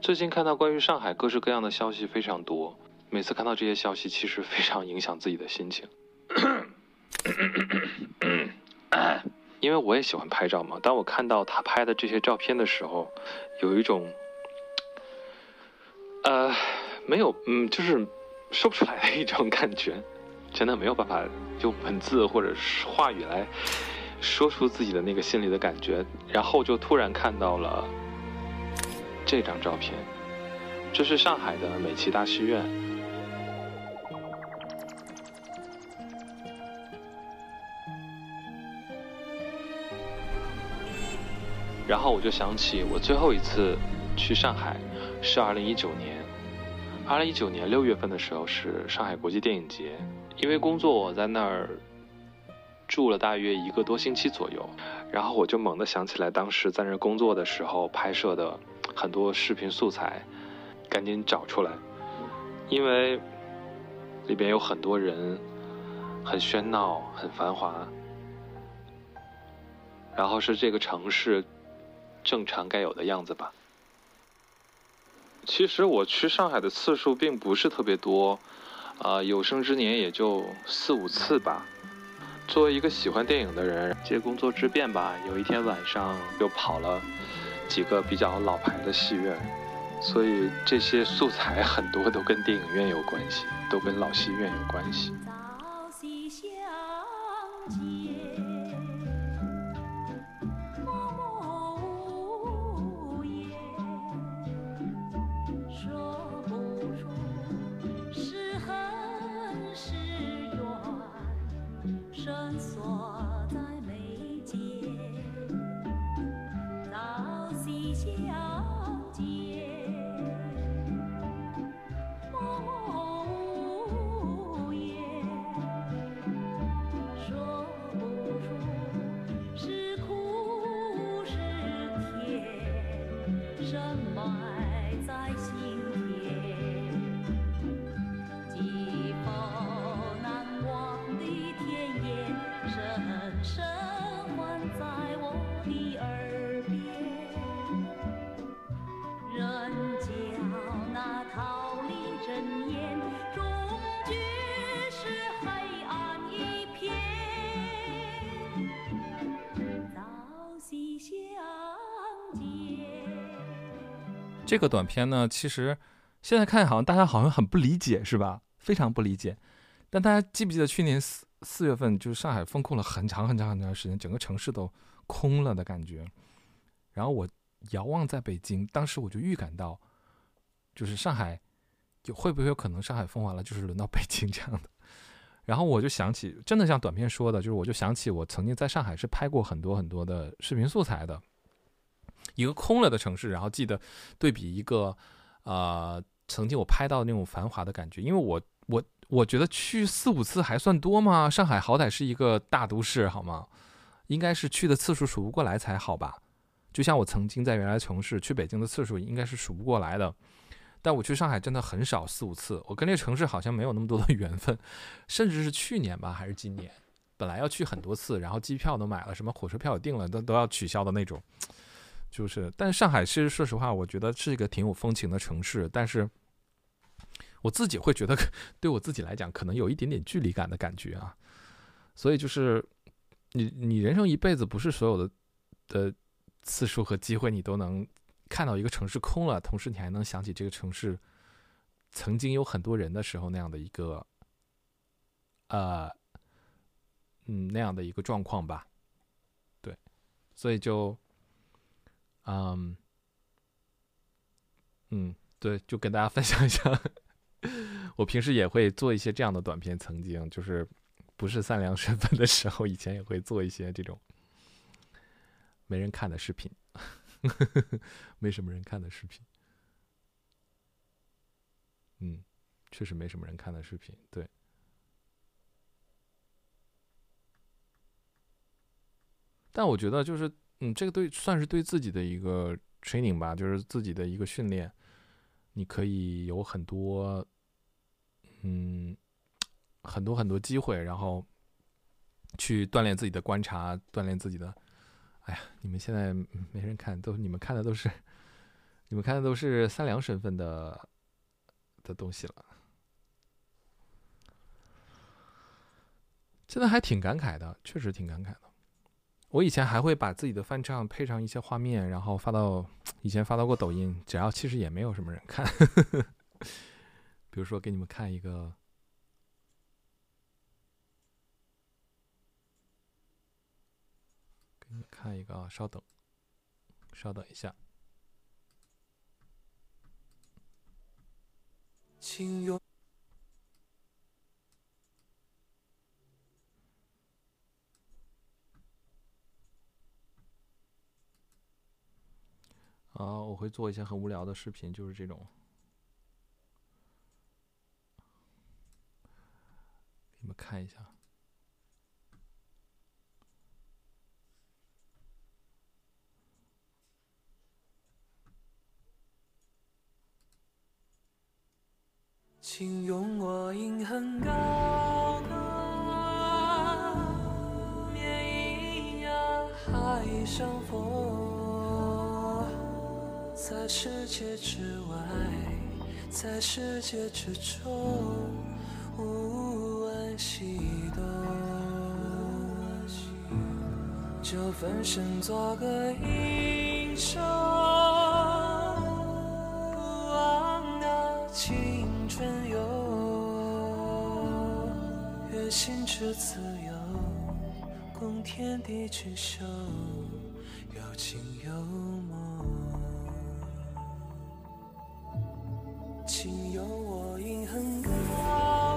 最近看到关于上海各式各样的消息非常多。每次看到这些消息，其实非常影响自己的心情，因为我也喜欢拍照嘛。当我看到他拍的这些照片的时候，有一种，呃，没有，嗯，就是说不出来的一种感觉，真的没有办法用文字或者是话语来说出自己的那个心里的感觉。然后就突然看到了这张照片，这是上海的美琪大戏院。然后我就想起，我最后一次去上海是二零一九年。二零一九年六月份的时候是上海国际电影节，因为工作我在那儿住了大约一个多星期左右。然后我就猛地想起来，当时在那工作的时候拍摄的很多视频素材，赶紧找出来，因为里边有很多人，很喧闹，很繁华。然后是这个城市。正常该有的样子吧。其实我去上海的次数并不是特别多，啊，有生之年也就四五次吧。作为一个喜欢电影的人，借工作之便吧，有一天晚上又跑了几个比较老牌的戏院，所以这些素材很多都跟电影院有关系，都跟老戏院有关系朝夕相。这个短片呢，其实现在看好像大家好像很不理解，是吧？非常不理解。但大家记不记得去年四四月份，就是上海封控了很长很长很长时间，整个城市都空了的感觉。然后我遥望在北京，当时我就预感到，就是上海就会不会有可能上海封完了，就是轮到北京这样的。然后我就想起，真的像短片说的，就是我就想起我曾经在上海是拍过很多很多的视频素材的。一个空了的城市，然后记得对比一个，呃，曾经我拍到那种繁华的感觉。因为我我我觉得去四五次还算多吗？上海好歹是一个大都市，好吗？应该是去的次数数不过来才好吧？就像我曾经在原来城市去北京的次数应该是数不过来的，但我去上海真的很少四五次。我跟这个城市好像没有那么多的 缘分，甚至是去年吧，还是今年，本来要去很多次，然后机票都买了，什么火车票也订了，都都要取消的那种。就是，但是上海其实说实话，我觉得是一个挺有风情的城市。但是我自己会觉得，对我自己来讲，可能有一点点距离感的感觉啊。所以就是，你你人生一辈子，不是所有的的次数和机会，你都能看到一个城市空了，同时你还能想起这个城市曾经有很多人的时候那样的一个，呃，嗯，那样的一个状况吧。对，所以就。嗯，嗯，对，就跟大家分享一下，我平时也会做一些这样的短片。曾经就是不是善良身份的时候，以前也会做一些这种没人看的视频，没什么人看的视频。嗯确实没什么人看的视频。对，但我觉得就是，嗯，这个对算是对自己的一个 training 吧，就是自己的一个训练，你可以有很多，嗯，很多很多机会，然后去锻炼自己的观察，锻炼自己的。哎呀，你们现在没人看，都你们看的都是，你们看的都是三良身份的的东西了。现在还挺感慨的，确实挺感慨的。我以前还会把自己的翻唱配上一些画面，然后发到以前发到过抖音，只要其实也没有什么人看。比如说，给你们看一个。给你们看一个啊，稍等，稍等一下。请用。啊，我会做一些很无聊的视频，就是这种，你们看一下。请用我音很高歌，绵咿呀海上佛，在世界之外，在世界之中，无问西东，就分身做个英雄。心之自由，共天地之秀，有情有梦。请由我音很高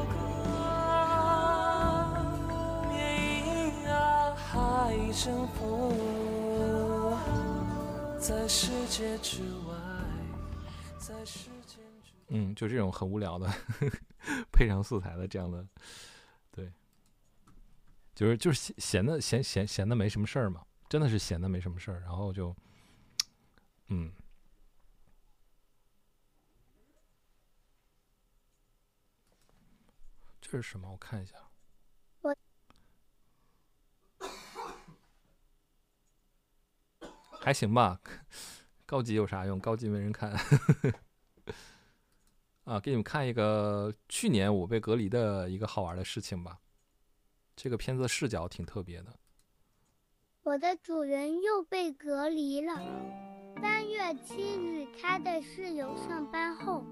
歌，绵咿呀海争锋，在世界之外，在世间嗯，就这种很无聊的，配上素材的这样的。对就是就是闲闲的闲闲闲的没什么事儿嘛，真的是闲的没什么事儿，然后就，嗯，这是什么？我看一下。我还行吧，高级有啥用？高级没人看。啊，给你们看一个去年我被隔离的一个好玩的事情吧。这个片子视角挺特别的。我的主人又被隔离了。三月七日，他的室友上班后，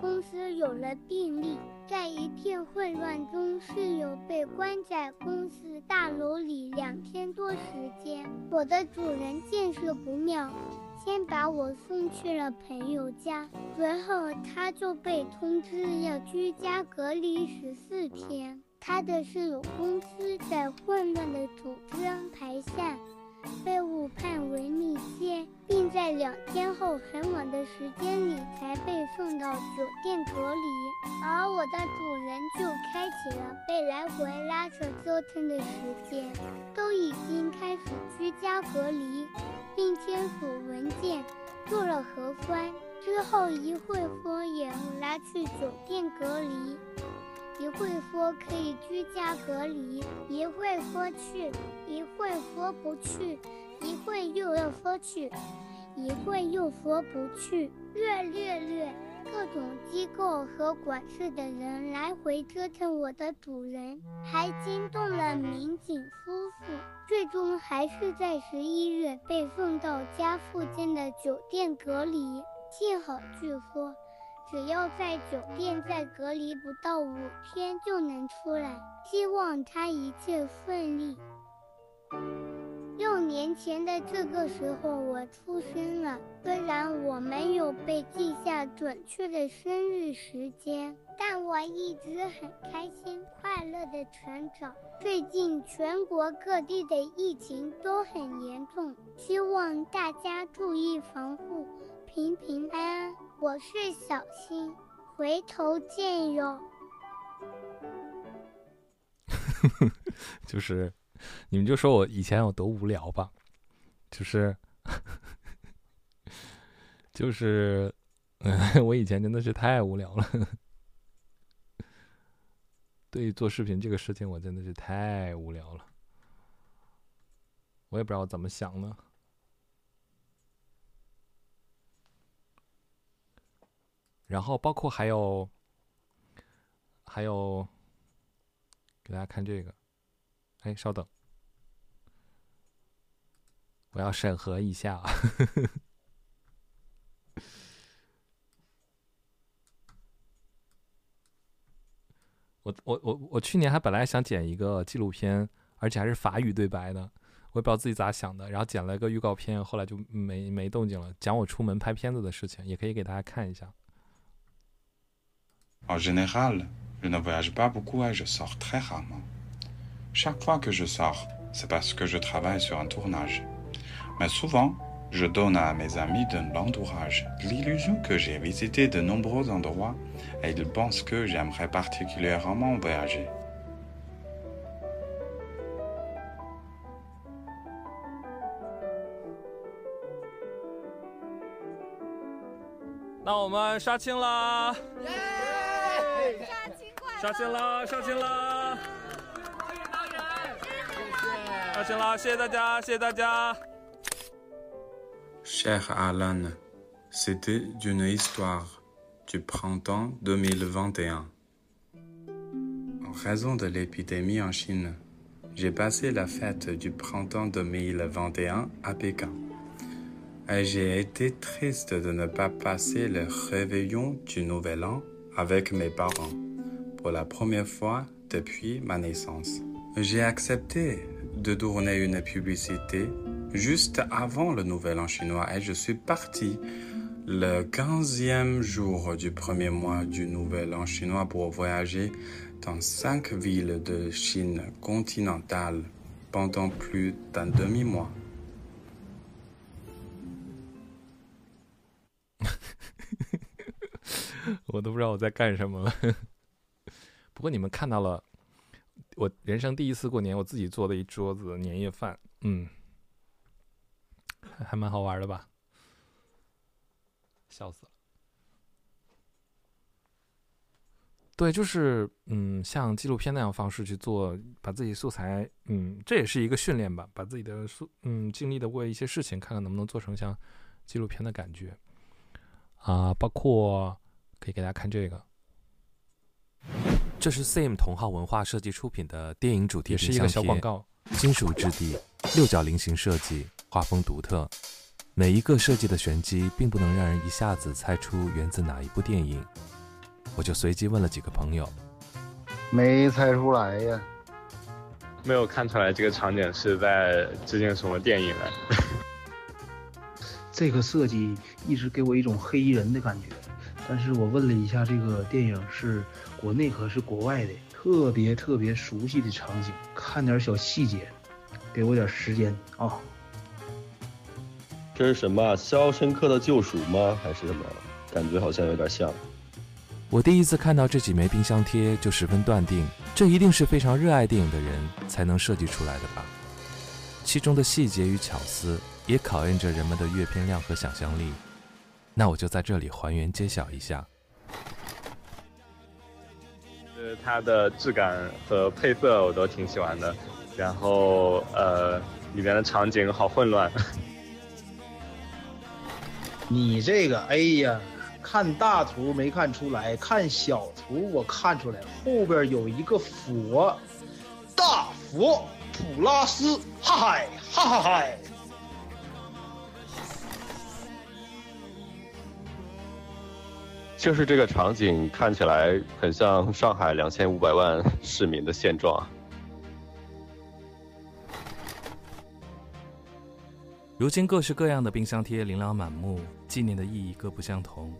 公司有了病例，在一片混乱中，室友被关在公司大楼里两天多时间。我的主人见势不妙，先把我送去了朋友家，随后他就被通知要居家隔离十四天。他的室友公司在混乱的组织安排下，被误判为密接，并在两天后很晚的时间里才被送到酒店隔离。而我的主人就开启了被来回拉扯折腾的时间，都已经开始居家隔离，并签署文件，做了核酸之后，一会说也拉去酒店隔离。一会说可以居家隔离，一会说去，一会说不去，一会又要说去，一会又说不去，略略略，各种机构和管事的人来回折腾我的主人，还惊动了民警夫妇，最终还是在十一月被送到家附近的酒店隔离。幸好，据说。只要在酒店再隔离不到五天就能出来，希望他一切顺利。六年前的这个时候我出生了，虽然我没有被记下准确的生日时间，但我一直很开心快乐的成长。最近全国各地的疫情都很严重，希望大家注意防护，平平安安。我是小新，回头见哟。就是你们就说我以前有多无聊吧，就是就是嗯，我以前真的是太无聊了。对于做视频这个事情，我真的是太无聊了，我也不知道怎么想的。然后包括还有还有，给大家看这个。哎，稍等，我要审核一下。我我我我去年还本来想剪一个纪录片，而且还是法语对白的，我也不知道自己咋想的，然后剪了个预告片，后来就没没动静了，讲我出门拍片子的事情，也可以给大家看一下。En général, je ne voyage pas beaucoup et je sors très rarement. Chaque fois que je sors, c'est parce que je travaille sur un tournage. Mais souvent, je donne à mes amis de l'entourage l'illusion que j'ai visité de nombreux endroits et ils pensent que j'aimerais particulièrement voyager. 那我们杀青啦！杀青啦！杀青啦！杀青啦！谢谢大家，谢谢大家。 Cher Alan, c'était une histoire du printemps 2021. En raison de l'épidémie en Chine, j'ai passé la fête du printemps 2021 à Pékin. Et j'ai été triste de ne pas passer le réveillon du Nouvel An avec mes parents pour la première fois depuis ma naissance. J'ai accepté de tourner une publicité juste avant le Nouvel An chinois et je suis parti le 15e jour du premier mois du Nouvel An chinois pour voyager dans cinq villes de Chine continentale pendant plus d'un demi-mois. 我都不知道我在干什么了。不过你们看到了，我人生第一次过年，我自己做的一桌子年夜饭，嗯，还蛮好玩的吧？笑死了。对，就是嗯，像纪录片那样方式去做，把自己素材，嗯，这也是一个训练吧，把自己的素，嗯，经历的过一些事情，看看能不能做成像纪录片的感觉啊，包括可以给大家看这个。这是 Same 同号文化设计出品的电影主题，也是一个小广告。金属质地，六角菱形设计，画风独特。每一个设计的玄机，并不能让人一下子猜出源自哪一部电影。我就随机问了几个朋友，没猜出来呀。没有看出来这个场景是在致敬什么电影来。这个设计一直给我一种黑衣人的感觉，但是我问了一下这个电影是国内和是国外的，特别特别熟悉的场景，看点小细节，给我点时间啊。这是什么？《肖申克的救赎》吗？还是什么？感觉好像有点像。我第一次看到这几枚冰箱贴，就十分断定，这一定是非常热爱电影的人才能设计出来的吧。其中的细节与巧思，也考验着人们的阅片量和想象力。那我就在这里还原揭晓一下。就是它的质感和配色我都挺喜欢的，然后呃，里面的场景好混乱。你这个，哎呀！看大图没看出来，看小图我看出来，后边有一个佛，大佛普拉斯，哈嗨哈哈嗨！就是这个场景看起来很像上海两千五百万市民的现状。如今各式各样的冰箱贴琳琅满目，纪念的意义各不相同。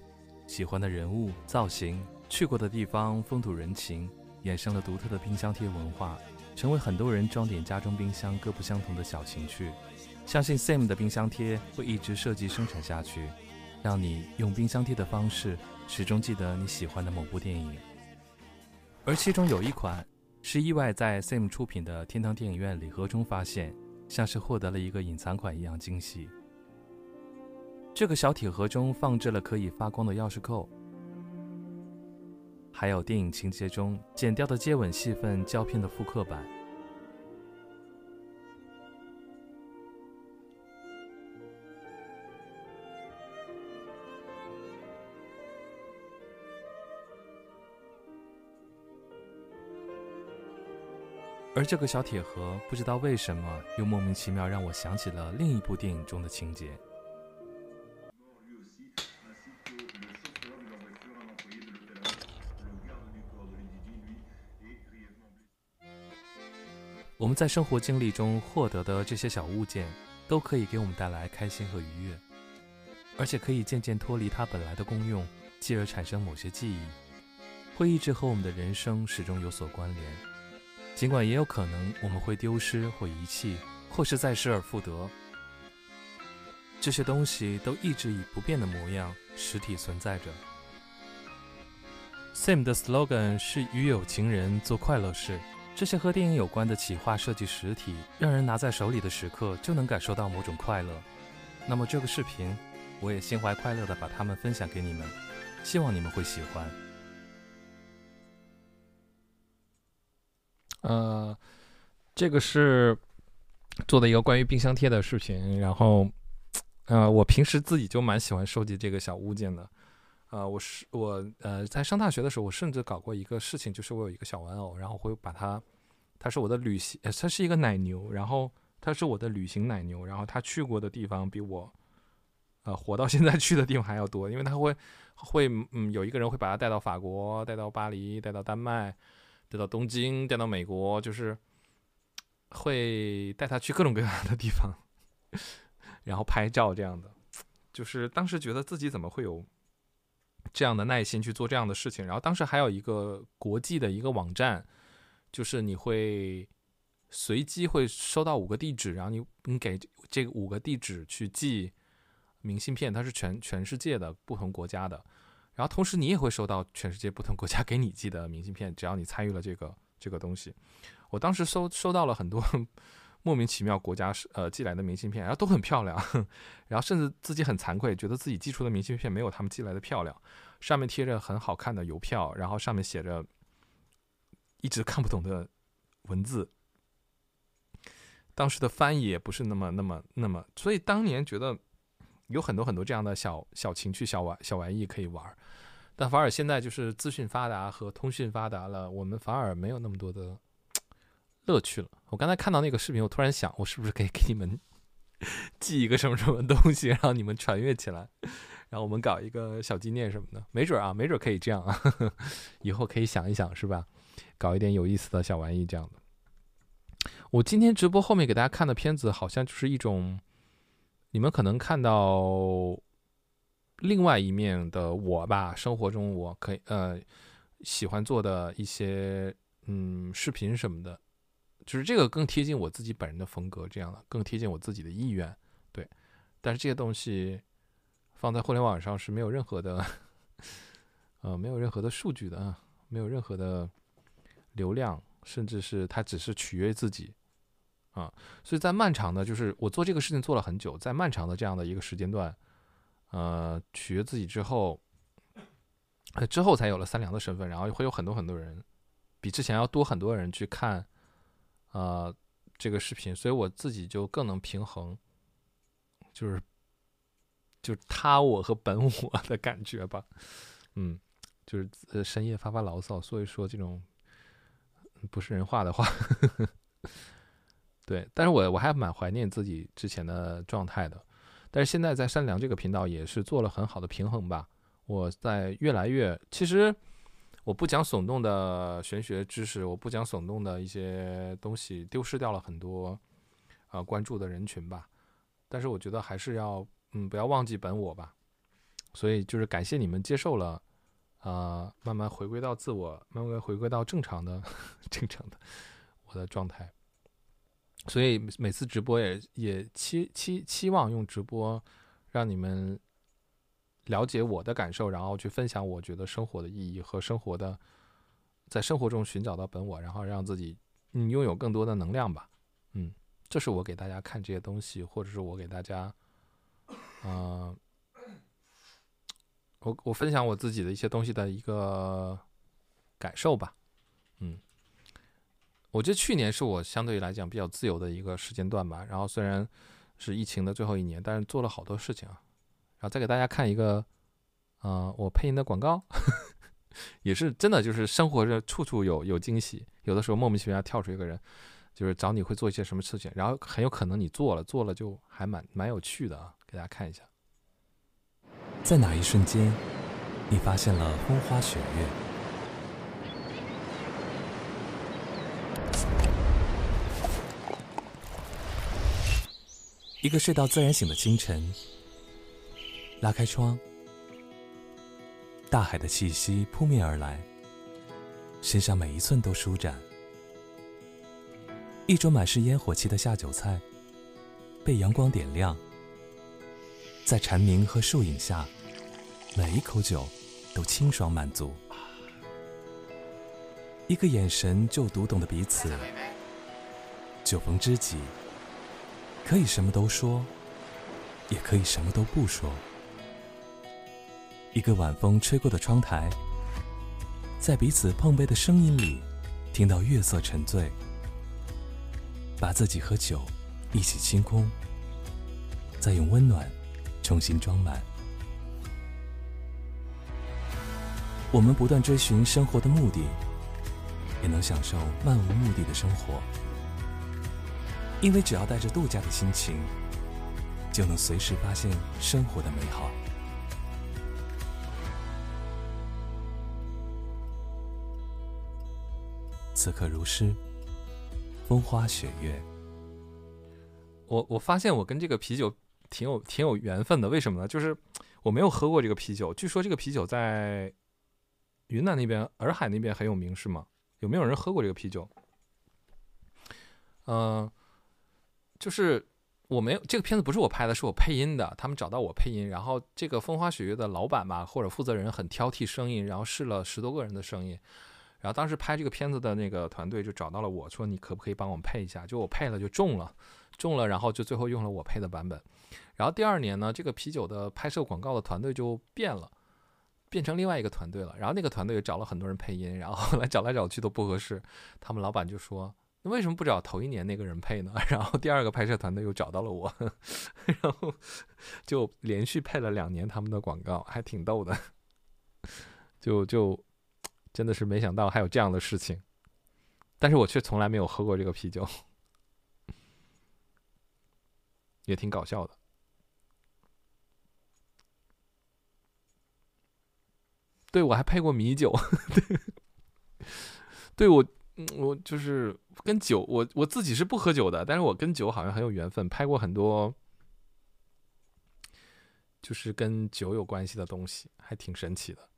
喜欢的人物、造型、去过的地方、风土人情，衍生了独特的冰箱贴文化，成为很多人装点家中冰箱各不相同的小情趣。相信 Sam 的冰箱贴会一直设计生产下去，让你用冰箱贴的方式始终记得你喜欢的某部电影。而其中有一款是意外在 Sim 出品的天堂电影院礼盒中发现，像是获得了一个隐藏款一样惊喜。这个小铁盒中放置了可以发光的钥匙扣，还有电影情节中剪掉的接吻戏份胶片的复刻版。而这个小铁盒，不知道为什么又莫名其妙让我想起了另一部电影中的情节。我们在生活经历中获得的这些小物件，都可以给我们带来开心和愉悦，而且可以渐渐脱离它本来的功用，继而产生某些记忆，会一直和我们的人生始终有所关联。尽管也有可能我们会丢失或遗弃，或是再失而复得，这些东西都一直以不变的模样实体存在着。Same 的 slogan 是“与有情人做快乐事”，这些和电影有关的企划设计实体，让人拿在手里的时刻就能感受到某种快乐。那么这个视频，我也心怀快乐的把它们分享给你们，希望你们会喜欢。呃，这个是做的一个关于冰箱贴的视频，然后，呃，我平时自己就蛮喜欢收集这个小物件的，呃，我是我呃在上大学的时候，我甚至搞过一个事情，就是我有一个小玩偶，然后会把它，它是我的旅行，它是一个奶牛，然后它是我的旅行奶牛，然后它去过的地方比我，呃，活到现在去的地方还要多，因为它会会嗯有一个人会把它带到法国，带到巴黎，带到丹麦。带到东京，带到美国，就是会带他去各种各样的地方，然后拍照这样的。就是当时觉得自己怎么会有这样的耐心去做这样的事情。然后当时还有一个国际的一个网站，就是你会随机会收到五个地址，然后你你给这五个地址去寄明信片，它是全全世界的不同国家的。然后同时你也会收到全世界不同国家 给你寄的明信片，只要你参与了这个这个东西。我当时收收到了很多 莫名其妙国家呃寄来的明信片，然后都很漂亮，然后甚至自己很惭愧，觉得自己寄出的明信片没有他们寄来的漂亮。上面贴着很好看的邮票，然后上面写着一直看不懂的文字。当时的翻译也不是那么那么那么，所以当年觉得。有很多很多这样的小小情趣、小玩小玩意可以玩，但反而现在就是资讯发达和通讯发达了，我们反而没有那么多的乐趣了。我刚才看到那个视频，我突然想，我是不是可以给你们 寄一个什么什么东西，让你们传阅起来，然后我们搞一个小纪念什么的？没准啊，没准可以这样啊，以后可以想一想，是吧？搞一点有意思的小玩意这样的。我今天直播后面给大家看的片子，好像就是一种。你们可能看到另外一面的我吧，生活中我可以呃喜欢做的一些嗯视频什么的，就是这个更贴近我自己本人的风格，这样的更贴近我自己的意愿，对。但是这些东西放在互联网上是没有任何的呃没有任何的数据的啊，没有任何的流量，甚至是它只是取悦自己。啊，所以在漫长的，就是我做这个事情做了很久，在漫长的这样的一个时间段，呃，取悦自己之后，之后才有了三良的身份，然后会有很多很多人，比之前要多很多人去看，呃，这个视频，所以我自己就更能平衡，就是，就是他我和本我的感觉吧，嗯，就是深夜发发牢骚，所以说这种不是人话的话。对，但是我我还蛮怀念自己之前的状态的，但是现在在善良这个频道也是做了很好的平衡吧。我在越来越，其实我不讲耸动的玄学知识，我不讲耸动的一些东西，丢失掉了很多啊关注的人群吧。但是我觉得还是要嗯不要忘记本我吧。所以就是感谢你们接受了，啊慢慢回归到自我，慢慢回归到正常的 正常的我的状态。所以每次直播也也期期期望用直播让你们了解我的感受，然后去分享我觉得生活的意义和生活的，在生活中寻找到本我，然后让自己嗯拥有更多的能量吧。嗯，这是我给大家看这些东西，或者是我给大家，嗯，我我分享我自己的一些东西的一个感受吧。我觉得去年是我相对来讲比较自由的一个时间段吧。然后虽然是疫情的最后一年，但是做了好多事情啊。然后再给大家看一个，呃，我配音的广告，也是真的，就是生活着处处有有惊喜。有的时候莫名其妙跳出一个人，就是找你会做一些什么事情，然后很有可能你做了，做了就还蛮蛮有趣的啊。给大家看一下，在哪一瞬间，你发现了风花雪月？一个睡到自然醒的清晨。拉开窗，大海的气息扑面而来，身上每一寸都舒展。一桌满是烟火气的下酒菜，被阳光点亮，在蝉鸣和树影下，每一口酒都清爽满足。一个眼神就读懂的彼此，酒逢知己，可以什么都说，也可以什么都不说。一个晚风吹过的窗台，在彼此碰杯的声音里，听到月色沉醉，把自己和酒一起清空，再用温暖重新装满。我们不断追寻生活的目的，也能享受漫无目的的生活，因为只要带着度假的心情，就能随时发现生活的美好。此刻如诗，风花雪月。我我发现我跟这个啤酒挺有挺有缘分的，为什么呢？就是我没有喝过这个啤酒，据说这个啤酒在云南那边洱海那边很有名，是吗？有没有人喝过这个啤酒？嗯，就是我没有这个片子不是我拍的，是我配音的。他们找到我配音，然后这个风花雪月的老板吧或者负责人很挑剔声音，然后试了十多个人的声音。然后当时拍这个片子的那个团队就找到了我说你可不可以帮我们配一下？就我配了就中了，中了，然后就最后用了我配的版本。然后第二年呢，这个啤酒的拍摄广告的团队就变了，变成另外一个团队了。然后那个团队找了很多人配音，然后后来找来找去都不合适。他们老板就说：“为什么不找头一年那个人配呢？” 然后第二个拍摄团队又找到了我，然后就连续配了两年他们的广告，还挺逗的。就就。真的是没想到还有这样的事情，但是我却从来没有喝过这个啤酒，也挺搞笑的。对我还配过米酒，对，对我，我就是跟酒，我我自己是不喝酒的，但是我跟酒好像很有缘分，拍过很多，就是跟酒有关系的东西，还挺神奇的。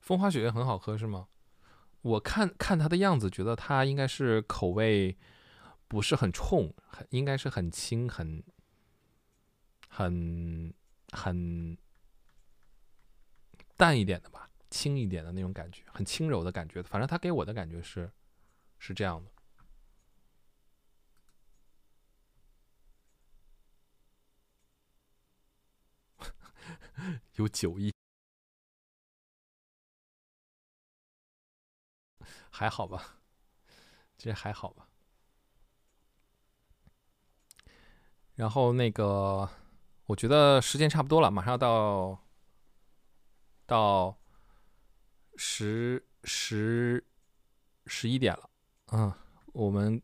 风花雪月很好喝是吗？我看看它的样子，觉得它应该是口味不是很冲，很应该是很轻、很很很淡一点的吧，轻一点的那种感觉，很轻柔的感觉。反正他给我的感觉是是这样的，有酒意。还好吧，这还好吧。然后那个，我觉得时间差不多了，马上要到到十十十一点了。嗯，我们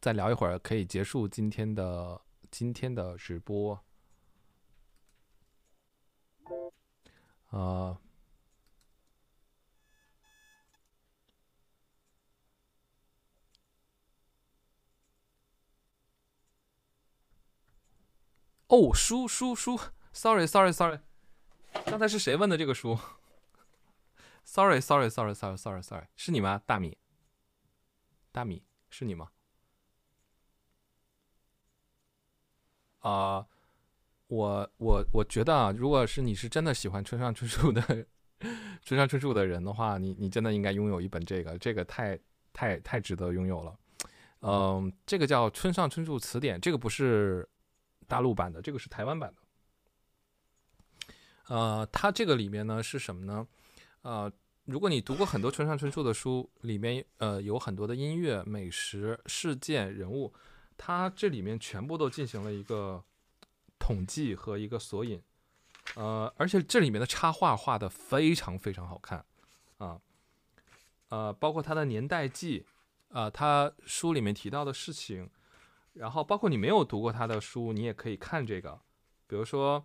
再聊一会儿，可以结束今天的今天的直播。啊。哦，书书书，sorry sorry sorry，刚才是谁问的这个书？sorry sorry sorry sorry sorry sorry，是你吗？大米，大米是你吗？啊，我我我觉得啊，如果是你是真的喜欢村上春树的 村上春树的人的话，你你真的应该拥有一本这个，这个太太太值得拥有了。嗯，这个叫《村上春树词典》，这个不是大陆版的，这个是台湾版的。呃，它这个里面呢是什么呢？呃，如果你读过很多村上春树的书，里面呃有很多的音乐、美食、事件、人物，它这里面全部都进行了一个统计和一个索引。呃，而且这里面的插画画的非常非常好看啊。呃，包括它的年代记。啊，他书里面提到的事情，然后包括你没有读过他的书，你也可以看这个。比如说，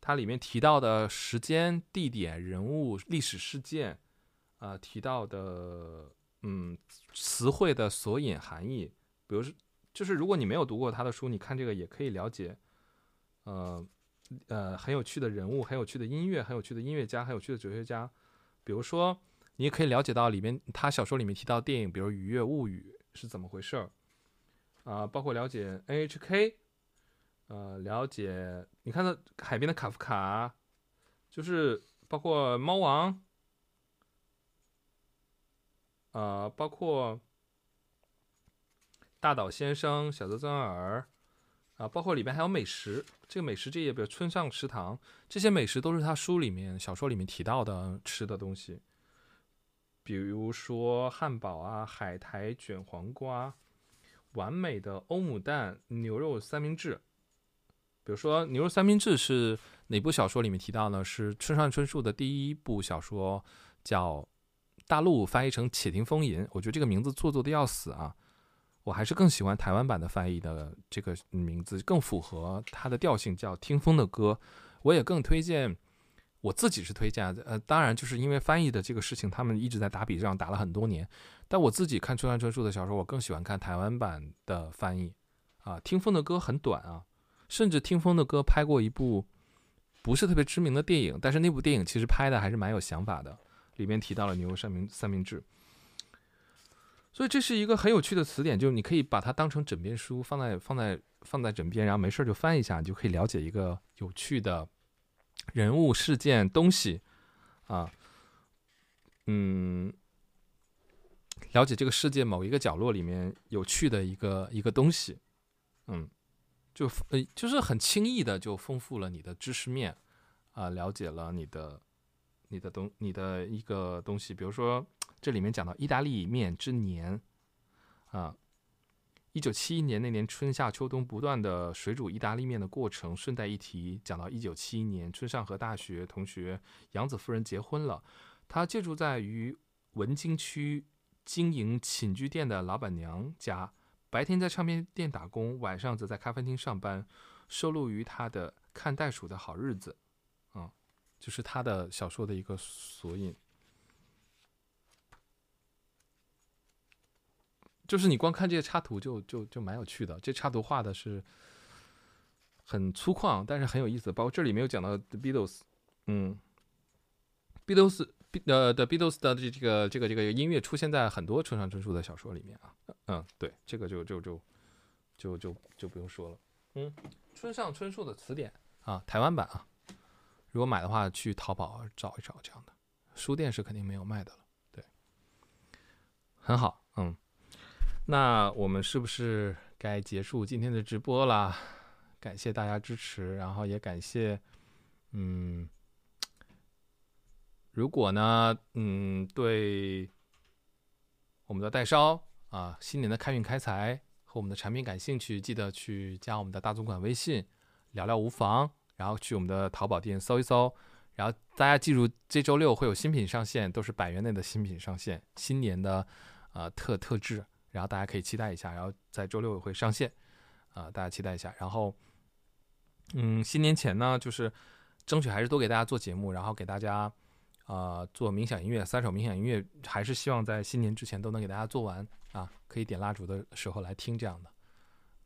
它里面提到的时间、地点、人物、历史事件，啊，提到的嗯词汇的索引含义。比如说，就是如果你没有读过他的书，你看这个也可以了解，呃呃，很有趣的人物，很有趣的音乐，很有趣的音乐家，很有趣的哲学家。比如说。你也可以了解到里面他小说里面提到电影，比如《愉悦物语》是怎么回事儿，啊，包括了解 NHK，呃，了解你看到海边的卡夫卡，就是包括猫王，呃，包括大岛先生、小泽征尔，啊，包括里面还有美食，这个美食这页，比如村上食堂，这些美食都是他书里面小说里面提到的吃的东西。比如说汉堡啊，海苔卷黄瓜，完美的欧姆蛋牛肉三明治。比如说牛肉三明治是哪部小说里面提到呢？是村上春树的第一部小说，叫大陆翻译成《且听风吟》。我觉得这个名字做作的要死啊！我还是更喜欢台湾版的翻译的这个名字，更符合它的调性，叫《听风的歌》。我也更推荐。我自己是推荐，呃，当然就是因为翻译的这个事情，他们一直在打笔仗，打了很多年。但我自己看村上春树的小说，我更喜欢看台湾版的翻译。啊，听风的歌很短啊，甚至听风的歌拍过一部不是特别知名的电影，但是那部电影其实拍的还是蛮有想法的，里面提到了牛肉三明三明治。所以这是一个很有趣的词典，就是你可以把它当成枕边书，放在放在放在枕边，然后没事就翻一下，你就可以了解一个有趣的。人物、事件、东西，啊，嗯，了解这个世界某一个角落里面有趣的一个一个东西，嗯，就呃，就是很轻易的就丰富了你的知识面，啊，了解了你的你的东你的一个东西，比如说这里面讲到意大利面之年，啊。一九七一年那年春夏秋冬不断的水煮意大利面的过程，顺带一提，讲到一九七一年，春上和大学同学杨子夫人结婚了。他借住在于文京区经营寝具店的老板娘家，白天在唱片店打工，晚上则在咖啡厅上班。收录于他的《看袋鼠的好日子》，啊，就是他的小说的一个索引。就是你光看这些插图就就就蛮有趣的，这插图画的是很粗犷，但是很有意思。包括这里没有讲到 Beatles，嗯，Beatles，呃，The Beatles 的这这个这个这个音乐出现在很多村上春树的小说里面啊，嗯，对，这个就就就就就就不用说了，嗯，村上春树的词典啊，台湾版啊，如果买的话去淘宝找一找这样的，书店是肯定没有卖的了，对，很好，嗯。那我们是不是该结束今天的直播了？感谢大家支持，然后也感谢，嗯，如果呢，嗯，对我们的代烧啊，新年的开运开财和我们的产品感兴趣，记得去加我们的大总管微信，聊聊无妨。然后去我们的淘宝店搜一搜，然后大家记住，这周六会有新品上线，都是百元内的新品上线，新年的呃特特质。然后大家可以期待一下，然后在周六也会上线，啊，大家期待一下。然后，嗯，新年前呢，就是争取还是多给大家做节目，然后给大家啊做冥想音乐，三首冥想音乐，还是希望在新年之前都能给大家做完啊，可以点蜡烛的时候来听这样的。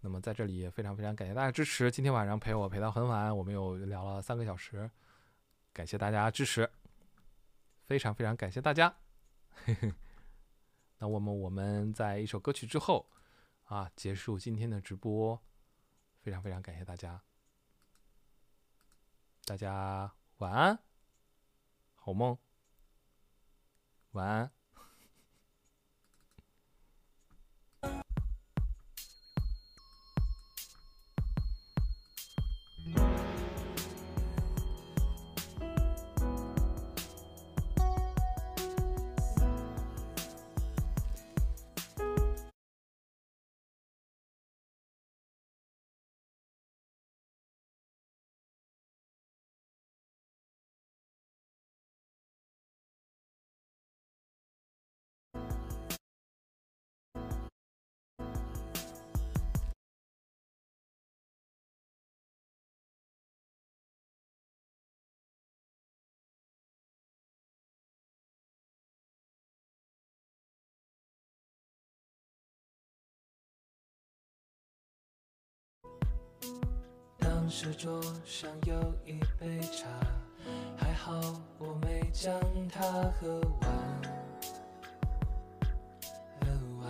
那么在这里也非常非常感谢大家支持，今天晚上陪我陪到很晚，我们又聊了三个小时，感谢大家支持，非常非常感谢大家。那我们我们在一首歌曲之后，啊，结束今天的直播。非常非常感谢大家，大家晚安，好梦，晚安。当时桌上有一杯茶，还好我没将它喝完。喝完，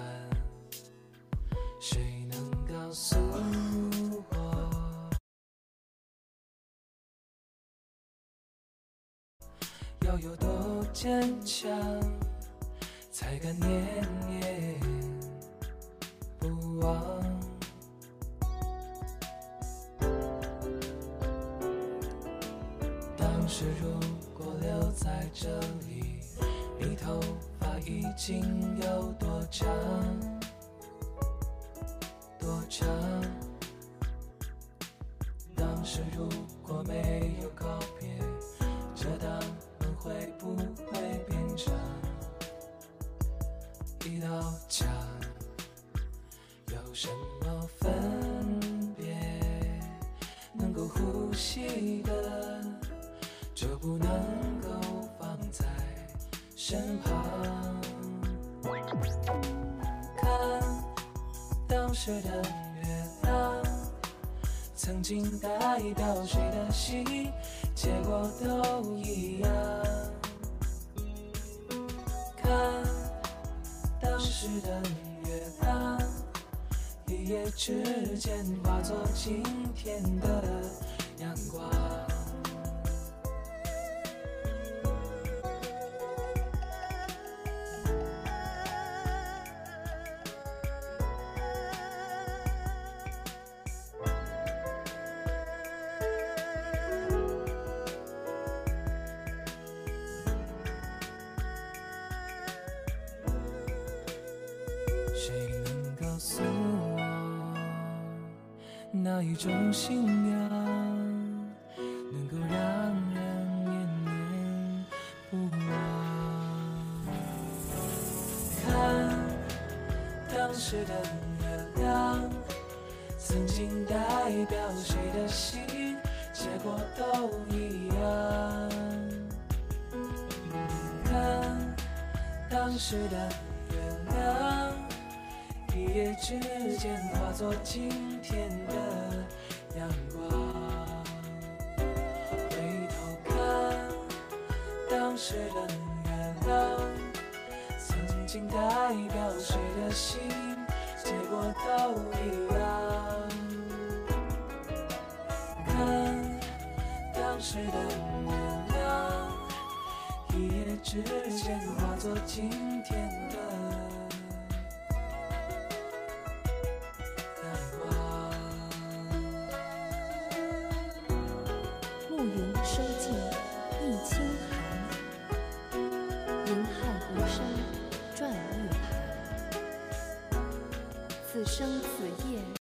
谁能告诉我，要有多坚强，才敢念念不忘？这里，你头发已经有多长？多长？当时如果没有告别，这道门会不会变成一道墙？有什么身旁。看当时的月亮，曾经代表谁的心，结果都一样。看当时的月亮，一夜之间化作今天的阳光。